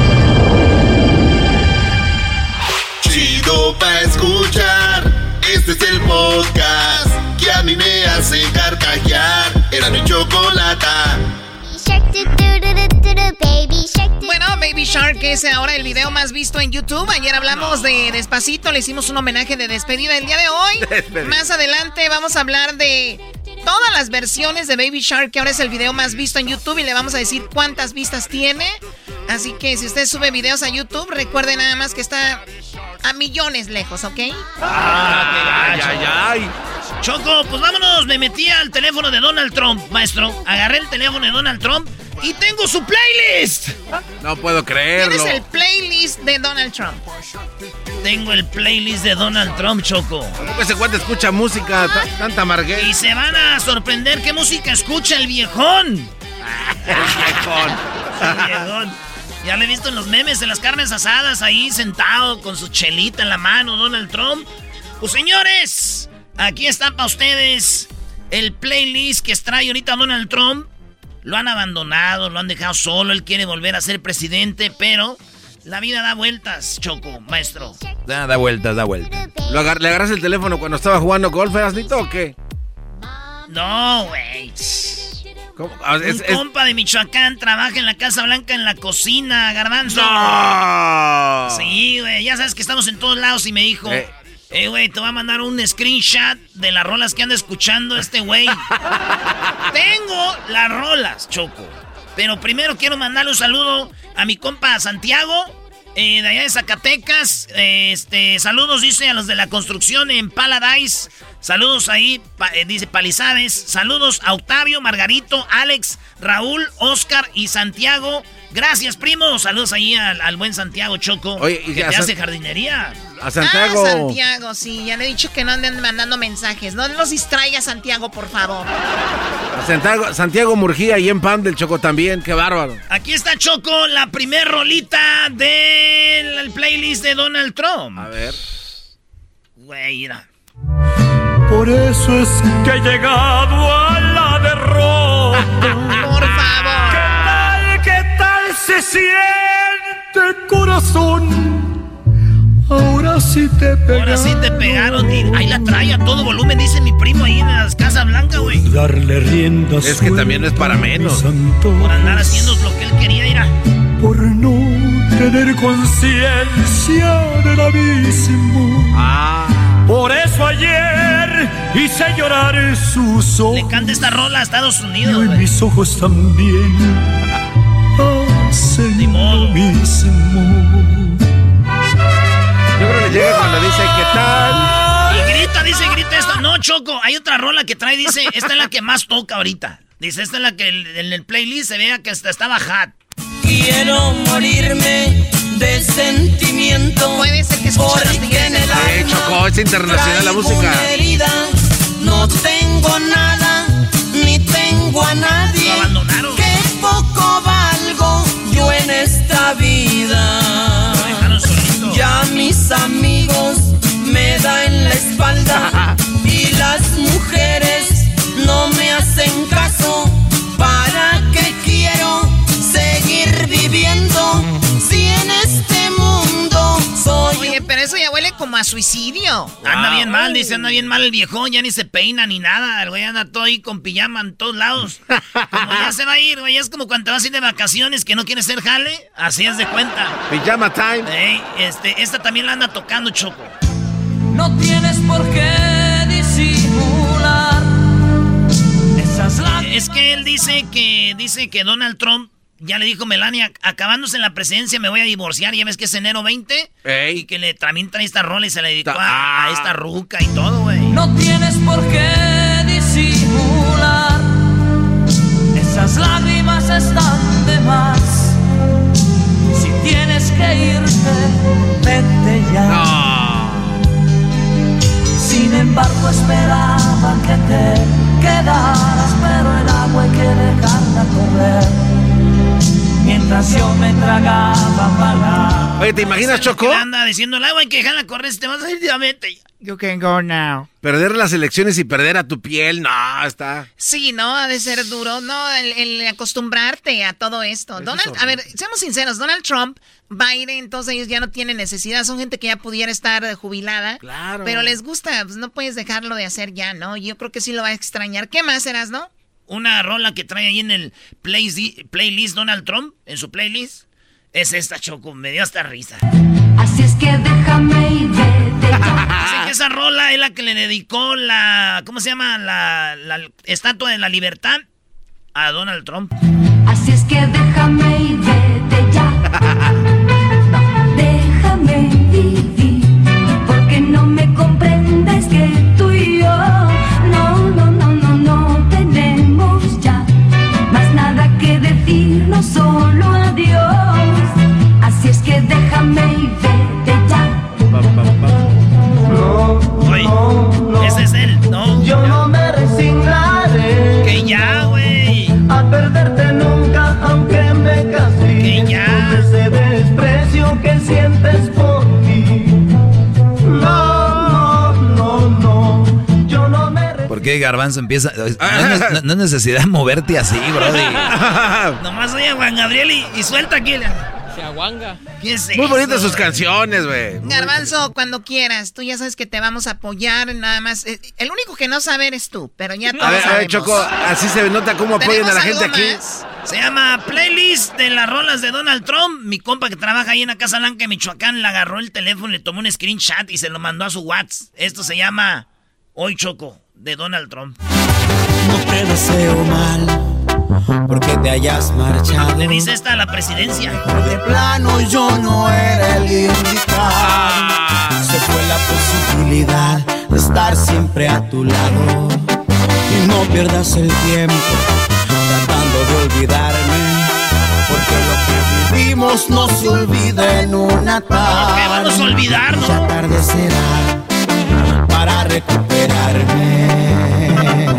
Chido pa' escuchar. Este es el podcast que a mí me hace carcajear. Era mi chocolata. Bueno, Baby Shark es ahora el video más visto en YouTube. Ayer hablamos de Despacito, le hicimos un homenaje de despedida el día de hoy. *laughs* Despedida. Más adelante vamos a hablar de todas las versiones de Baby Shark, que ahora es el video más visto en YouTube y le vamos a decir cuántas vistas tiene. Así que si usted sube videos a YouTube, recuerde nada más que está a millones lejos, ¿ok? Ah, ay, ay, ay. Choco, pues vámonos. Me metí al teléfono de Donald Trump, maestro. Agarré el teléfono de Donald Trump y tengo su playlist. No puedo creerlo. Tienes el playlist de Donald Trump. Tengo el playlist de Donald Trump, Choco. ¿Cómo ese cuate escucha música ta- tanta amarguez? Y se van a sorprender qué música escucha el viejón. *laughs* El viejón. Ya lo he visto en los memes, en las carnes asadas, ahí sentado con su chelita en la mano, Donald Trump. Pues señores, aquí está para ustedes el playlist que trae ahorita Donald Trump. Lo han abandonado, lo han dejado solo, él quiere volver a ser presidente, pero la vida da vueltas, Choco, maestro. Da, da vueltas, da vueltas. ¿Lo agar- ¿Le agarras el teléfono cuando estaba jugando golf, Erasnito, o qué? No, güey. ¿Cómo? Ah, Un es- compa de Michoacán trabaja en la Casa Blanca en la cocina, garbanzo. ¡No! Sí, güey, ya sabes que estamos en todos lados y me dijo, Eh. eh, güey, te voy a mandar un screenshot de las rolas que anda escuchando este güey. *laughs* Tengo las rolas, Choco. Pero primero quiero mandarle un saludo a mi compa Santiago, eh, de allá de Zacatecas. Eh, este, saludos, dice, a los de la construcción en Paradise. Saludos ahí, pa- eh, dice Palizades. Saludos a Octavio, Margarito, Alex, Raúl, Oscar y Santiago. Gracias, primo. Saludos ahí al, al buen Santiago Choco, Oye, y que te San- hace jardinería. A Santiago. Ah, Santiago, sí, ya le he dicho que no anden mandando mensajes. No los distraiga, Santiago, por favor. a Santiago, Santiago Murgía y en Pan del Choco también, qué bárbaro. Aquí está Choco, la primer rolita del playlist de Donald Trump. A ver. Güey, mira. Por eso es que he llegado a la derrota. *laughs* Por favor. ¿Qué tal, qué tal se siente, corazón? Ahora sí te pegaron. Ahora sí te pegaron y ahí la trae a todo volumen, dice mi primo ahí en las Casas Blanca, güey. Darle riendas. Es que también no es para menos. Por andar haciendo lo que él quería ir a... Por no tener conciencia del abismo. Ah. Por eso ayer hice llorar sus ojos. Le canta esta rola a Estados Y Unidos, hoy güey. mis ojos también hacen lo mismo. Yo creo que llega cuando dice, ¿qué tal? Y grita, dice, grita esto. No, Choco, hay otra rola que trae, dice, esta es la que más toca ahorita. Dice, esta es la que en el playlist se vea que hasta estaba hot. Quiero morirme de sentimiento. Puede ser que escuchas las porque en el Eh, alma Choco, es internacional la música. una herida. No tengo nada, ni tengo a nadie. Lo abandonaron. Qué poco valgo yo en esta vida. Lo dejaron solito. Ya mis amigos me dan la espalda a suicidio. Anda bien mal, dice, anda bien mal el viejón, ya ni se peina ni nada. El güey anda todo ahí con pijama en todos lados. Como ya se va a ir, güey, es como cuando te vas a ir de vacaciones que no quieres ser jale, así es de cuenta. Pijama time. Ey, este, esta también la anda tocando, Choco. No tienes por qué disimular esas lágrimas. Es que él dice que, dice que Donald Trump ya le dijo Melania, acabándose en la presidencia me voy a divorciar, ya ves que es enero 20. Y que le también trae esta rola y se la dedicó a, a esta ruca y todo, güey. No tienes por qué disimular esas lágrimas están de más. Si tienes que irte, vete ya. Sin embargo, esperaba que te quedaras, pero el agua hay que dejarla correr. Mientras yo me tragaba para. Oye, ¿te imaginas, Choco? Anda diciendo el agua hay que dejarla correr, te vas a ir. You can go now. Perder las elecciones y perder a tu piel, no, está. Sí, ¿no? Ha de ser duro, ¿no? El, el acostumbrarte a todo esto. Donald, a ver, seamos sinceros, Donald Trump, Biden, entonces ellos ya no tienen necesidad, son gente que ya pudiera estar jubilada. Claro. Pero les gusta, pues no puedes dejarlo de hacer ya, ¿no? Yo creo que sí lo va a extrañar. ¿Qué más serás, no? Una rola que trae ahí en el play- playlist Donald Trump, en su playlist, es esta, Choco, me dio hasta risa. Así es que déjame y vete *laughs* ya. Así que esa rola es la que le dedicó la, ¿cómo se llama? La, la estatua de la libertad a Donald Trump. Así es que déjame qué Garbanzo empieza? No, es- no- no es necesidad moverte así, brody. *laughs* Nomás oye a Juan Gabriel y, y suelta aquí. Se aguanga. ¿Qué es Muy bonitas sus canciones, güey. Garbanzo, cuando quieras, tú ya sabes que te vamos a apoyar, nada más. eh, El único que no sabe eres tú, pero ya todos A ver, a ver, sabemos. Choco, así se nota cómo apoyan a la gente ¿Tenemos aquí. más? Se llama Playlist de las rolas de Donald Trump. Mi compa que trabaja ahí en la Casa Blanca, en Michoacán, le agarró el teléfono, le tomó un screenshot y se lo mandó a su WhatsApp. Esto se llama Hoy Choco, de Donald Trump. No te deseo mal, porque te hayas marchado. Le dice esta a la presidencia. De plano yo no era el indicado. Se fue la posibilidad de estar siempre a tu lado. Y no pierdas el tiempo tratando de olvidarme. Porque lo que vivimos no se olvida en una tarde. ¿Qué vamos a olvidar, no? Ya tarde será recuperarme.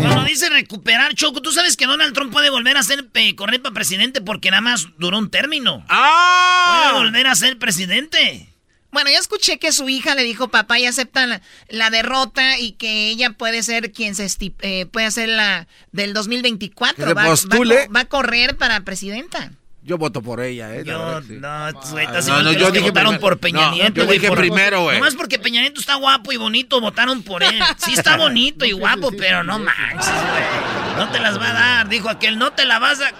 Cuando dice recuperar, Choco, tú sabes que Donald Trump puede volver a ser eh, correr para presidente porque nada más duró un término. ¡Ah! Puede volver a ser presidente. Bueno, yo escuché que su hija le dijo, papá, ya acepta la, la derrota y que ella puede ser quien se eh, puede ser la del 2024. Que se va, va va a correr para presidenta. Yo voto por ella, ¿eh? Yo, sí. no, güey, estás no, no, yo dije votaron primero. por Peña No, Nieto. yo dije por- primero, güey. Nomás porque Peña Nieto está guapo y bonito, votaron por él. Sí está *laughs* bonito y guapo, pero no manches, güey. No te las va a dar, dijo aquel, no te la vas a...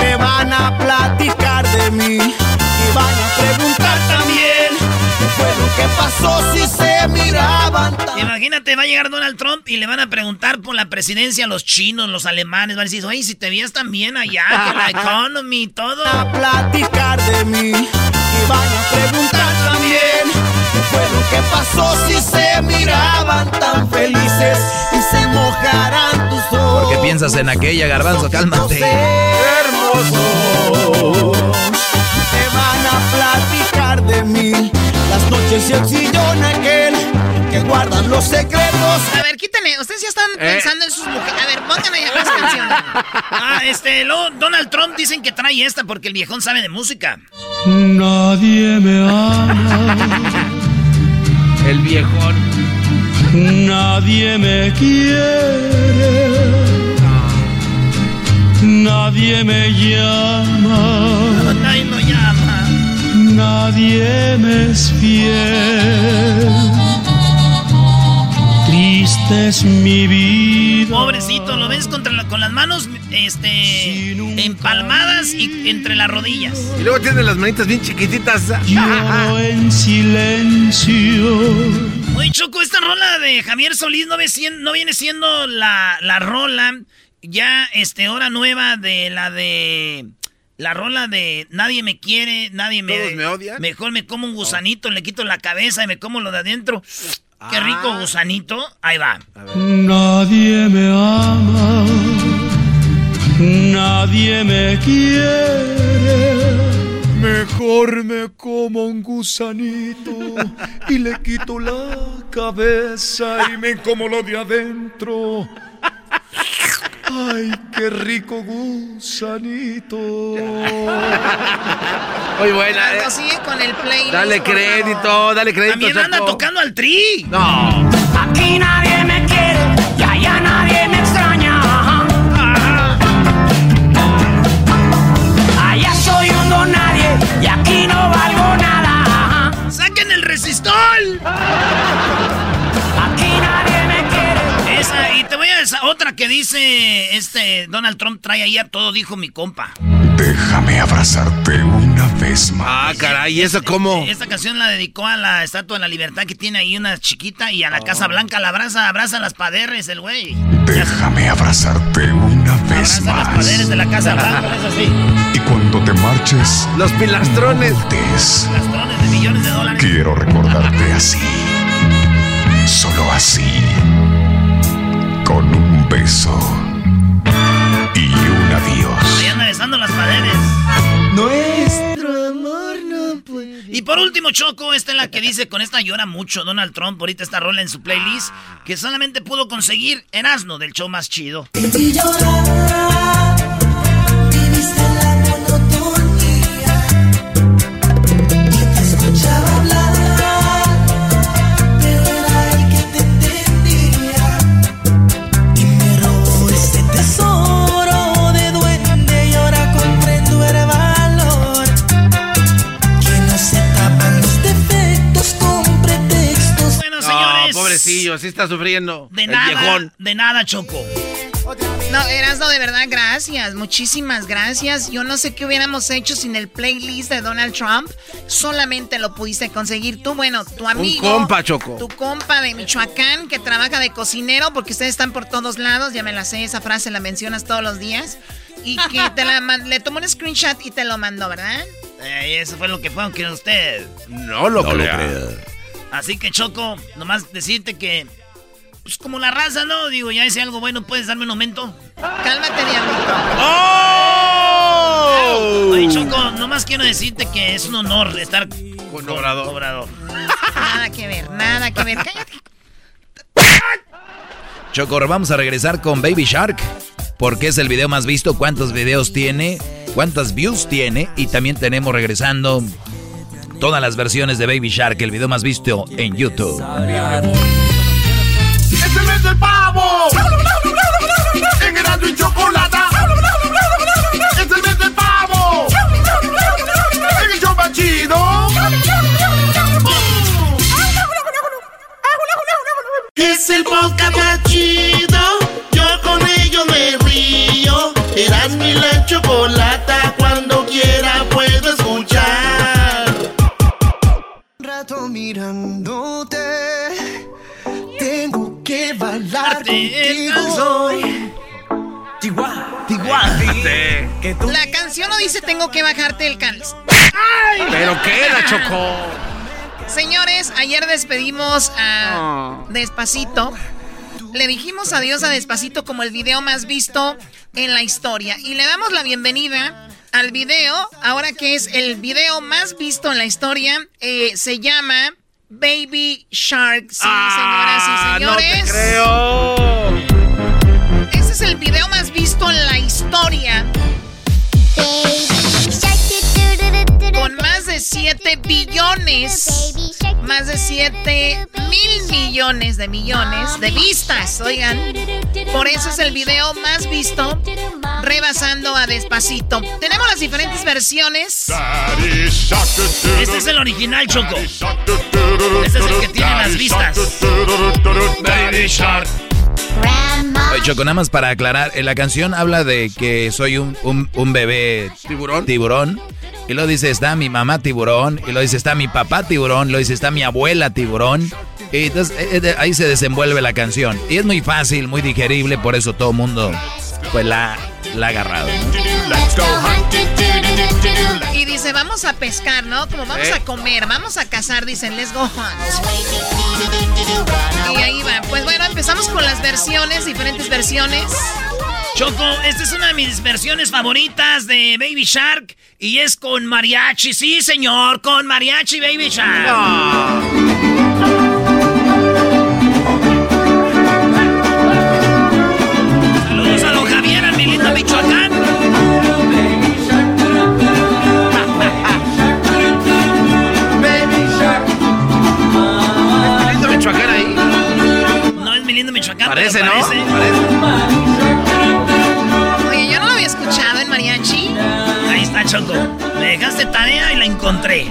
Te van a platicar de mí y van a preguntar también fue lo que pasó si se miraban tan Imagínate, va a llegar Donald Trump y le van a preguntar por la presidencia a los chinos, los alemanes. Van a decir, oye, si te vías tan bien allá, que la *laughs* economy y todo. a platicar de mí y van a preguntar también qué fue lo que pasó si se miraban tan felices y se mojarán tus ojos. ¿Por qué piensas en aquella, Garbanzo? Cálmate. hermosos. Te van a platicar de mí las noches y el sillón aquel que guardan los secretos. A ver, quítenle, ustedes ya están Eh. pensando en sus mujeres. A ver, pongan ahí las canciones. Ah, este, luego Donald Trump dicen que trae esta porque el viejón sabe de música. Nadie me ama, El viejón. nadie me quiere, nadie me llama, Nadie me es fiel. Triste es mi vida. Pobrecito, lo ves contra con las manos este, empalmadas y entre las rodillas. Y luego tiene las manitas bien chiquititas. Lloro *laughs* en silencio. Oye, Choco, esta rola de Javier Solís no, no viene siendo la, la rola ya, este, hora nueva de la de... La rola de nadie me quiere, nadie me... ¿Todos me odian? Mejor me como un gusanito, le quito la cabeza y me como lo de adentro. Qué rico Ah. gusanito. Ahí va. Nadie me ama, nadie me quiere. Mejor me como un gusanito y le quito la cabeza y me como lo de adentro. Ay, qué rico gusanito. *laughs* Muy buena. eh. Algo sigue con el playlist. Dale crédito, dale crédito. También anda tocando al tri. No. Aquí nadie me quiere y allá nadie me extraña. Allá soy un don nadie y aquí no valgo nada. ¡Saquen el resistol! Aquí y te voy a esa otra que dice este Donald Trump trae ahí a todo, dijo mi compa. Déjame abrazarte una vez más. Ah, caray, ¿y eso cómo? Esta canción la dedicó a la Estatua de la Libertad que tiene ahí una chiquita y a la Casa Blanca la abraza, abraza las paderes el güey. Déjame abrazarte una vez Abraza las paderes más. de la Casa Blanca, es así. Y cuando te marches, Los pilastrones. voltees. Castrones de millones de dólares. Quiero recordarte así. Solo así. Con un beso. Y un adiós. Ahí anda besando las paderes. Nuestro amor no puede. Y por último, Choco, esta es la que dice, con esta llora mucho Donald Trump, ahorita esta rola en su playlist, que solamente pudo conseguir Erasmo del show más chido. Este está sufriendo. De el nada, viejón. de nada, Choco. No, Erasmo, de verdad, gracias. Muchísimas gracias. Yo no sé qué hubiéramos hecho sin el playlist de Donald Trump. Solamente lo pudiste conseguir tú. Bueno, tu amigo. compa, Choco. Tu compa de Michoacán que trabaja de cocinero porque ustedes están por todos lados. Ya me la sé, esa frase la mencionas todos los días. Y que te la le tomó un screenshot y te lo mandó, ¿verdad? Eh, eso fue lo que fue, aunque usted. No lo crea. Así que, Choco, nomás decirte que. Pues como la raza, ¿no? Digo, ya hice algo bueno, ¿puedes darme un momento? Cálmate, diablito. ¡Oh! Oye, Choco, nomás quiero decirte que es un honor estar Con Obrador. Obrador. Nada que ver, nada que ver. Cállate. Choco, vamos a regresar con Baby Shark. Porque es el video más visto, cuántos videos tiene, cuántas views tiene. Y también tenemos regresando todas las versiones de Baby Shark, el video más visto en YouTube. ¡Este mes del pavo! ¡En Erasmo y Chocolata! ¡Es el mes del pavo! ¡En el show chido! Es el podcast más chido Yo con ello me río Erasmo y la Chocolata Cuando mirándote, tengo que bailar contigo hoy. Tijuana, La canción no dice tengo que bajarte el calz. Pero queda, Choco. Señores, ayer despedimos a Despacito. Le dijimos adiós a Despacito como el video más visto en la historia. Y le damos la bienvenida al video, ahora que es el video más visto en la historia. eh, se llama Baby Shark. Sí, señoras y Ah, No señores. te creo. Este es el video más visto en la historia. Más de 7 7 billones, más de 7 mil millones de millones de vistas, oigan. Por eso es el video más visto, rebasando a Despacito. Tenemos las diferentes versiones. Este es el original, Choco. Este es el que tiene las vistas. Baby Shark. Oye, Choco, nada más para aclarar, en la canción habla de que soy un, un, un bebé tiburón. tiburón. Y luego dice, está mi mamá tiburón. Y luego dice, está mi papá tiburón. Luego dice, está mi abuela tiburón. Y entonces eh, eh, ahí se desenvuelve la canción. Y es muy fácil, muy digerible, por eso todo el mundo pues la, la ha agarrado. Y dice, vamos a pescar, ¿no? Como vamos Eh. a comer, vamos a cazar, dicen, let's go hunt. Y ahí va. Pues bueno, empezamos con las versiones, diferentes versiones. Choco, esta es una de mis versiones favoritas de Baby Shark y es con mariachi. Sí, señor, con mariachi Baby Shark. Saludos Michoacán. Parece, ¿no? Oye, yo no lo había escuchado en mariachi. Ahí está, Choco. Me dejaste tarea y la encontré.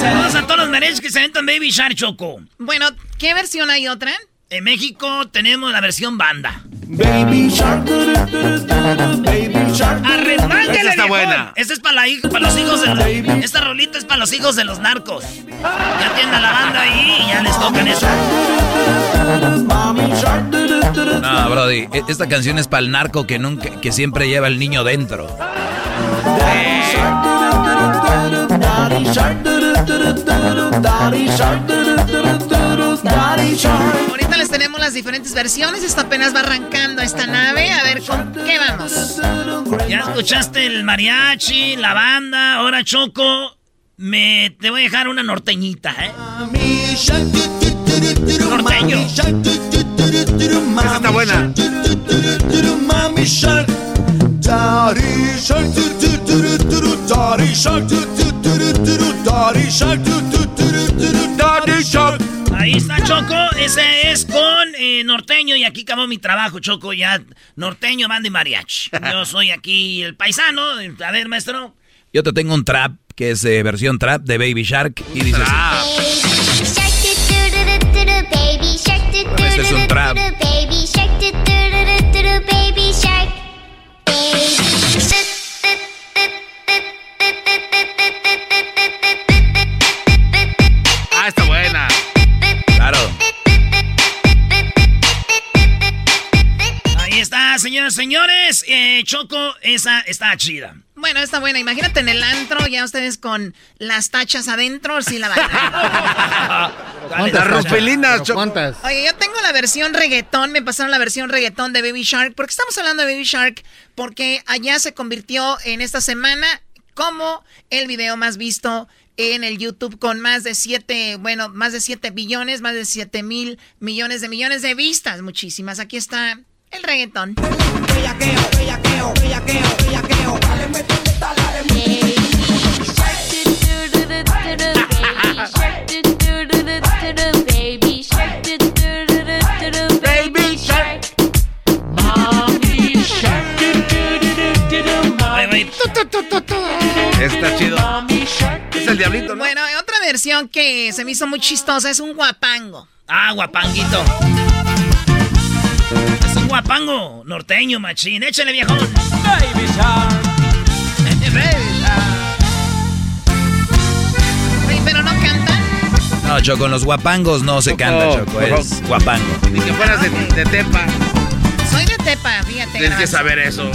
Saludos a todos los mariachis que se aventan Baby Shark, Choco. Bueno, ¿qué versión hay otra? En México tenemos la versión banda. Baby Shark, Baby Shark. Arremángale, está buena. Esta es para, la para los hijos de los... Esta rolita es para los hijos de los narcos. Ya tienen a la banda ahí y ya les tocan eso. No, Brody, e- esta canción es para el narco que nunca, que siempre lleva el niño dentro. Ahorita les tenemos las diferentes versiones. Esta apenas va arrancando esta nave. A ver, ¿con qué vamos? Ya escuchaste el mariachi, la banda, ahora Choco. Me te voy a dejar una norteñita, ¿eh? Norteño. Esa está buena. Mami Shark, Daddy Shark, Shark, Shark, Shark. Ahí está Choco, ese es con eh, norteño y aquí acabó mi trabajo, Choco, ya norteño, banda y mariachi. *laughs* Yo soy aquí el paisano. A ver, maestro. Yo te tengo un trap, que es eh, versión trap de Baby Shark, y dices... Este es un trap. Señoras y señores. Eh, Choco, esa está chida. Bueno, está buena. Imagínate en el antro, ya ustedes con las tachas adentro, sí la bailan. *laughs* Las ruspelinas, Choco. Oye, yo tengo la versión reggaetón, me pasaron la versión reggaetón de Baby Shark. ¿Por qué estamos hablando de Baby Shark? Porque allá se convirtió en esta semana como el video más visto en el YouTube con más de 7, bueno, más de 7 billones, más de 7 mil millones de millones de vistas. Muchísimas. Aquí está el reggaetón. Baby Shark. Está chido. Es el diablito, ¿no? Bueno, otra versión que se me hizo muy chistosa es un guapango. Ah, guapanguito. Es un guapango norteño, machín. Échale, viejón. *laughs* Baby Shark. Oye, pero no cantan. No, Choco, en los guapangos no se canta, Choco, es guapango. Ni que fueras de, de Tepa. Soy de Tepa, fíjate. Tienes que saber eso.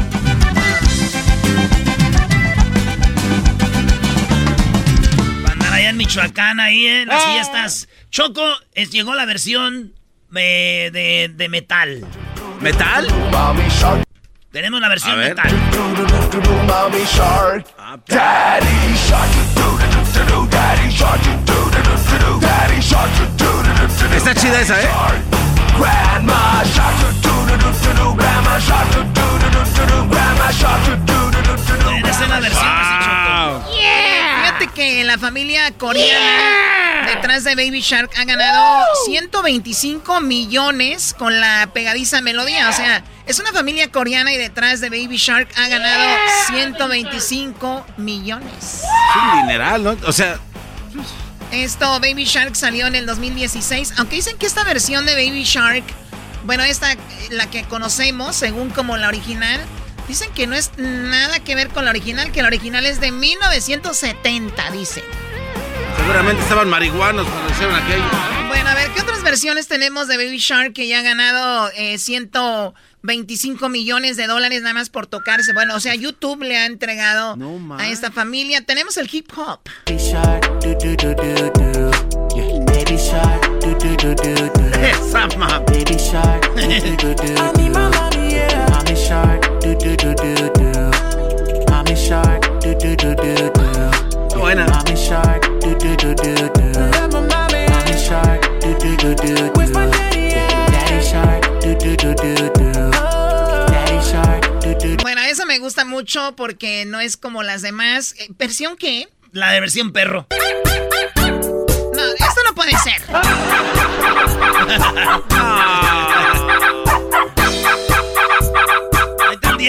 Para andar allá en Michoacán, ahí en las fiestas. Choco, es- llegó la versión eh, de, de metal. ¿Metal? Tenemos la versión metal. Está chida esa, ¿eh? Esa es la versión así, Choco. Fíjate familia coreana detrás de Baby Shark ha ganado 125 millones con la pegadiza melodía. O sea, es una familia coreana y detrás de Baby Shark ha ganado 125 millones. Es un dineral, ¿no? O sea... Esto, Baby Shark salió en el 2016. Aunque dicen que esta versión de Baby Shark, bueno, esta, la que conocemos, según como la original, dicen que no es nada que ver con la original, que la original es de 1970, dicen. Seguramente estaban marihuanos cuando hicieron aquello. Bueno, a ver, ¿qué otras versiones tenemos de Baby Shark que ya ha ganado eh, 125 millones de dólares nada más por tocarse? Bueno, o sea, YouTube le ha entregado a esta familia. Tenemos el hip hop. Baby shark. Esa. Baby do do do do do. Mommy shark, do do do do do. Mommy shark, do do do do do. Buena. Mommy shark, do do do do do. Mommy shark, do do do do do. Daddy shark, do do do do do. Daddy shark, do do. Bueno, eso me gusta mucho porque no es como las demás. Eh, ¿Versión qué? La de versión perro. No, esto no puede ser. *laughs* Ahí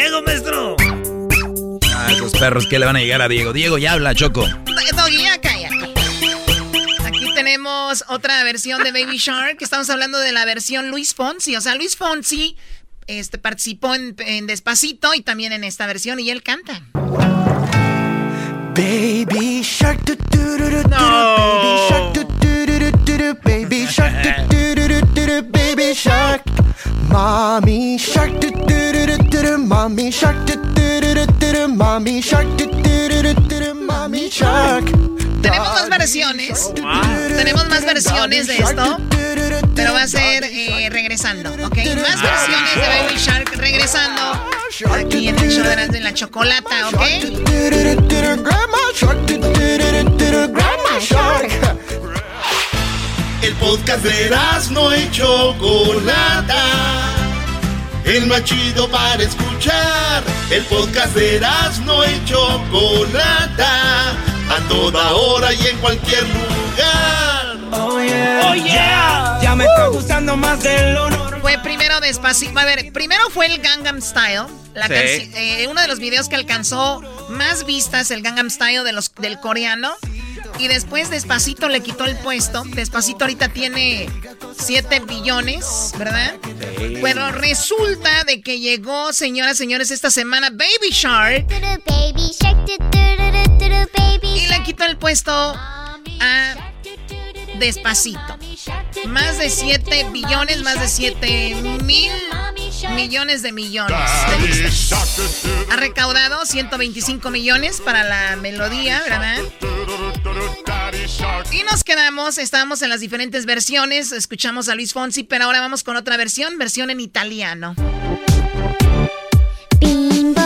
Diego, maestro. Ah, esos perros que le van a llegar a Diego. Diego, ya habla, Choco. Doggy, ya cállate. Aquí tenemos otra versión de Baby Shark. Estamos hablando de la versión Luis Fonsi. O sea, Luis Fonsi este, participó en, en Despacito y también en esta versión y él canta. Baby shark, do do do do. Baby shark. Baby shark, Baby shark. Mommy shark, do do do do do do. Mommy shark, do do do do do do. Mommy shark, do do do do do do. Mommy shark. Tenemos más versiones. Tenemos más versiones de esto. Pero va a ser eh, regresando, ¿ok? Más versiones de Baby Shark regresando aquí en el show de la chocolata, ¿ok? Shark. Grandma shark. El podcast de Erasmo y Chocolata. El más chido para escuchar. El podcast de Erasmo y Chocolata. A toda hora y en cualquier lugar. Oh yeah. Oh, yeah. Ya me está gustando más de lo normal. Fue primero despacito. A ver, primero fue el Gangnam Style. La Sí. eh, uno de los videos que alcanzó más vistas, el Gangnam Style de los, del coreano. Y después Despacito le quitó el puesto. Despacito ahorita tiene 7 billones, ¿verdad? Pero resulta de que llegó, señoras y señores, esta semana Baby Shark. Y le quitó el puesto a Despacito. Más de 7 billones, más de 7 mil millones de millones. Ha recaudado 125 millones para la melodía, ¿verdad? Y nos quedamos, estábamos en las diferentes versiones, escuchamos a Luis Fonsi, pero ahora vamos con otra versión, versión en italiano. Bimbo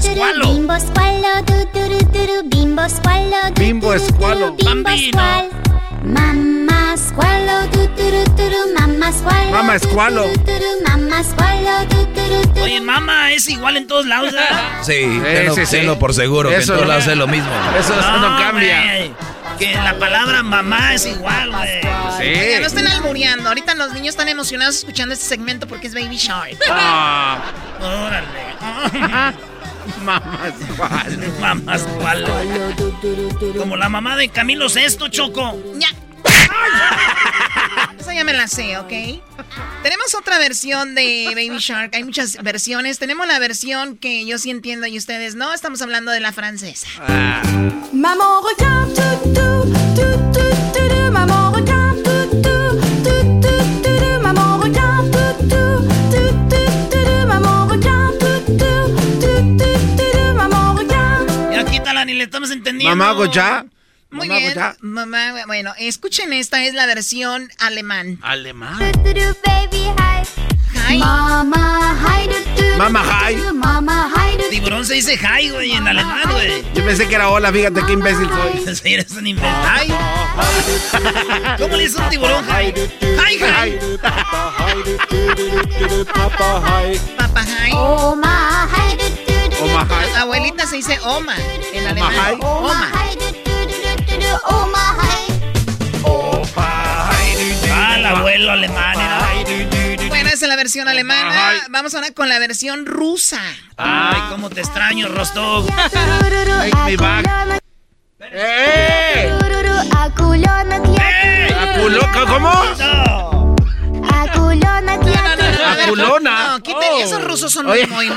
du Bimbo squallo du du du du du Bimbo du Bimbo Bambino. du du du Mamma squallo du du du du Oye, mamá, es igual en todos lados, ¿verdad? Sí, tenlo, sí, sí. tenlo por seguro, que en Eso todos no- lados es lo mismo. Eso no, cambia. Que la palabra mamá es igual, güey. Oigan, no estén albureando, ahorita los niños están emocionados escuchando este segmento porque es Baby Shark. Ah. Órale. *laughs* Mamás cuál. Mamás cuál. Como la mamá de Camilo Sesto, Choco. Ya. *laughs* Esa ya me la sé, ¿ok? Tenemos otra versión de Baby Shark. Hay muchas versiones. Tenemos la versión que yo sí entiendo y ustedes no. Estamos hablando de la francesa. Maman ni le estamos entendiendo. Mamá Goya. Muy Mamá bien. Goya. Mamá, bueno, escuchen esta, es la versión alemán. Alemán. hi Hi. Mama hi du du Mama hi. Mama hi Tiburón se dice hi, güey, en alemán, güey. Yo pensé que era hola, fíjate qué imbécil soy. Sí, eres un imbécil. Hi. ¿Cómo le dice un tiburón hi? Hi, hi. Papá hi. Oma hi du du du Abuelita se dice Oma en alemán. Omahai. Oma. Ah, el abuelo alemán era. Bueno, esa es la versión alemana. Vamos ahora con la versión rusa. Ay, cómo te extraño, Rostov. Take me back. ¡Eh! ¡Eh! ¿Cómo? No. Aculona. No, no. Quiten. Esos rusos son muy, muy, muy.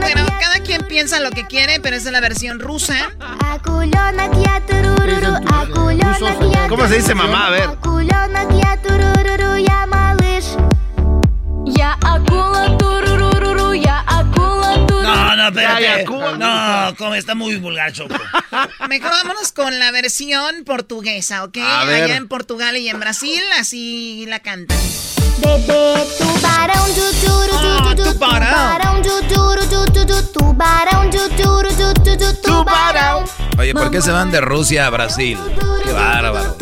Bueno, cada quien piensa lo que quiere, pero esa es la versión rusa. ¿Cómo se dice mamá? A ver. No, no. No, como está muy vulgar, Choco. *laughs* Mejor vámonos con la versión portuguesa, ¿ok? Allá en Portugal y en Brasil, así la cantan. Bebê tubarão, du, duro, du, du, du, tubarão, du, duro, du, du, du, tubarão, du, duro, du, du, du, tubarão. Oye, ¿por qué se van de Rusia a Brasil? Qué bárbaro.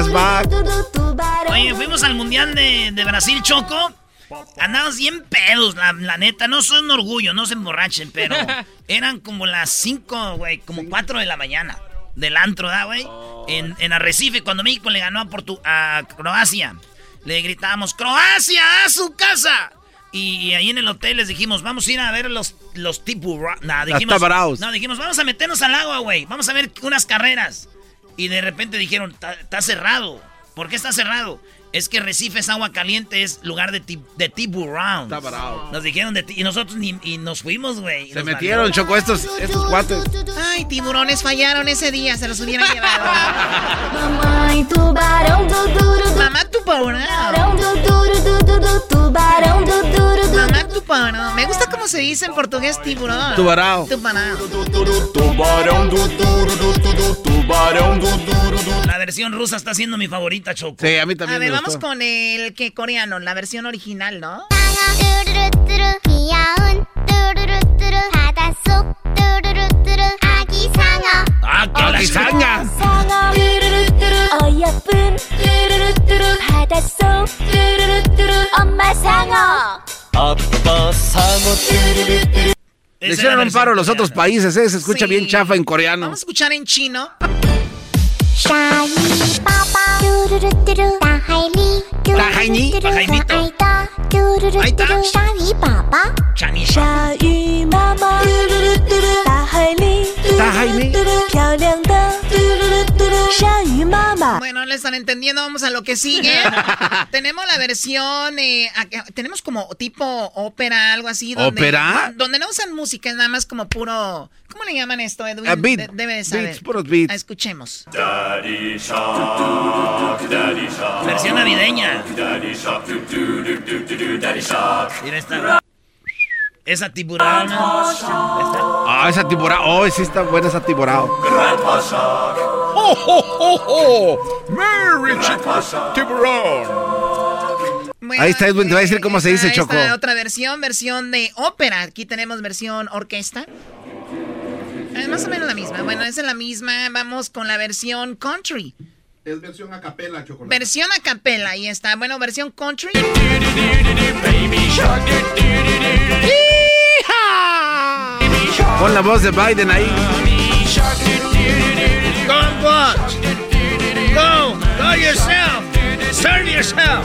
Us back. Oye, fuimos al Mundial de, de Brasil, Choco. Andamos bien pedos, la, la neta. No son orgullo, no se emborrachen, pero eran como las 5, güey, como 4 de la mañana. Del antro, ¿da, güey? En, en Arrecife, cuando México le ganó a, Portu a Croacia. Le gritábamos, ¡Croacia, a su casa! Y, y ahí en el hotel les dijimos, vamos a ir a ver los, los tipos... Nah, dijimos, no, dijimos, vamos a meternos al agua, güey. Vamos a ver unas carreras. Y de repente dijeron, "Está- está cerrado. ¿Por qué está cerrado? Es que Recife es agua caliente, es lugar de, ti- de tiburón. Nos dijeron de ti- y nosotros ni, y nos fuimos, güey. Se metieron, Choco, estos, estos cuates. Ay, tiburones fallaron ese día, se los hubieran llevado. Mamá tubarão, du, duro, du, Mamá tubarão. Me gusta cómo se dice en portugués tiburón. Do, tubarão do duro, do. La versión rusa está siendo mi favorita, Choco. Sí, a mí A también ver, me vamos con el que coreano, la versión original, ¿no? Le hicieron un paro a los otros países, ¿eh? Se escucha sí. bien chafa en coreano. Vamos a escuchar en chino. 鲨鱼宝宝嘟嘟嘟嘟嘟大海里。可爱的。嘟嘟嘟嘟嘟鲨鱼宝宝鲨鱼妈妈。嘟嘟嘟嘟嘟大海里。漂亮下雨妈妈。Bueno, no le están entendiendo, vamos a lo que sigue. *laughs* tenemos la versión, eh, tenemos como tipo ópera, algo así. Donde, ¿Ópera? Donde no usan música, es nada más como puro... ¿Cómo le llaman esto, Edwin? A beat, debe de saber. Beats. Ah, escuchemos. Daddy Shark, Daddy Versión navideña. Mira esta. Esa tiburona. Ah, esa tiburona. Oh, sí está buena esa tiburona. ¡Oh, oh, oh, oh! ¡Merry shark. tiburón! Bueno, Ahí está Edwin, te va a decir cómo se dice, Choco. esta otra versión, versión de ópera. Aquí tenemos versión orquesta. Es más o menos la misma. Bueno, esa es la misma. Vamos con la versión country. Es versión a capela, chocolate. Versión a capela, ahí está. Bueno, versión country. Pon la voz de Biden ahí. Baby shark. do, do, do, do, do. Go, watch. Go. Go yourself. Serve yourself.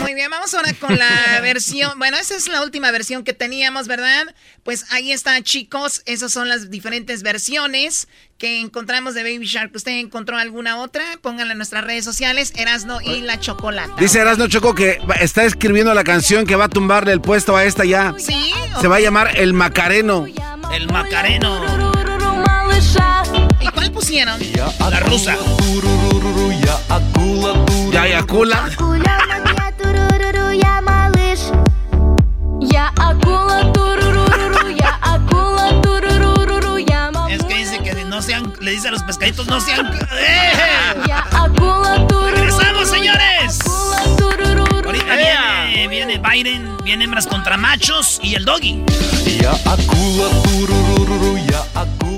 Muy bien, vamos ahora con la *laughs* versión. Bueno, esa es la última versión que teníamos, ¿verdad? Pues ahí está, chicos. Esas son las diferentes versiones que encontramos de Baby Shark. ¿Usted encontró alguna otra? Pónganla en nuestras redes sociales, Erasno y la Chocolata. Dice Erasno Choco que está escribiendo la canción que va a tumbarle el puesto a esta ya. Sí. Se va a llamar El Macareno. El Macareno. ¿Y cuál pusieron? La rusa. Ya Yakula. Es que dice que no sean, le dice a los pescaditos no sean. ¡Regresamos, señores! Ahorita viene, viene Biden, viene hembras contra machos y el doggy. Ya acula, ya acula.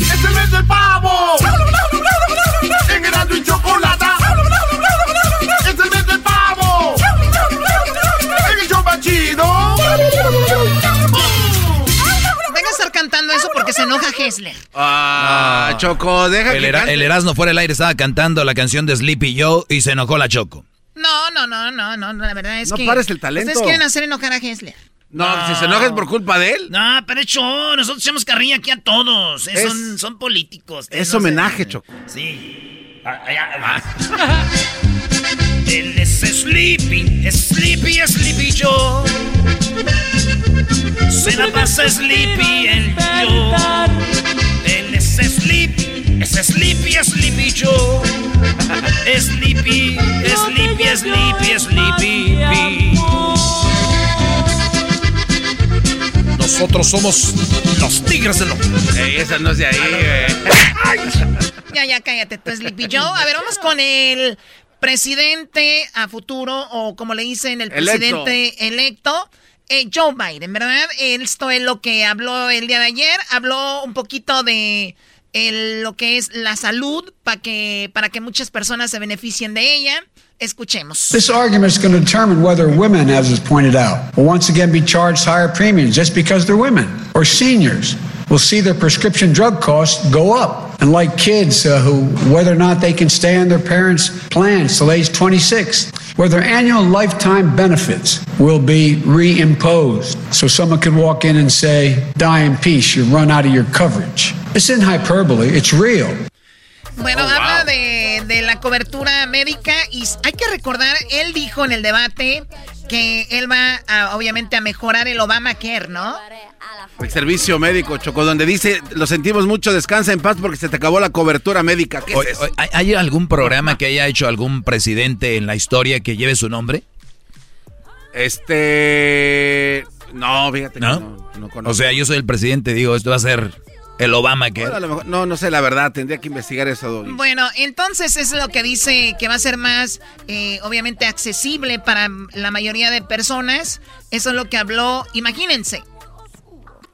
¡Es el mes del pavo! En Erasmo y Chocolata. ¡Es el mes del pavo! En el show más chido. Venga a estar cantando eso porque se enoja Hessler. Ah, Choco, deja El, que Era- cante. el Erasmo fuera del aire estaba cantando la canción de Sleepy Joe y se enojó la Choco. No, no, no, no, no, la verdad es No que... pares el talento. Ustedes quieren hacer enojar a Hessler. No, si se enoja es por culpa de él. No, pero hecho, nosotros echamos carrilla aquí a todos. Es- son, son políticos. Es No sé. homenaje, Choco. Sí. Ah, ah, ah. Él es Sleepy, Sleepy, Sleepy Joe. Se la pasa Sleepy el yo. Él es Sleepy, es Sleepy, Sleepy Joe. Sleepy, Sleepy, Sleepy, Sleepy. Nosotros somos los tigres del hombre. Ey, esa no es de ahí, güey. Ya, ya, cállate, tú, Sleepy Joe. A ver, vamos con el presidente a futuro, o como le dicen, el Electo. presidente electo, eh, Joe Biden, ¿verdad? Esto es lo que habló el día de ayer. Habló un poquito de el- lo que es la salud para que, para que muchas personas se beneficien de ella. Escuchemos. This argument is going to determine whether women, as is pointed out, will once again be charged higher premiums just because they're women, or seniors will see their prescription drug costs go up. And like kids uh, who, whether or not they can stay on their parents' plans till age 26, where their annual lifetime benefits will be reimposed. So someone could walk in and say, die in peace, you run out of your coverage. It's in hyperbole, it's real. Bueno, Oh, habla de, de la cobertura médica y hay que recordar, él dijo en el debate que él va a, obviamente a mejorar el Obamacare, ¿no? El servicio médico, Choco, donde dice, lo sentimos mucho, descansa en paz porque se te acabó la cobertura médica. ¿Qué es eso? oye, ¿hay- ¿Hay algún programa que haya hecho algún presidente en la historia que lleve su nombre? Este... No, fíjate no, no conozco. O sea, yo soy el presidente, digo, esto va a ser el Obama que... Bueno, no, no sé la verdad, tendría que investigar eso, Doggy. Bueno, entonces es lo que dice que va a ser más, eh, obviamente, accesible para la mayoría de personas. Eso es lo que habló. Imagínense,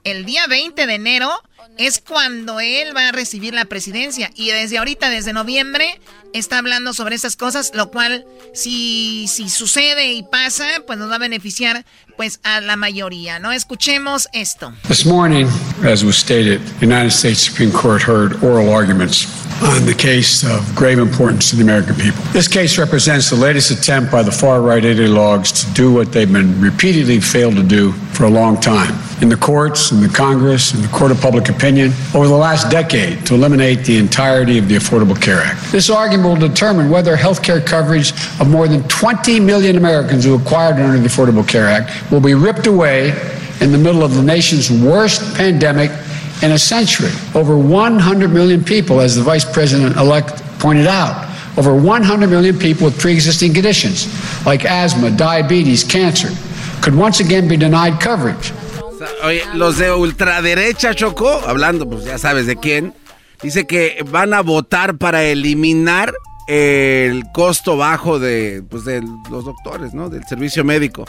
el día 20 de enero es cuando él va a recibir la presidencia. Y desde ahorita, desde noviembre, está hablando sobre esas cosas, lo cual, si, si sucede y pasa, pues nos va a beneficiar pues a la mayoría, ¿no? Escuchemos esto. This morning, as was stated, the United States Supreme Court heard oral arguments on the case of grave importance to the American people. This case represents the latest attempt by the far right ideologues to do what they've been repeatedly failed to do for a long time. In the courts, in the Congress, in the court of public opinion, over the last decade to eliminate the entirety of the Affordable Care Act. This argument will determine whether health care coverage of more than 20 million Americans who acquired under the Affordable Care Act will be ripped away in the middle of the nation's worst pandemic in a century. Over 100 million people, as the vice president elect pointed out, over 100 million people with pre existing conditions like asthma, diabetes, cancer, could once again be denied coverage. Oye, los de ultraderecha, Choco, hablando, pues ya sabes de quién, dice que van a votar para eliminar el costo bajo de, pues, de los doctores, ¿no? Del servicio médico.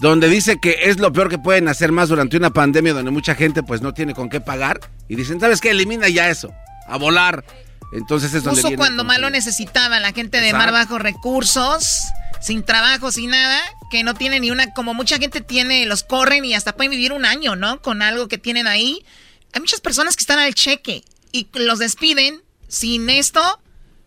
Donde dice que es lo peor que pueden hacer más durante una pandemia donde mucha gente pues no tiene con qué pagar. Y dicen, ¿sabes qué? Elimina ya eso. A volar. Entonces es donde viene cuando más lo necesitaba, la gente de más bajos recursos, sin trabajo, sin nada, que no tiene ni una, como mucha gente tiene, los corren y hasta pueden vivir un año, ¿no? Con algo que tienen ahí. Hay muchas personas que están al cheque y los despiden sin esto.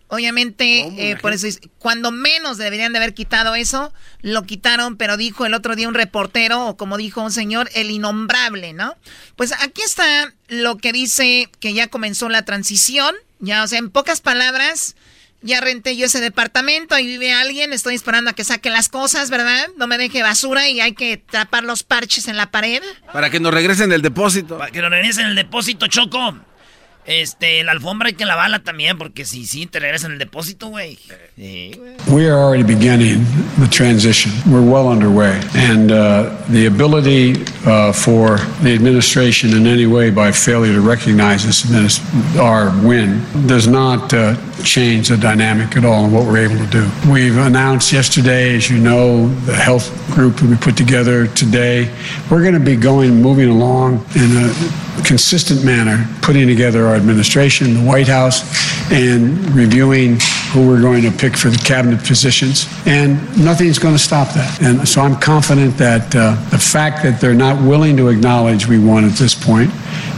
Obviamente, eh, por eso, cuando menos deberían de haber quitado eso, lo quitaron, pero dijo el otro día un reportero, o como dijo un señor, el innombrable, ¿no? Pues aquí está lo que dice que ya comenzó la transición, ya, o sea, en pocas palabras, ya renté yo ese departamento, ahí vive alguien, estoy esperando a que saque las cosas, ¿verdad? No me deje basura y hay que tapar los parches en la pared. Para que nos regresen el depósito. Para que nos regresen el depósito, Choco. Este, la alfombra hay que lavarla también, porque si sí, te regresan el depósito, güey. Sí, We are already beginning the transition. We're well underway. And uh, the ability uh, for the administration in any way by failure to recognize this our win does not uh, change the dynamic at all in what we're able to do. We've announced yesterday, as you know, the health group that we put together today. We're going to be going, moving along in a consistent manner, putting together our administration, the White House, and reviewing who we're going to pick for the cabinet positions. And nothing's going to stop that. And so I'm confident that uh, the fact that they're not willing to acknowledge we won at this point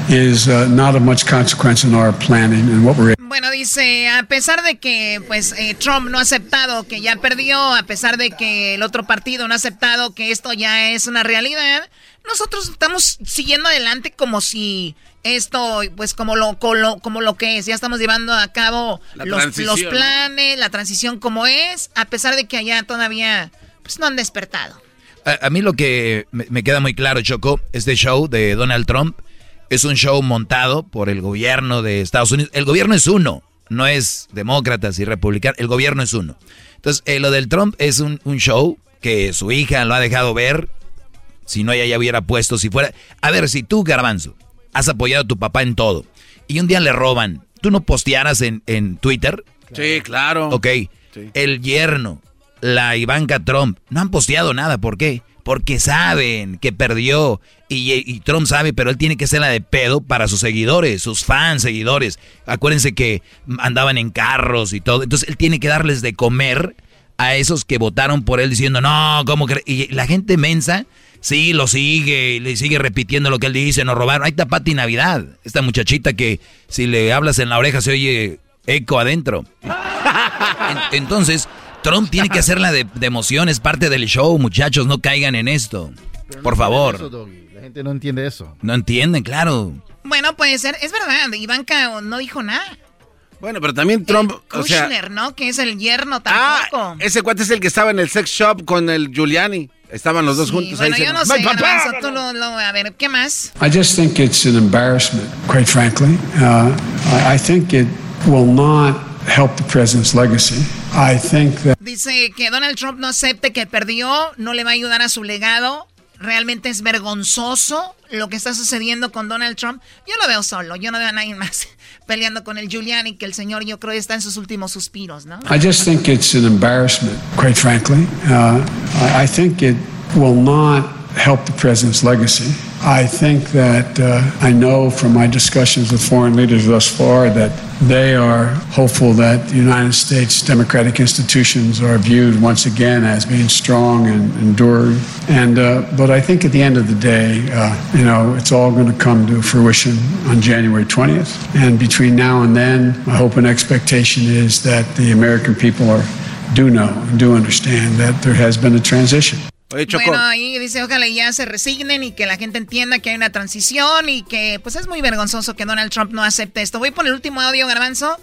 is uh, not of much consequence in our planning and what we're Bueno, dice, a pesar de que pues eh, Trump no ha aceptado que ya perdió, a pesar de que el otro partido no ha aceptado que esto ya es una realidad, nosotros estamos siguiendo adelante como si esto, pues como lo, como, lo que es, ya estamos llevando a cabo los, los, planes, la transición como es, a pesar de que allá todavía pues no han despertado. A, mí lo que me, me, queda muy claro, Choco, este show de Donald Trump es un show montado por el gobierno de Estados Unidos. El gobierno es uno, no es demócratas y republicanos, el gobierno es uno. Entonces, eh, lo del Trump es un, show que su hija lo ha dejado ver. Si no, ella ya hubiera puesto, si fuera... A ver, si tú, Garbanzo, has apoyado a tu papá en todo y un día le roban, ¿tú no postearas en, en Twitter? Sí, claro. Ok. El yerno, la Ivanka Trump, no han posteado nada. ¿Por qué? Porque saben que perdió y, Trump sabe, pero él tiene que ser la de pedo para sus seguidores, sus fans, seguidores. Acuérdense que andaban en carros y todo. Entonces él tiene que darles de comer a esos que votaron por él diciendo, no, ¿cómo que? Y la gente mensa, sí, lo sigue, y le sigue repitiendo lo que él dice, nos robaron. Ahí está Pati Navidad, esta muchachita que si le hablas en la oreja se oye eco adentro. Entonces, Trump tiene que hacerla de, de emoción, es parte del show, muchachos, no caigan en esto. Por favor. la gente no entiende eso. No entienden, claro. Bueno, puede ser, es verdad, Ivanka no dijo nada. Bueno, pero también Trump, o sea, ¿no? Que es el yerno ah, tampoco. Ah, ese cuate es el que estaba en el sex shop con el Giuliani. Estaban los dos juntos bueno, ahí. yo no sé, tú lo, a ver, ¿qué más? I just think it's an embarrassment, quite frankly. Uh, I, I think it will not help the president's legacy. I think that... Dice que Donald Trump no acepte que perdió, no le va a ayudar a su legado. Realmente es vergonzoso lo que está sucediendo con Donald Trump. Yo lo veo solo, yo no veo a nadie más peleando con el Giuliani, que el señor yo creo está en sus últimos suspiros, ¿no? I just think it's an embarrassment, quite frankly. Uh, I think it will not help the president's legacy. I think that uh, I know from my discussions with foreign leaders thus far that they are hopeful that the United States democratic institutions are viewed once again as being strong and enduring. And uh, but I think at the end of the day, uh, you know, it's all going to come to fruition on January 20th. And between now and then, my hope and expectation is that the American people are do know and do understand that there has been a transition. Bueno, ahí dice, ojalá ya se resignen y que la gente entienda que hay una transición y que pues es muy vergonzoso que Donald Trump no acepte esto. Voy por el último audio, Garbanzo.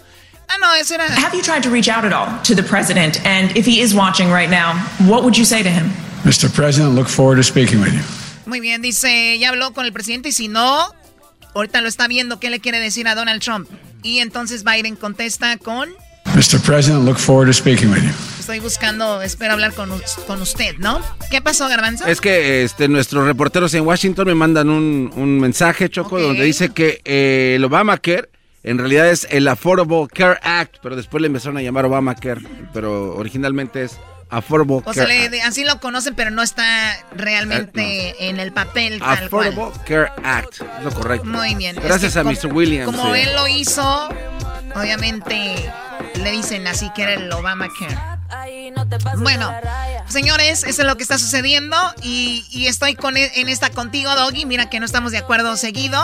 Ah, no, ese era... Have you tried to reach out at all to the president? And if he is watching right now, what would you say to him? Mr. President, look forward to speaking with you. Muy bien, dice, ya habló con el presidente y si no, ahorita lo está viendo, ¿qué le quiere decir a Donald Trump? Y entonces Biden contesta con... Mr. President, look forward to speaking with you. Estoy buscando, espero hablar con, con usted, ¿no? ¿Qué pasó, Garbanzo? Es que este, nuestros reporteros en Washington me mandan un, un mensaje, Choco, donde dice que eh, el Obamacare en realidad es el Affordable Care Act, pero después le empezaron a llamar Obamacare, pero originalmente es Affordable o sea, así lo conocen, pero no está realmente eh, en el papel. Affordable Care Act, es lo correcto. Muy bien. Gracias a Mr. Williams. Como él lo hizo, obviamente le dicen así que era el Obamacare. Bueno, Señores, eso es lo que está sucediendo y, estoy con, e, en esta contigo, Doggy. Mira que no estamos de acuerdo seguido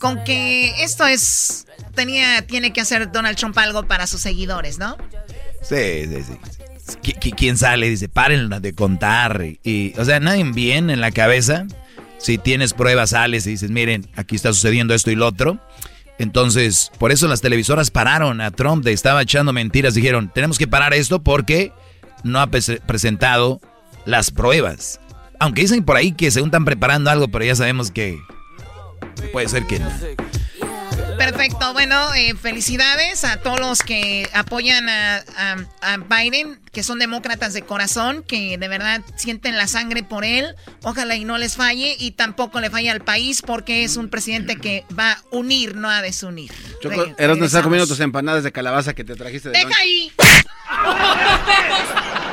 con que esto es tenía tiene que hacer Donald Trump algo para sus seguidores, ¿no? Sí, sí, sí. ¿Quién sale? Dice, párenla de contar. Y, o sea, nadie bien en la cabeza. Si tienes pruebas, sales y dices, miren, aquí está sucediendo esto y lo otro. Entonces, por eso las televisoras pararon a Trump estaba echando mentiras. Dijeron, tenemos que parar esto porque no ha presentado las pruebas. Aunque dicen por ahí que se están preparando algo, pero ya sabemos que puede ser que no. Perfecto, bueno, eh, felicidades a todos los que apoyan a, Biden, que son demócratas de corazón, que de verdad sienten la sangre por él. Ojalá y no les falle y tampoco le falle al país porque es un presidente que va a unir, no a desunir. Choco, eras estás comiendo tus empanadas de calabaza que te trajiste de ¡Deja ahí!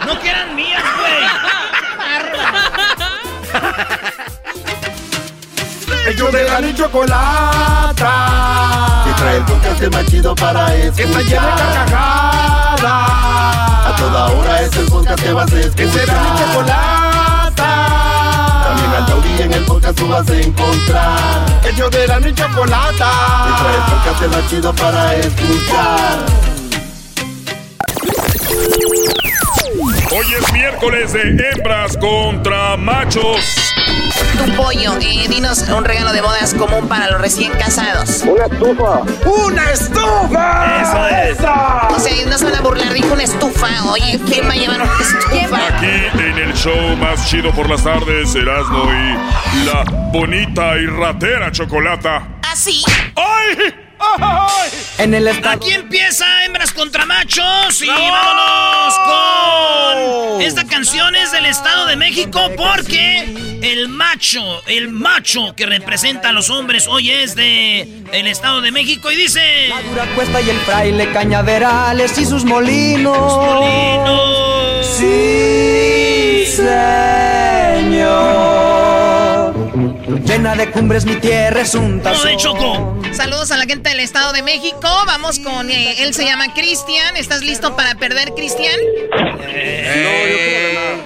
¡No quieran mías, güey! *laughs* Ellos de la y chocolata. Que trae el podcast más chido para escuchar. Que está llena de carcajadas. A toda hora es el podcast que vas a escuchar. Que será mi chocolata. También al taurí en el podcast tú vas a encontrar. Ellos de la y chocolata. Que trae el podcast más chido para escuchar. Hoy es miércoles de hembras contra machos. Tu pollo, eh, dinos un regalo de bodas común para los recién casados. Una estufa. ¡Una estufa! Eso es. O sea, no se van a burlar, dijo una estufa. Oye, ¿quién va a llevar una estufa? *laughs* Aquí en el show más chido por las tardes, Erasmo y la bonita y ratera chocolata. ¿Ah, sí? ¡Ay! En el Aquí empieza Hembras contra Machos y vámonos con esta canción es del Estado de México porque el macho, el macho que representa a los hombres hoy es de el Estado de México y dice La dura cuesta y el fraile cañaverales y sus molinos. molinos. Sí, señor. Llena de cumbres mi tierra es un tazón. Choco. Saludos a la gente del Estado de México. Vamos con eh, él se llama Cristian. ¿Estás listo para perder, Cristian? Eh.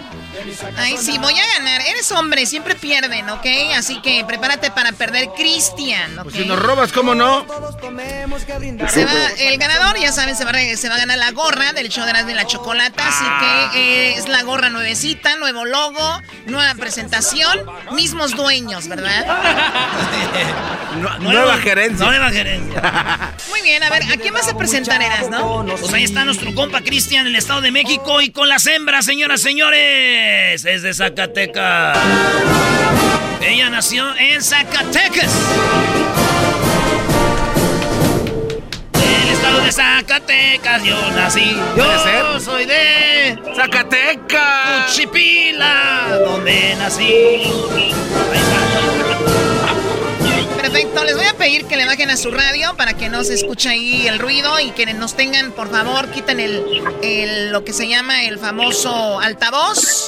Ay, sí, voy a ganar. Eres hombre, siempre pierden, ¿ok? Así que prepárate para perder, Cristian. Pues si nos robas, ¿cómo no? Se va, el ganador, ya saben, se va, a, se va a ganar la gorra del show de la, de la chocolata. Así que eh, es la gorra nuevecita, nuevo logo, nueva presentación, mismos dueños, ¿verdad? *laughs* nueva gerencia. Nueva gerencia. *laughs* Muy bien, a ver, ¿a quién vas a presentar, Eras, no? Pues ahí está nuestro compa Cristian, el Estado de México y con las hembras, señoras, señores. Es de Zacatecas. Ella nació en Zacatecas. El estado de Zacatecas, yo nací. Yo soy de Zacatecas. Chipila, donde nací. Perfecto, les voy a pedir que le bajen a su radio para que no se escuche ahí el ruido y que nos tengan, por favor, quiten el, lo que se llama el famoso altavoz.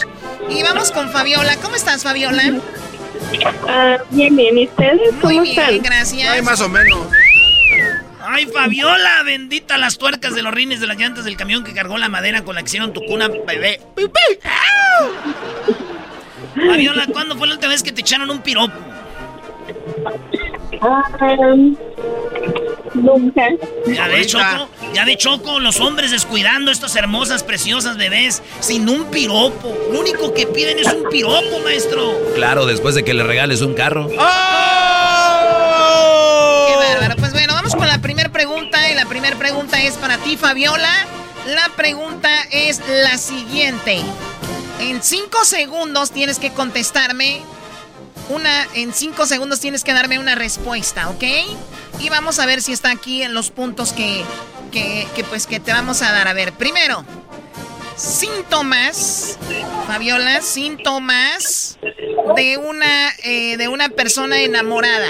Y vamos con Fabiola. ¿Cómo estás, Fabiola? Ah, bien, bien. ¿Y ustedes cómo Muy bien, están? gracias. Ay, más o menos. Ay, Fabiola, bendita las tuercas de los rines de las llantas del camión que cargó la madera con la que hicieron tu cuna, bebé. Fabiola, ¿cuándo fue la última vez que te echaron un piropo? Ah, nunca. Ya de Choco, ya de Choco, los hombres descuidando estas hermosas, preciosas bebés sin un piropo. Lo único que piden es un piropo, maestro. Claro, después de que le regales un carro. Qué bárbaro. Pues bueno, vamos con la primera pregunta. Y la primera pregunta es para ti, Fabiola. La pregunta es la siguiente. En cinco segundos tienes que contestarme una. En cinco segundos tienes que darme una respuesta, ¿ok? Y vamos a ver si está aquí en los puntos que, que, que pues que te vamos a dar. A ver, primero, síntomas, Fabiola, síntomas de una eh, de una persona enamorada.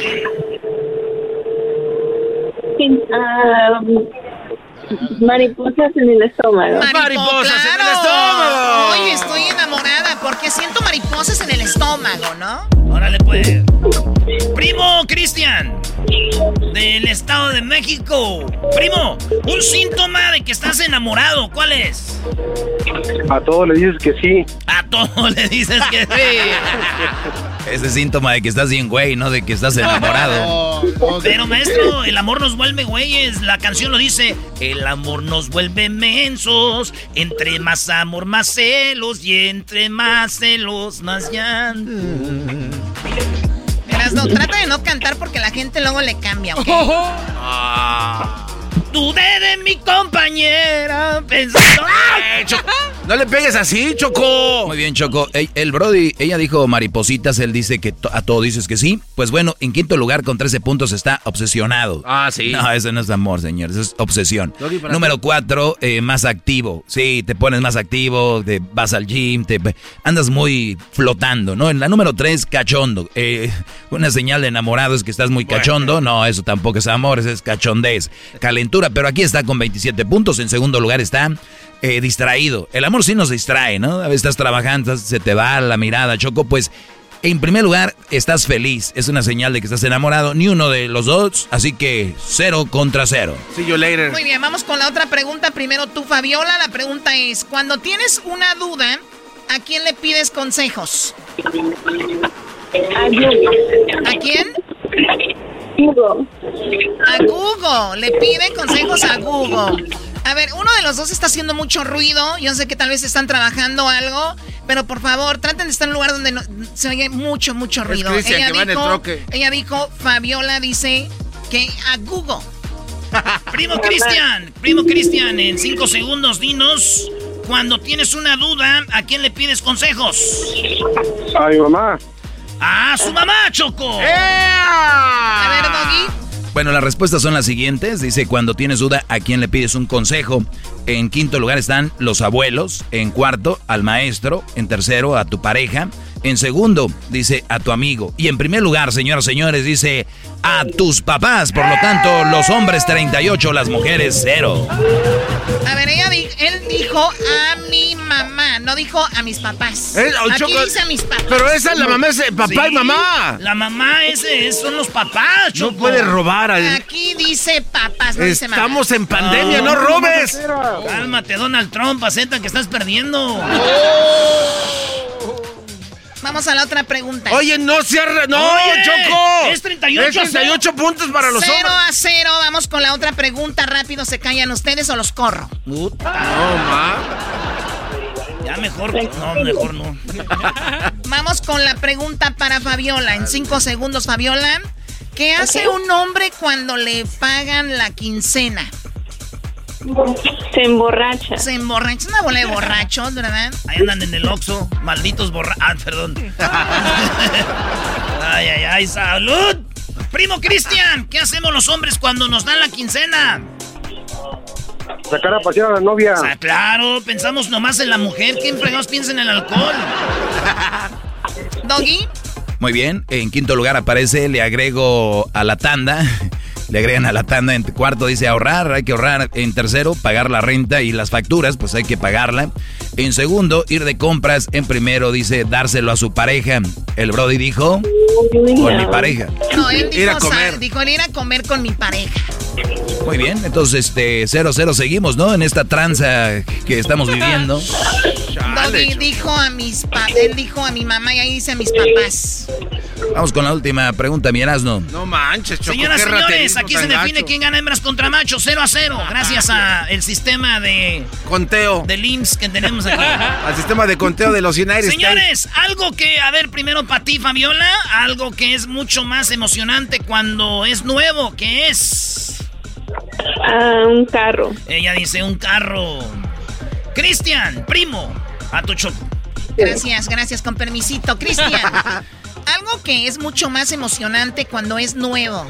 Ah, mariposas en el estómago. Mariposas en el estómago. Oye, estoy enamorada porque siento mariposas en el estómago, ¿no? Órale, pues. Primo Cristian, del Estado de México. Primo, un síntoma de que estás enamorado, ¿cuál es? A todos le dices que sí. A todos le dices que sí. *laughs* Ese síntoma de que estás bien güey, no de que estás enamorado. *laughs* Pero maestro, el amor nos vuelve güeyes. La canción lo dice. El amor nos vuelve mensos. Entre más amor, más celos. Y entre más celos, más llanto. No, trata de no cantar porque la gente luego le cambia, ¿ok? *laughs* Ah. Dudé de mi compañera pensando... No le pegues así, Choco. Muy bien, Choco. El, Brody, ella dijo maripositas, él dice que a todo dices que sí. Pues bueno, en quinto lugar con 13 puntos está obsesionado. Ah, sí. No, eso no es amor, señor, eso es obsesión. Número cuatro, eh, más activo. Sí, te pones más activo, te vas al gym, te andas muy flotando, ¿no? En la número tres, cachondo. Eh, una señal de enamorado es que estás muy cachondo. No, eso tampoco es amor, eso es cachondez. Calentura, pero aquí está con 27 puntos. En segundo lugar está eh, distraído. El amor sí nos distrae, ¿no? A veces estás trabajando, se te va la mirada, Choco, pues en primer lugar, estás feliz. Es una señal de que estás enamorado. Ni uno de los dos. Así que cero contra cero. See you later. Muy bien, vamos con la otra pregunta. Primero tú, Fabiola. La pregunta es, cuando tienes una duda, ¿a quién le pides consejos? ¿A quién? Google. A Google. Le pide consejos a Google. A ver, uno de los dos está haciendo mucho ruido. Yo sé que tal vez están trabajando algo, pero por favor, traten de estar en un lugar donde no, se oye mucho, mucho ruido. ella, dijo, ella dijo, Fabiola dice que a Google. *laughs* primo Cristian, primo Cristian, en cinco segundos dinos, cuando tienes una duda, ¿a quién le pides consejos? A mi mamá. ¡Ah, su mamá, Choco! A ver, Doggy. Bueno, las respuestas son las siguientes. Dice, cuando tienes duda, ¿a quién le pides un consejo? En quinto lugar están los abuelos. En cuarto, al maestro. En tercero, a tu pareja. En segundo, dice a tu amigo. Y en primer lugar, señoras y señores, dice a tus papás. Por lo tanto, los hombres 38, las mujeres 0. A ver, ella él dijo a mi mamá, no dijo a mis papás. Eh, oh, Aquí dice a mis papás. Pero esa es la mamá, es papá y mamá. La mamá ese son los papás, Choco. No puede robar. Aquí dice papás, no dice mamá. Estamos en pandemia, no, robes. Cálmate, Donald Trump, acepta que estás perdiendo. Vamos a la otra pregunta. Oye, no cierra. No, Choco. Es 38 Es 38 puntos para los Cero a cero. Vamos con la otra pregunta. Rápido, ¿se callan ustedes o los corro? No, ma. Ya mejor. No, mejor no. *laughs* Vamos con la pregunta para Fabiola. En cinco segundos, Fabiola. ¿Qué hace un hombre cuando le pagan la quincena? Se emborracha. Se emborracha. Es una bola de borrachos, ¿verdad? Ahí andan en el Oxxo, malditos borrachos. Ah, perdón. *laughs* ay, ay, ay, salud. Primo Cristian, ¿qué hacemos los hombres cuando nos dan la quincena? Sacar a pasear a la novia. O sea, claro, pensamos nomás en la mujer. ¿Quién fregados piensa en el alcohol? ¿Doggy? Muy bien, en quinto lugar aparece, le agrego a la tanda le agregan a la tanda. En cuarto dice ahorrar, hay que ahorrar. En tercero, pagar la renta y las facturas, pues hay que pagarla. En segundo, ir de compras. En primero dice dárselo a su pareja. El Brody dijo con mi pareja. No, él dijo ir a comer. dijo ir a comer con mi pareja. Muy bien, entonces este 0-0 seguimos, ¿no? En esta tranza que estamos viviendo. Doggy dijo a mis él dijo a mi mamá y ahí dice a mis papás. Vamos con la última pregunta, mi Erasno. No manches, Choco, Señoras y señores, aquí se define quién gana hembras contra machos, 0 a 0, gracias a el sistema de conteo de IMSS que tenemos aquí. *laughs* Al sistema de conteo de los United Señores, algo que, a ver, primero para ti, Fabiola, algo que es mucho más emocionante cuando es nuevo, ¿qué es? Ah, un carro. Ella dice un carro. Cristian, primo, a tu choco. Gracias, gracias, con permisito. Cristian, *laughs* algo que es mucho más emocionante cuando es nuevo.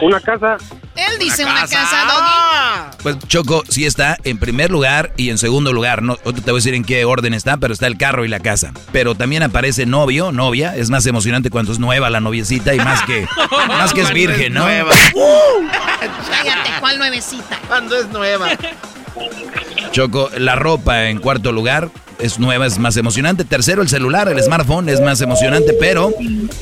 Una casa. Él dice una, casa, Doggy. Pues Choco sí está en primer lugar y en segundo lugar. No te voy a decir en qué orden está, pero está el carro y la casa. Pero también aparece novio, novia. Es más emocionante cuando es nueva la noviecita y más que, *laughs* más que es virgen, ¿no? Nueva. Cállate, ¿cuál nuevecita? Cuando es nueva. Choco, la ropa en cuarto lugar. Es nueva, es más emocionante. Tercero, el celular, el smartphone es más emocionante. Pero,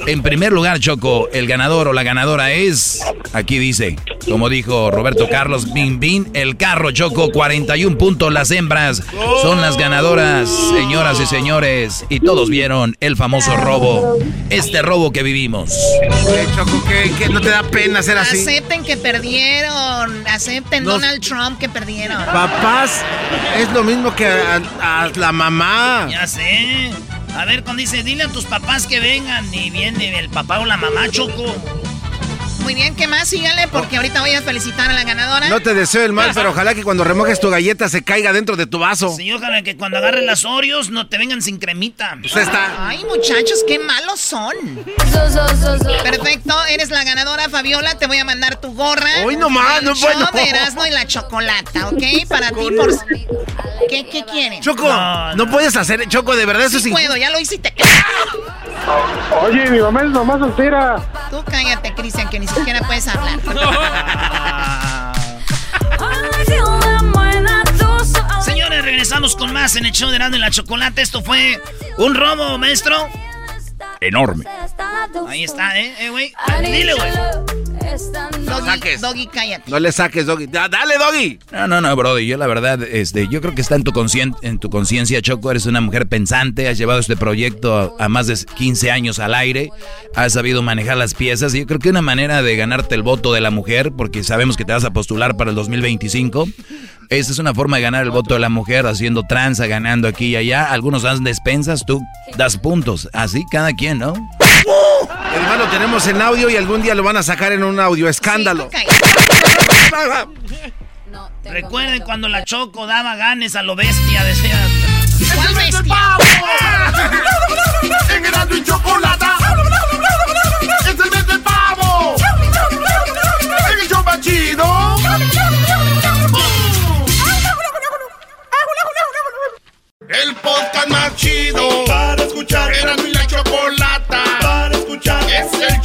en primer lugar, Choco, el ganador o la ganadora es, aquí dice, como dijo Roberto Carlos, Bin Bin, el carro, Choco, 41 puntos. Las hembras son las ganadoras, señoras y señores. Y todos vieron el famoso robo, este robo que vivimos. Choco, que, no te da pena ser así. Acepten que perdieron, acepten Donald Trump que perdieron. Papás, es lo mismo que a, la mamá. Ya sé. A ver, cuando dice, dile a tus papás que vengan, y viene el papá o la mamá, Choco. Muy bien, ¿qué más? Sígale, porque ahorita voy a felicitar a la ganadora. No te deseo el mal, pero ojalá que cuando remojes tu galleta se caiga dentro de tu vaso. Sí, ojalá que cuando agarren las Oreos no te vengan sin cremita. Pues está. Ay, muchachos, qué malos son. Perfecto, eres la ganadora, Fabiola. Te voy a mandar tu gorra. Hoy nomás, no puedo. de Erasmo y la chocolata, ¿ok? Para ti, por... ¿Qué, qué quieren? Choco, no, puedes hacer, Choco, de verdad, eso sí. puedo, ya lo hice y te... *laughs* Oye, mi mamá es mamá soltera. Tú cállate, Cristian, que ni siquiera puedes hablar. *laughs* Señores, regresamos con más en el show de Erasmo y la Chocolate. Esto fue un robo, maestro. Enorme. Ahí está, ¿eh? eh güey. Dile, güey. No saques. Doggy, cállate. No le saques, Doggy. Dale, Doggy. No, no, no, Brody. Yo la verdad, este, yo creo que está en tu en tu conciencia, Choco. Eres una mujer pensante. Has llevado este proyecto a, más de 15 años al aire. Has sabido manejar las piezas. Y yo creo que una manera de ganarte el voto de la mujer, porque sabemos que te vas a postular para el 2025. Esa es una forma de ganar el voto de la mujer, haciendo tranza, ganando aquí y allá. Algunos dan despensas, tú das puntos. Así cada quien, ¿no? Lo tenemos en audio y algún día lo van a sacar en un audio escándalo. *laughs* Recuerden cuando la Choco daba ganes a lo bestia, decía. ¿Cuál bestia? En el y chocolata. Es el mes del pavo. En el show más chido. El podcast más chido para escuchar. Era mi la escuchar.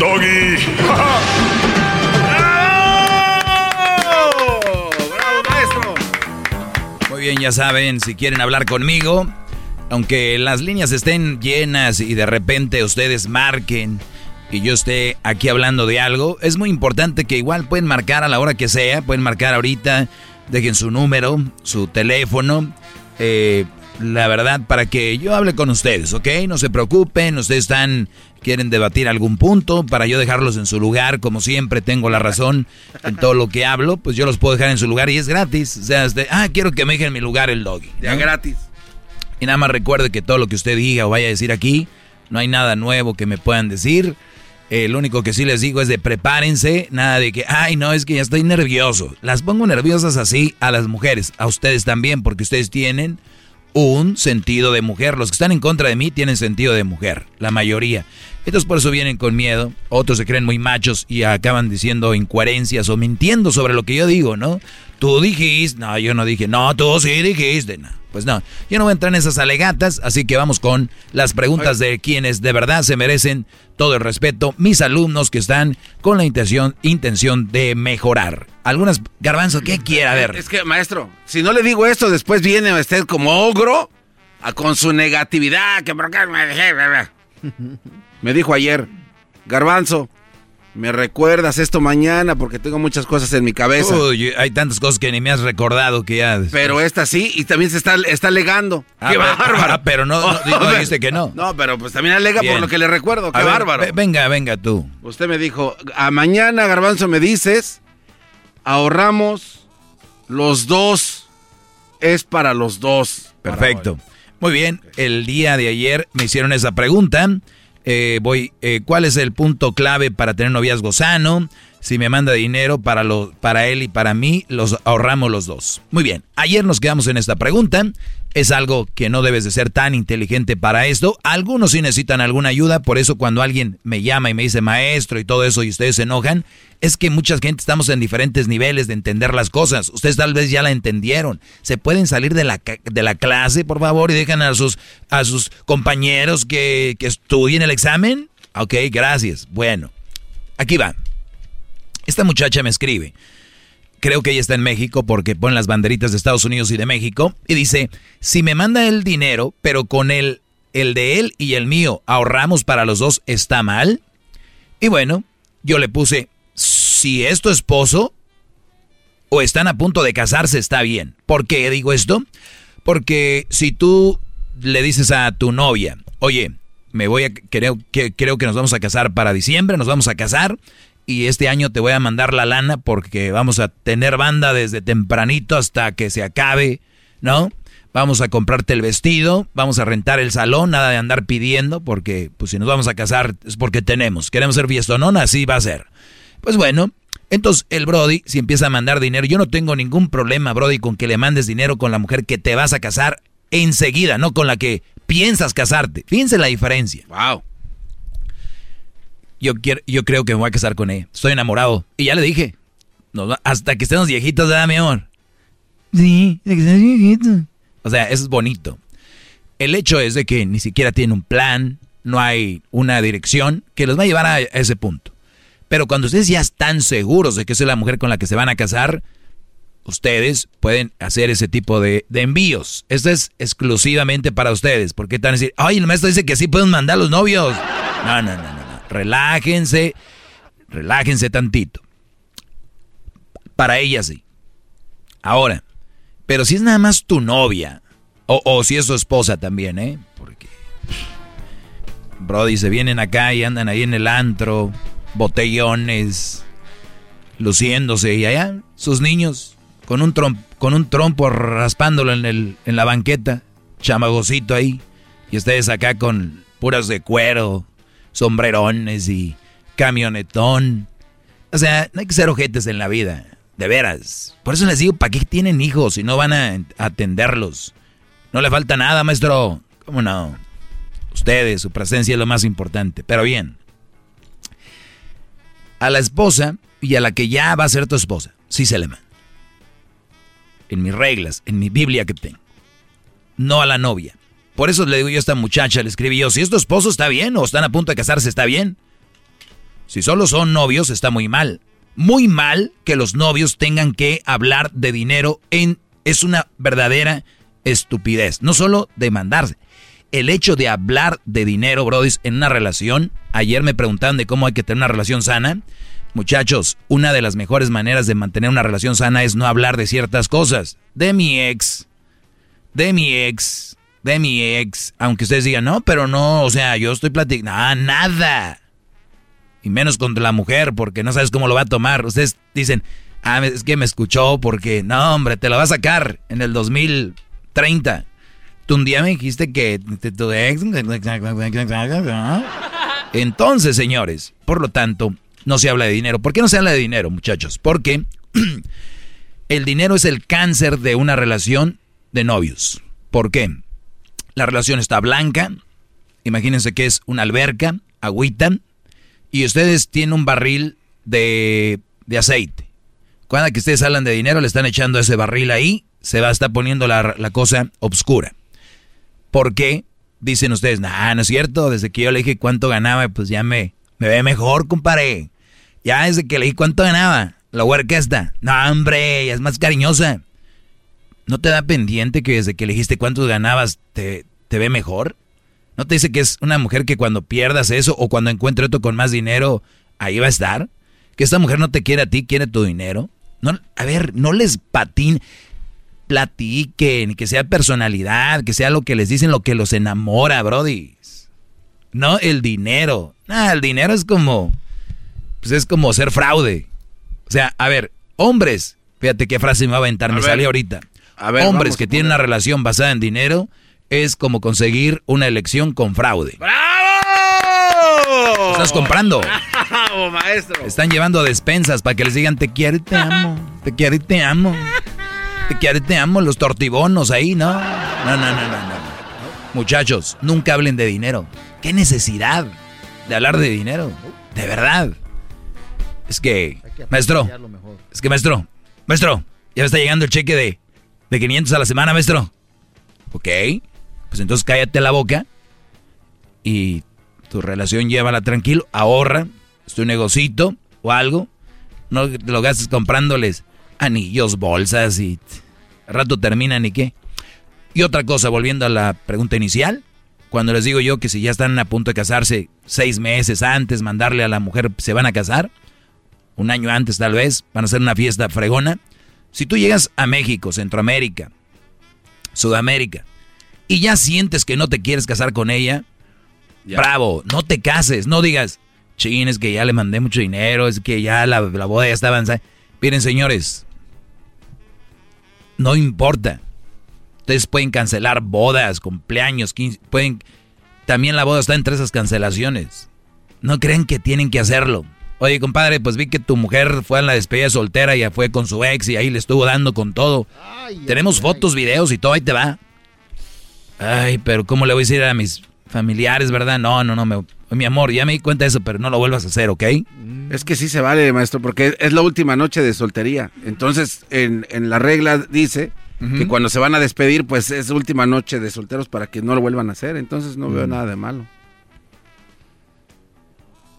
doggy. ¡Bravo, maestro! Muy bien, ya saben, si quieren hablar conmigo, aunque las líneas estén llenas y de repente ustedes marquen y yo esté aquí hablando de algo, es muy importante que igual pueden marcar a la hora que sea, pueden marcar ahorita, dejen su número, su teléfono. Eh, la verdad, para que yo hable con ustedes, ¿ok? No se preocupen, ustedes están, quieren debatir algún punto, para yo dejarlos en su lugar, como siempre tengo la razón en todo lo que hablo, pues yo los puedo dejar en su lugar y es gratis. O sea, ah, quiero que me dejen en mi lugar el doggy. Ya gratis. Y nada más recuerde que todo lo que usted diga o vaya a decir aquí, no hay nada nuevo que me puedan decir. Eh, lo único que sí les digo es de prepárense, nada de que, ay, no, es que ya estoy nervioso. Las pongo nerviosas así a las mujeres, a ustedes también, porque ustedes tienen un sentido de mujer. Los que están en contra de mí tienen sentido de mujer, la mayoría. Entonces por eso vienen con miedo, otros se creen muy machos y acaban diciendo incoherencias o mintiendo sobre lo que yo digo, ¿no? Tú dijiste, no, yo no dije, no, tú sí dijiste, no. Pues no, yo no voy a entrar en esas alegatas, así que vamos con las preguntas de quienes de verdad se merecen todo el respeto, mis alumnos que están con la intención, intención de mejorar. Algunas, garbanzo, ¿qué quiere? A ver. Es que, maestro, si no le digo esto, después viene usted como ogro a, con su negatividad, que me *laughs* dijo ayer, garbanzo, me recuerdas esto mañana porque tengo muchas cosas en mi cabeza. Uy, hay tantas cosas que ni me has recordado que ya. Pero esta sí, y también se está, está alegando. Ah, ¡Qué pero, bárbaro! ah, pero no, no, no *laughs* dijiste que no. No, pero pues también alega Bien. por lo que le recuerdo. ¡Qué A bárbaro! ve- Venga, venga tú. Usted me dijo, a mañana, Garbanzo, me dices, ahorramos los dos, es para los dos. Perfecto. Muy bien, el día de ayer me hicieron esa pregunta. Eh, voy, eh, ¿cuál es el punto clave para tener noviazgo sano? Si me manda dinero para, lo, para él y para mí, los ahorramos los dos. Muy bien, ayer nos quedamos en esta pregunta. Es algo que no debes de ser tan inteligente para esto. Algunos sí necesitan alguna ayuda, por eso cuando alguien me llama y me dice maestro y todo eso y ustedes se enojan, es que mucha gente estamos en diferentes niveles de entender las cosas. Ustedes tal vez ya la entendieron. Se pueden salir de la, de la clase, por favor, y dejan a sus, a sus compañeros que, que estudien el examen. Ok, gracias. Bueno, aquí va. Esta muchacha me escribe. Creo que ella está en México porque pone las banderitas de Estados Unidos y de México. Y dice, si me manda el dinero, pero con el, el de él y el mío ahorramos para los dos, ¿está mal? Y bueno, yo le puse, si es tu esposo o están a punto de casarse, está bien. ¿Por qué digo esto? Porque si tú le dices a tu novia, oye, me voy a, creo que, creo que nos vamos a casar para diciembre, nos vamos a casar, y este año te voy a mandar la lana porque vamos a tener banda desde tempranito hasta que se acabe, ¿no? Vamos a comprarte el vestido, vamos a rentar el salón, nada de andar pidiendo, porque pues si nos vamos a casar es porque tenemos. Queremos ser fiestonona, así va a ser. Pues bueno, entonces el Brody, si empieza a mandar dinero, yo no tengo ningún problema, Brody, con que le mandes dinero con la mujer que te vas a casar enseguida, no con la que piensas casarte. Fíjense la diferencia. Wow yo, quiero, yo creo que me voy a casar con ella. Estoy enamorado. Y ya le dije, hasta que estemos viejitos, ¿verdad, mi amor? Sí, hasta que estemos viejitos. O sea, eso es bonito. El hecho es de que ni siquiera tiene un plan, no hay una dirección que los va a llevar a ese punto. Pero cuando ustedes ya están seguros de que es la mujer con la que se van a casar, ustedes pueden hacer ese tipo de, de envíos. Esto es exclusivamente para ustedes. Porque están a decir, ay, el maestro dice que sí pueden mandar los novios. No, no, no, no relájense, relájense tantito. Para ella sí. Ahora, pero si es nada más tu novia, o, si es su esposa también, ¿eh? Porque, Brody, se vienen acá y andan ahí en el antro, botellones, luciéndose, y allá sus niños con un, con un trompo raspándolo en, el, en la banqueta, chamagocito ahí, y ustedes acá con puras de cuero, sombrerones y camionetón. O sea, no hay que ser ojetes en la vida, de veras. Por eso les digo, ¿para qué tienen hijos si no van a atenderlos? No le falta nada, maestro. ¿Cómo no? Ustedes, su presencia es lo más importante. Pero bien, a la esposa y a la que ya va a ser tu esposa, sí se le manda. En mis reglas, en mi Biblia que tengo. No a la novia. Por eso le digo yo a esta muchacha, le escribí yo, si es tu esposo está bien o están a punto de casarse está bien. Si solo son novios está muy mal. Muy mal que los novios tengan que hablar de dinero en... Es una verdadera estupidez. No solo demandarse. El hecho de hablar de dinero, Brody, en una relación. Ayer me preguntaban de cómo hay que tener una relación sana. Muchachos, una de las mejores maneras de mantener una relación sana es no hablar de ciertas cosas. De mi ex. De mi ex de mi ex, aunque ustedes digan, no, pero no, o sea, yo estoy platicando, nada. Y menos contra la mujer, porque no sabes cómo lo va a tomar. Ustedes dicen, ah, es que me escuchó porque, no, hombre, te lo va a sacar en el 2030. Tú un día me dijiste que tu ex... Entonces, señores, por lo tanto, no se habla de dinero. ¿Por qué no se habla de dinero, muchachos? Porque *clears throat* el dinero es el cáncer de una relación de novios. ¿Por qué? La relación está blanca. Imagínense que es una alberca, agüita. Y ustedes tienen un barril de, de aceite. Cuando que ustedes hablan de dinero, le están echando ese barril ahí, se va a estar poniendo la, cosa obscura. ¿Por qué? Dicen ustedes, nah, no es cierto, desde que yo le dije cuánto ganaba, pues ya me, me ve mejor, compadre. Ya desde que le dije cuánto ganaba, la huerca está. No, hombre, ya es más cariñosa. ¿No te da pendiente que desde que elegiste cuántos ganabas te, te ve mejor? ¿No te dice que es una mujer que cuando pierdas eso o cuando encuentre otro con más dinero, ahí va a estar? ¿Que esta mujer no te quiere a ti, quiere tu dinero? No, a ver, no les patín, platiquen, que sea personalidad, que sea lo que les dicen, lo que los enamora, brody. No el dinero. Nada, el dinero es como, pues es como ser fraude. O sea, a ver, hombres, fíjate qué frase me va a aventar, me sale ahorita hombres que tienen una relación basada en dinero es como conseguir una elección con fraude. ¡Bravo! estás comprando. Bravo, maestro. Están llevando despensas para que les digan te quiero y te amo. Te quiero y te amo. Te quiero y te amo. Los tortibonos ahí, ¿no? No, no, no, no, no. Muchachos, nunca hablen de dinero. ¿Qué necesidad de hablar de dinero? De verdad. Es que, maestro, es que maestro, maestro, ya me está llegando el cheque de, de 500 a la semana, maestro. Ok, pues entonces cállate la boca y tu relación llévala tranquilo, ahorra, es tu negocito o algo. No te lo gastes comprándoles anillos, bolsas y al rato terminan y qué. Y otra cosa, volviendo a la pregunta inicial, cuando les digo yo que si ya están a punto de casarse seis meses antes, mandarle a la mujer, se van a casar, un año antes tal vez, van a hacer una fiesta fregona. Si tú llegas a México, Centroamérica, Sudamérica, y ya sientes que no te quieres casar con ella, bravo, no te cases, no digas, chin, es que ya le mandé mucho dinero, es que ya la, la boda ya está avanzada. Miren, señores, no importa. Ustedes pueden cancelar bodas, cumpleaños, 15, pueden... También la boda está entre esas cancelaciones. No creen que tienen que hacerlo. Oye, compadre, pues vi que tu mujer fue a la despedida soltera, ya fue con su ex y ahí le estuvo dando con todo. Tenemos fotos, videos y todo, ahí te va. Ay, pero ¿cómo le voy a decir a mis familiares, verdad? No, no, no, me, mi amor, ya me di cuenta de eso, pero no lo vuelvas a hacer, ¿ok? Es que sí se vale, maestro, porque es la última noche de soltería. Entonces, en, en la regla dice que cuando se van a despedir, pues es última noche de solteros para que no lo vuelvan a hacer. Entonces no veo nada de malo.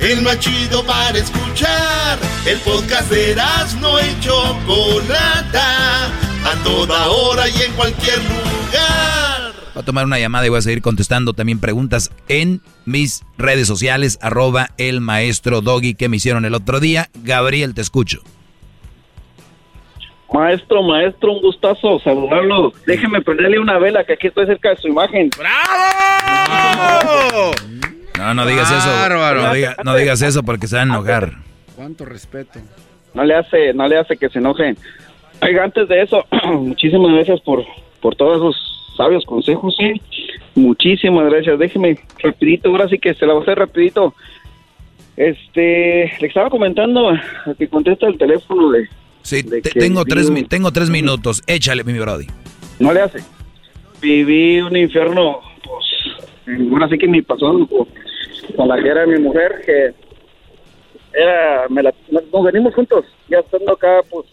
El más chido para escuchar. El podcast de no y Chocolata. A toda hora y en cualquier lugar. Voy a tomar una llamada y voy a seguir contestando también preguntas en mis redes sociales, arroba el maestro Doggy que me hicieron el otro día. Gabriel, te escucho. Maestro, maestro, un gustazo saludarlo. Déjeme prenderle una vela que aquí estoy cerca de su imagen. ¡Bravo! No, no digas eso. No, diga- no digas eso porque se van a enojar. Cuánto respeto. No le hace, no le hace que se enojen. Oiga, antes de eso, *clears throat* muchísimas gracias por, por todos esos sabios consejos, ¿sí? Muchísimas gracias. Déjeme rapidito, ahora sí que se la voy a hacer rapidito. Este, le estaba comentando a que contesta el teléfono de... Sí, de te- que tengo, tres, tengo tres minutos. Échale, mi brody. No le hace. Viví un infierno, pues, ahora sí que mi pasado con, con la que era mi mujer, que era, me la, nos venimos juntos, ya estando acá, pues,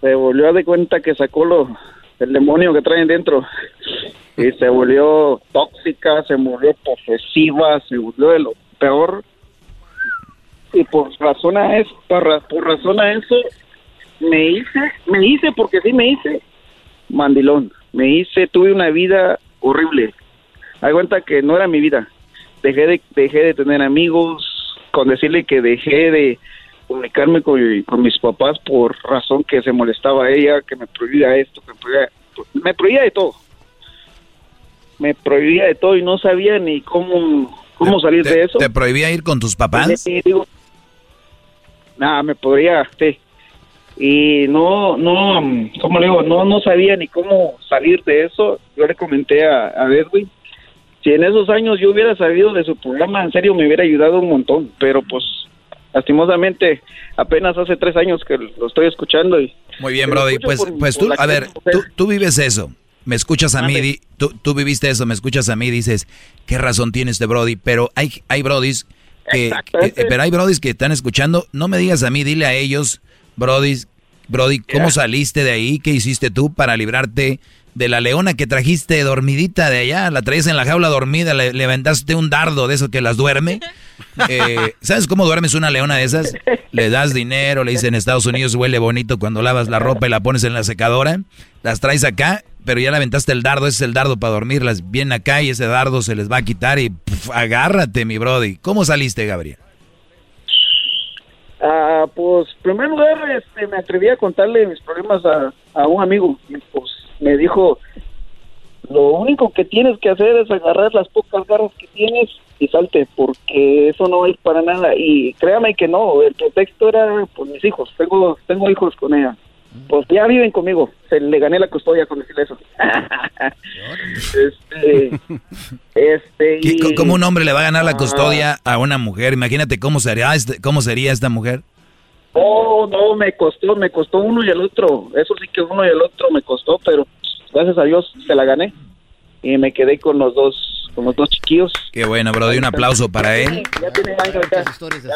se volvió a de cuenta que sacó lo, el demonio que traen dentro y se volvió tóxica, se volvió posesiva, se volvió de lo peor y por razón a eso, por, por razón a eso me hice, me hice porque sí me hice mandilón. Me hice, tuve una vida horrible. Hay cuenta que no era mi vida. Dejé de, dejé de tener amigos, con decirle que dejé de comunicarme con, con mis papás por razón que se molestaba ella, que me prohibía esto, que me prohibía, me prohibía de todo. Me prohibía de todo y no sabía ni cómo, cómo salir de eso. ¿Te prohibía ir con tus papás? Sí, digo, nada, me podría, sí. Y no, no, ¿cómo le digo? No, no sabía ni cómo salir de eso. Yo le comenté a, a Edwin, si en esos años yo hubiera sabido de su programa, en serio me hubiera ayudado un montón. Pero pues, lastimosamente, apenas hace tres años que lo estoy escuchando y... Muy bien, Brody. Pues, por- pues por tú, a ver, tú, tú vives eso. Me escuchas a mí, di- tú, tú viviste eso, me escuchas a mí, dices, ¿qué razón tiene este Brody? Pero hay, hay Brodis que, que- pero hay Brodis que están escuchando, no me digas a mí, dile a ellos, Brodis, Brody, ¿cómo saliste de ahí? ¿Qué hiciste tú para librarte de la leona que trajiste dormidita de allá? La traías en la jaula dormida, le, le aventaste un dardo de eso que las duerme. *laughs* Eh, ¿Sabes cómo duermes una leona de esas? Le das dinero, le dicen en Estados Unidos huele bonito cuando lavas la ropa y la pones en la secadora. Las traes acá, pero ya le aventaste el dardo, ese es el dardo para dormirlas. Vienen acá y ese dardo se les va a quitar y puf, agárrate, mi brody. ¿Cómo saliste, Gabriel? Ah, pues, en primer lugar, este, me atreví a contarle mis problemas a, a un amigo. Y pues me dijo, lo único que tienes que hacer es agarrar las pocas garras que tienes y salte, porque eso no es para nada. Y créame que no, el pretexto era pues mis hijos, tengo, tengo hijos con ella. Pues ya viven conmigo, se le gané la custodia con decirle eso. *laughs* este, este, ¿Qué- y- ¿Cómo un hombre le va a ganar la Ah. custodia a una mujer? Imagínate cómo sería, este- cómo sería esta mujer. Oh, no, me costó, me costó uno y el otro. Eso sí que uno y el otro me costó, pero gracias a Dios se la gané. Y me quedé con los dos, con los dos chiquillos. Qué bueno, bro. Y un aplauso para él. Ya tienen años ya.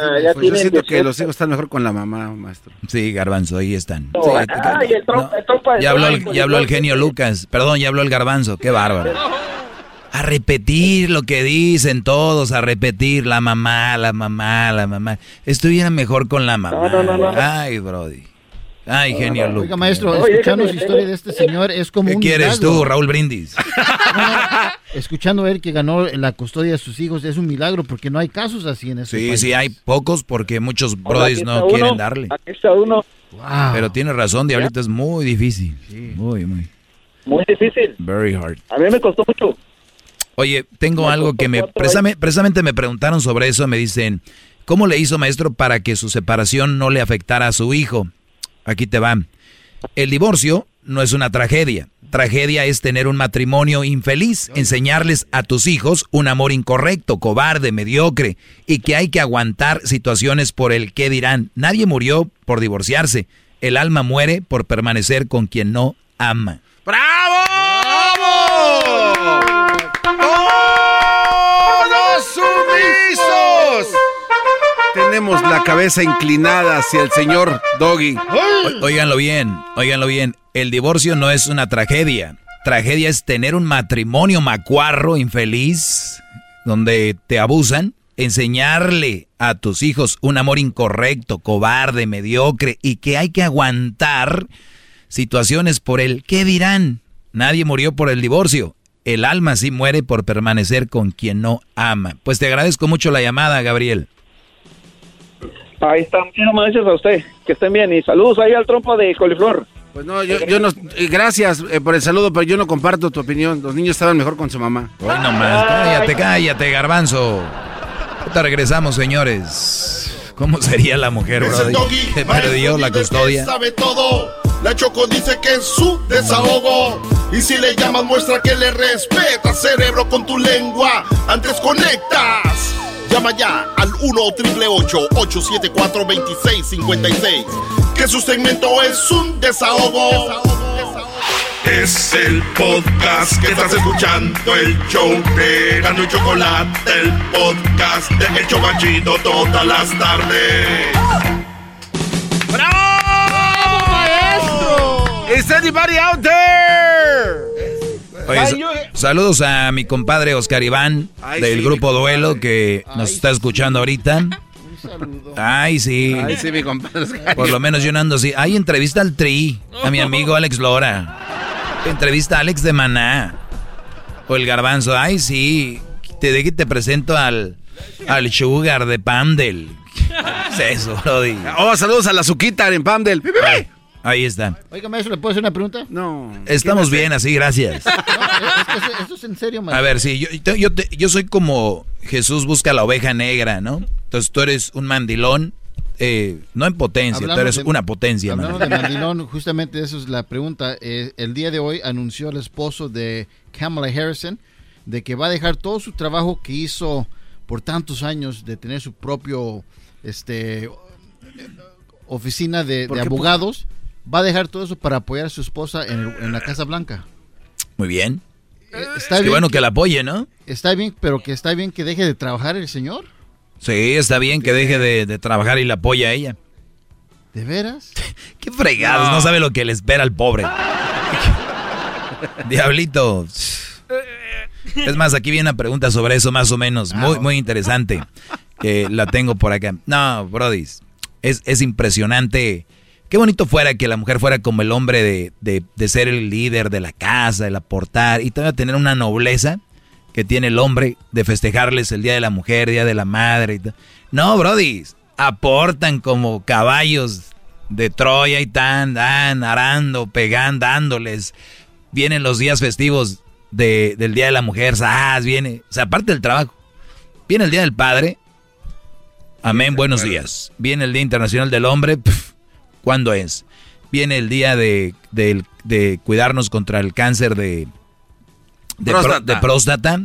Ah, ya Pues yo siento que 18. los hijos están mejor con la mamá, maestro. Sí, Garbanzo, ahí están. No, Sí, ah, y el trompa, el trompa, Ya habló, el, ya habló el genio Lucas. Perdón, ya habló el garbanzo. Qué bárbaro. A repetir lo que dicen todos, a repetir la mamá, la mamá, la mamá. Estuviera mejor con la mamá. no, no, no. Ay, Brody. Ay, genio Lucas. Oiga, maestro, escuchando su historia de este señor es como ¿Qué un quieres milagro. tú, Raúl Brindis? *laughs* Escuchando a él que ganó la custodia de sus hijos es un milagro porque no hay casos así en ese Sí, país. sí, hay pocos porque muchos brodis no quieren uno, darle. Aquí está uno. Pero tiene razón, Diablito, es muy difícil. Muy, muy. Muy difícil. Very hard. A mí me costó mucho. Oye, tengo algo que me precisamente, precisamente me preguntaron sobre eso, me dicen, ¿cómo le hizo maestro para que su separación no le afectara a su hijo? Aquí te va. El divorcio no es una tragedia. Tragedia es tener un matrimonio infeliz, enseñarles a tus hijos un amor incorrecto, cobarde, mediocre y que hay que aguantar situaciones por el qué dirán. Nadie murió por divorciarse. El alma muere por permanecer con quien no ama. ¡Todos Tenemos la cabeza inclinada hacia el señor Doggy. Óiganlo bien, óiganlo bien. El divorcio no es una tragedia. Tragedia es tener un matrimonio macuarro, infeliz, donde te abusan, enseñarle a tus hijos un amor incorrecto, cobarde, mediocre y que hay que aguantar situaciones por el ¿qué dirán? Nadie murió por el divorcio. El alma sí muere por permanecer con quien no ama. Pues te agradezco mucho la llamada, Gabriel. Ahí está, muchísimas gracias a usted. Que estén bien y saludos ahí al trompa de coliflor. Pues no, yo, yo no. eh, gracias eh, por el saludo, pero yo no comparto tu opinión. Los niños estaban mejor con su mamá. Hoy nomás, cállate, cállate, garbanzo. Ahorita regresamos, señores. ¿Cómo sería la mujer, doggy, Que perdió la custodia. sabe todo. La Choco dice que es su desahogo. Y si le llamas, muestra que le respeta, cerebro, con tu lengua. Antes conectas. Llama ya al 1-888-874-2656. Que su segmento es un desahogo. Es el podcast que estás escuchando, el show de Gano y Chocolate, el podcast de El Chocachito todas las tardes. ¿Is anybody out there? Oye, sa- saludos a mi compadre Oscar Iván Ay, del sí, grupo Duelo que nos está escuchando ahorita. *laughs* Ay, sí. Ay, sí, mi compadre. Por lo menos yo no ando así. Ay, entrevista al Tri, a mi amigo Alex Lora. Entrevista a Alex de Maná. O el Garbanzo. Ay, sí. Te de que te presento al, al Sugar de Pandel. *laughs* ¿Qué es eso, Brody? Oh, saludos a la Suquita en Pamdel. Ahí, ahí está. Oiga, maestro, ¿le puedo hacer una pregunta? No. Estamos bien así, gracias. Es que eso- esto es en serio, maestro. A ver, sí, yo, yo, yo te- yo soy como Jesús busca la oveja negra, ¿no? Entonces tú eres un mandilón, eh, no en potencia, Hablando tú eres de- una potencia, Hablando de mandilón, justamente eso es la pregunta. Eh, el día de hoy anunció el esposo de Kamala Harrison de que va a dejar todo su trabajo que hizo por tantos años de tener su propio este oficina de, abogados. Va a dejar todo eso para apoyar a su esposa en, el- en la Casa Blanca. Muy bien. Eh, Está Qué bien bueno que la apoye, ¿no? Está bien, pero que está bien que deje de trabajar el señor. Sí, está bien que deje de, de trabajar y la apoye a ella. ¿De veras? *laughs* Qué fregados, no. No. sabe lo que le espera al pobre. *laughs* Diablito. Es más, aquí viene una pregunta sobre eso más o menos, muy, muy interesante, que la tengo por acá. No, Brody, es, es impresionante. Qué bonito fuera que la mujer fuera como el hombre de, de- de ser el líder de la casa, el aportar, y todavía tener una nobleza que tiene el hombre de festejarles el Día de la Mujer, Día de la Madre. y No, Brody, aportan como caballos de Troya y tan, dan, arando, pegan, dándoles. Vienen los días festivos de, del Día de la Mujer, ¡zas! viene, o sea, aparte del trabajo. Viene el Día del Padre, amén, buenos días. Viene el Día Internacional del Hombre, pf, ¿cuándo es? Viene el día de, de- de cuidarnos contra el cáncer de, de, pro- Próstata. de próstata.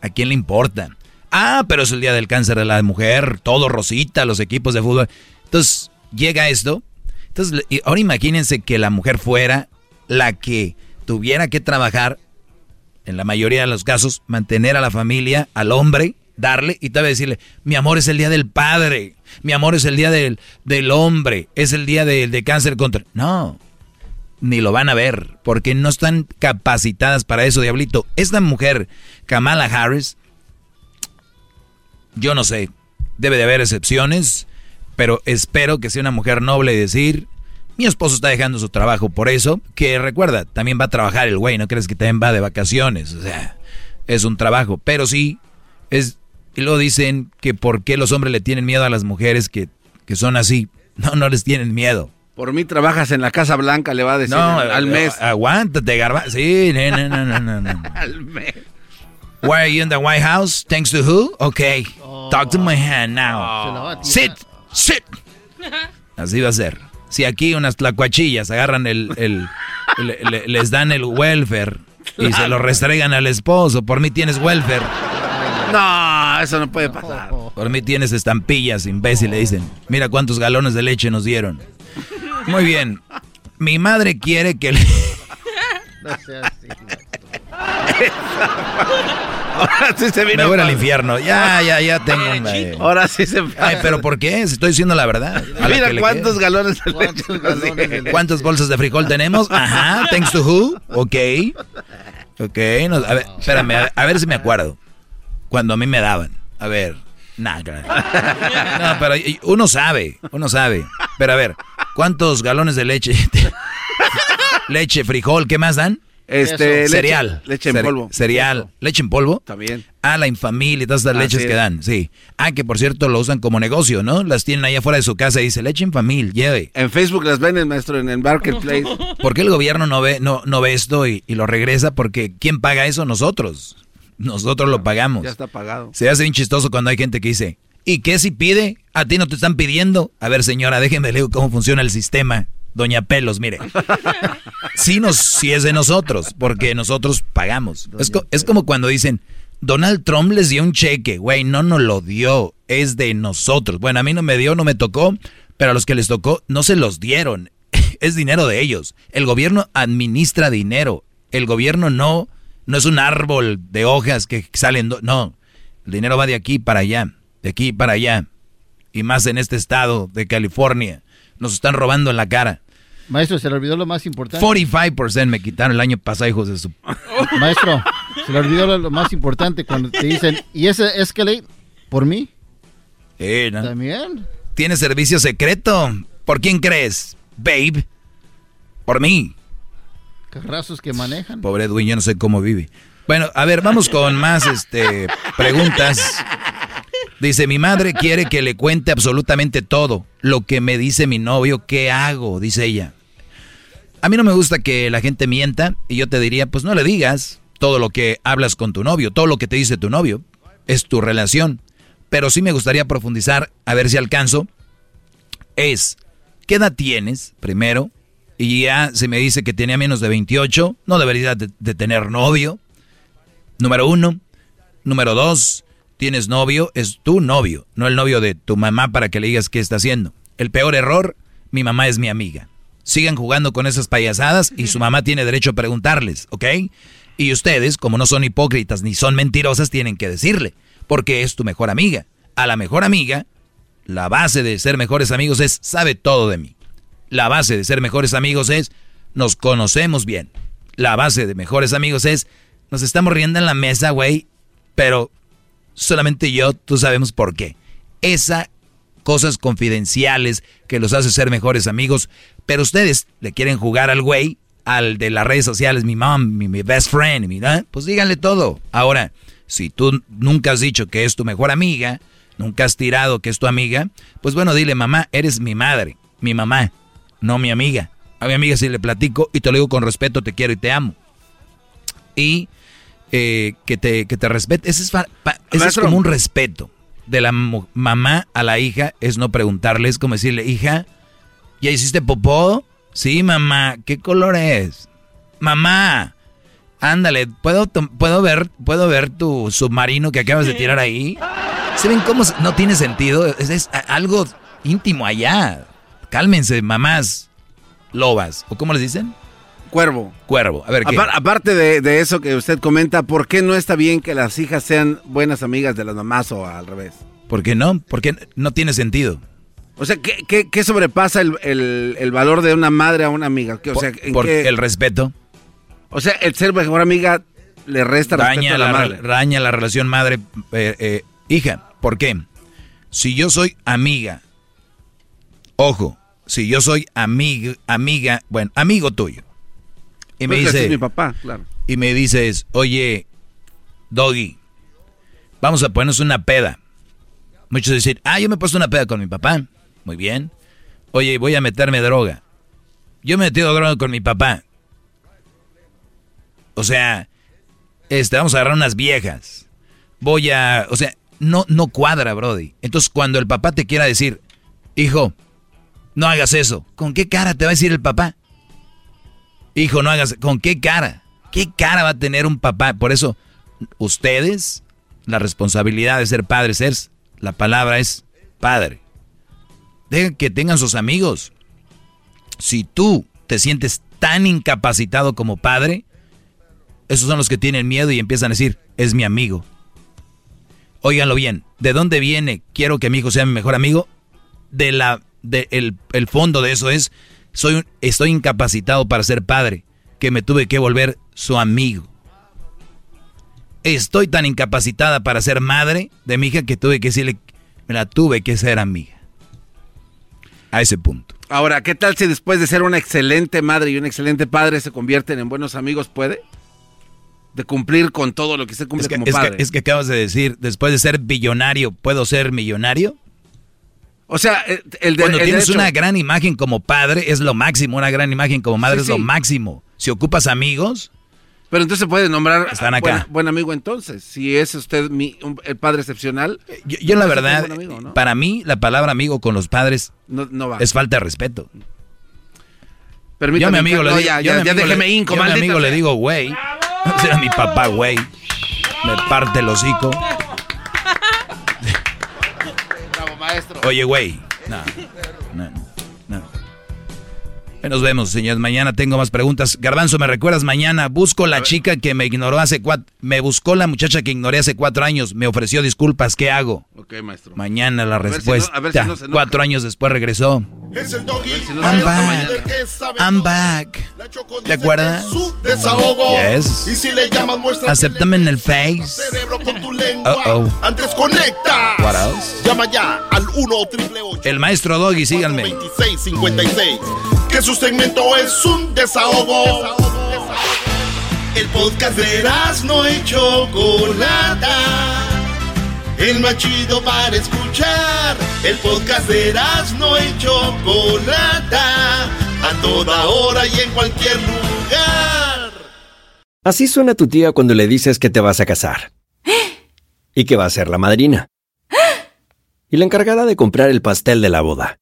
¿A quién le importa? Ah, pero es el día del cáncer de la mujer, todo rosita, los equipos de fútbol. Entonces, llega esto. Entonces, ahora imagínense que la mujer fuera la que tuviera que trabajar, en la mayoría de los casos, mantener a la familia, al hombre, darle y tal vez decirle, mi amor es el día del padre, mi amor es el día del, del hombre, es el día de, de cáncer contra... No, ni lo van a ver, porque no están capacitadas para eso, diablito. Esta mujer, Kamala Harris, yo no sé, debe de haber excepciones, pero espero que sea una mujer noble y decir, mi esposo está dejando su trabajo por eso, que recuerda, también va a trabajar el güey, no crees que también va de vacaciones, o sea, es un trabajo, pero sí, es, y luego dicen que por qué los hombres le tienen miedo a las mujeres que, que son así, no, no les tienen miedo. Por mí trabajas en la Casa Blanca, le va a decir No, al mes. a- Aguántate, garba. Sí, no, no, no, no, no, no. *laughs* al mes. Why are you in the White House? Thanks to who? Okay. Talk to my hand now. Sit, sit. Así va a ser. Si aquí unas tlacuachillas agarran el, el- le- le- les dan el welfare y se lo restregan al esposo, por mí tienes welfare. No, eso no puede pasar. Por mí tienes estampillas, imbécil, le dicen. Mira cuántos galones de leche nos dieron. Muy bien. Mi madre quiere que le... No sea así. Ahora sí se vino. Me voy al infierno. Ya, ya, ya tengo una... Ahora sí se Ay, pero ¿por qué? Si estoy diciendo la verdad. Mira cuántos galones de leche. nos ¿Cuántas bolsas de frijol tenemos? Ajá, thanks to who? Ok. Ok, no, a ver, espérame, a, a ver si me acuerdo. Cuando a mí me daban. A ver, nada. *laughs* No, pero uno sabe, uno sabe. Pero a ver, ¿cuántos galones de leche? *laughs* leche, frijol, ¿qué más dan? Este, cereal. leche en polvo. Cereal. ¿Leche en polvo? También. Ah, la infamil y todas estas leches que dan, sí. Ah, que por cierto lo usan como negocio, ¿no? Las tienen ahí afuera de su casa y dice leche infamil, lleve. En Facebook las venden, maestro, en el marketplace. *laughs* ¿Por qué el gobierno no ve, no, no ve esto y, y lo regresa? Porque ¿quién paga eso? Nosotros. Nosotros lo pagamos. Ya está pagado. Se hace bien chistoso cuando hay gente que dice, ¿y qué si pide? ¿A ti no te están pidiendo? A ver, señora, déjeme leer cómo funciona el sistema. Doña Pelos, mire. *laughs* Sí, nos, sí es de nosotros, porque nosotros pagamos. Es, co- es como cuando dicen, Donald Trump les dio un cheque. Güey, no nos lo dio, es de nosotros. Bueno, a mí no me dio, no me tocó, pero a los que les tocó no se los dieron. *laughs* Es dinero de ellos. El gobierno administra dinero. El gobierno no, no es un árbol de hojas que salen. No, el dinero va de aquí para allá, de aquí para allá. Y más en este estado de California. Nos están robando en la cara. Maestro, se le olvidó lo más importante. 45% me quitaron el año pasado, hijos de su... *laughs* Maestro, se le olvidó lo, lo más importante cuando te dicen, ¿y ese Escalade por mí? Eh, ¿no? También. ¿Tiene servicio secreto? ¿Por quién crees? Babe. Por mí. Carrazos que manejan. Pobre Edwin, yo no sé cómo vive. Bueno, a ver, vamos con más este, preguntas. Dice, mi madre quiere que le cuente absolutamente todo. Lo que me dice mi novio, ¿qué hago? Dice ella. A mí no me gusta que la gente mienta y yo te diría, pues no le digas todo lo que hablas con tu novio, todo lo que te dice tu novio. Es tu relación. Pero sí me gustaría profundizar, a ver si alcanzo. Es, ¿qué edad tienes? Primero. Y ya se me dice que tenía menos de 28, no debería de, de tener novio. Número uno. Número dos, tienes novio, es tu novio, no el novio de tu mamá para que le digas qué está haciendo. El peor error, mi mamá es mi amiga. Sigan jugando con esas payasadas y su mamá tiene derecho a preguntarles, ¿ok? Y ustedes, como no son hipócritas ni son mentirosas, tienen que decirle, porque es tu mejor amiga. A la mejor amiga, la base de ser mejores amigos es sabe todo de mí. La base de ser mejores amigos es nos conocemos bien. La base de mejores amigos es nos estamos riendo en la mesa, güey, pero solamente yo, tú sabemos por qué. Esa cosas confidenciales que los hace ser mejores amigos, pero ustedes le quieren jugar al güey, al de las redes sociales, mi mom, mi, best friend, mi, ¿ah? pues díganle todo. Ahora, si tú nunca has dicho que es tu mejor amiga, nunca has tirado que es tu amiga, pues bueno, dile, mamá, eres mi madre, mi mamá, no mi amiga. A mi amiga si le platico y te lo digo con respeto, te quiero y te amo. Y eh, que, te, que te respete. Ese es, ese es como un respeto de la mamá a la hija, es no preguntarle, es como decirle, hija, ¿ya hiciste popó? Sí, mamá, ¿qué color es? Mamá, ándale, ¿puedo, puedo, ver, ¿puedo ver tu submarino que acabas de tirar ahí? *laughs* ¿Se ven cómo no tiene sentido? Es, algo íntimo allá. Cálmense, mamás lobas. ¿O cómo les dicen? Cuervo. Cuervo. A ver, ¿qué? aparte de, de, eso que usted comenta, ¿por qué no está bien que las hijas sean buenas amigas de las mamás o al revés? ¿Por qué no? Porque no tiene sentido. O sea, ¿qué, qué, sobrepasa el, el, valor de una madre a una amiga? O sea, por, el respeto. O sea, el ser mejor amiga le resta respeto a la, madre. Daña la relación madre-hija. Eh, eh, ¿Por qué? Si yo soy amiga, ojo, si yo soy amiga, amiga, bueno, amigo tuyo. Y me dice, mi papá, claro. Y me dices, oye, Doggy, vamos a ponernos una peda. Muchos dicen, ah, yo me he puesto una peda con mi papá. Muy bien. Oye, voy a meterme droga. Yo me he metido droga con mi papá. O sea, este, vamos a agarrar unas viejas. Voy a, o sea, no, no cuadra, Brody. Entonces, cuando el papá te quiera decir, hijo, no hagas eso, ¿con qué cara te va a decir el papá? Hijo, no hagas, ¿con qué cara? ¿Qué cara va a tener un papá? Por eso, ustedes, la responsabilidad de ser padres es, la palabra es padre. Dejen que tengan sus amigos. Si tú te sientes tan incapacitado como padre, esos son los que tienen miedo y empiezan a decir, es mi amigo. Óiganlo bien, ¿de dónde viene? Quiero que mi hijo sea mi mejor amigo. De la, de el, el fondo de eso es, soy, estoy incapacitado para ser padre, que me tuve que volver su amigo. Estoy tan incapacitada para ser madre de mi hija que tuve que decirle, me la tuve que ser amiga a ese punto. Ahora, ¿qué tal si después de ser una excelente madre y un excelente padre se convierten en buenos amigos? ¿Puede? De cumplir con todo lo que se cumple como padre. es que acabas de decir, después de ser billonario, ¿puedo ser millonario? O sea, eh, el de, Cuando tienes una gran imagen como padre, es lo máximo. Una gran imagen como madre es lo máximo. Si ocupas amigos, pero entonces se puede nombrar Están acá. Buen, amigo entonces. Si es usted mi, el padre excepcional. Yo, la verdad, para mí la palabra amigo con los padres no, va. es falta de respeto. Permítame, yo a mi amigo le digo, ya, ya, déjeme inco, yo a mi amigo le digo, güey. *laughs* Será mi papá, güey. Me parte el hocico. Oye, güey. No. Nos vemos, señores. Mañana tengo más preguntas. Garbanzo, ¿me recuerdas mañana? Busco la chica que me ignoró hace cuatro... Me buscó la muchacha que ignoré hace cuatro años. Me ofreció disculpas. ¿Qué hago? Ok, maestro. Mañana la respuesta. cuatro años después regresó. Es el doggy. I'm back. I'm back. ¿Te acuerdas? Yes. Y si le llamas, muestra. Acéptame en el face. Cerebro con tu lengua. Uh -oh. Antes conecta. What else? Llama ya al 1 El maestro Doggy, síganme. 2656 que su segmento es un desahogo. El podcast de no y Chocolata. El más chido para escuchar. El podcast de no y Chocolata. A toda hora y en cualquier lugar. Así suena tu tía cuando le dices que te vas a casar. *gasps* Y que va a ser la madrina. *gasps* Y la encargada de comprar el pastel de la boda.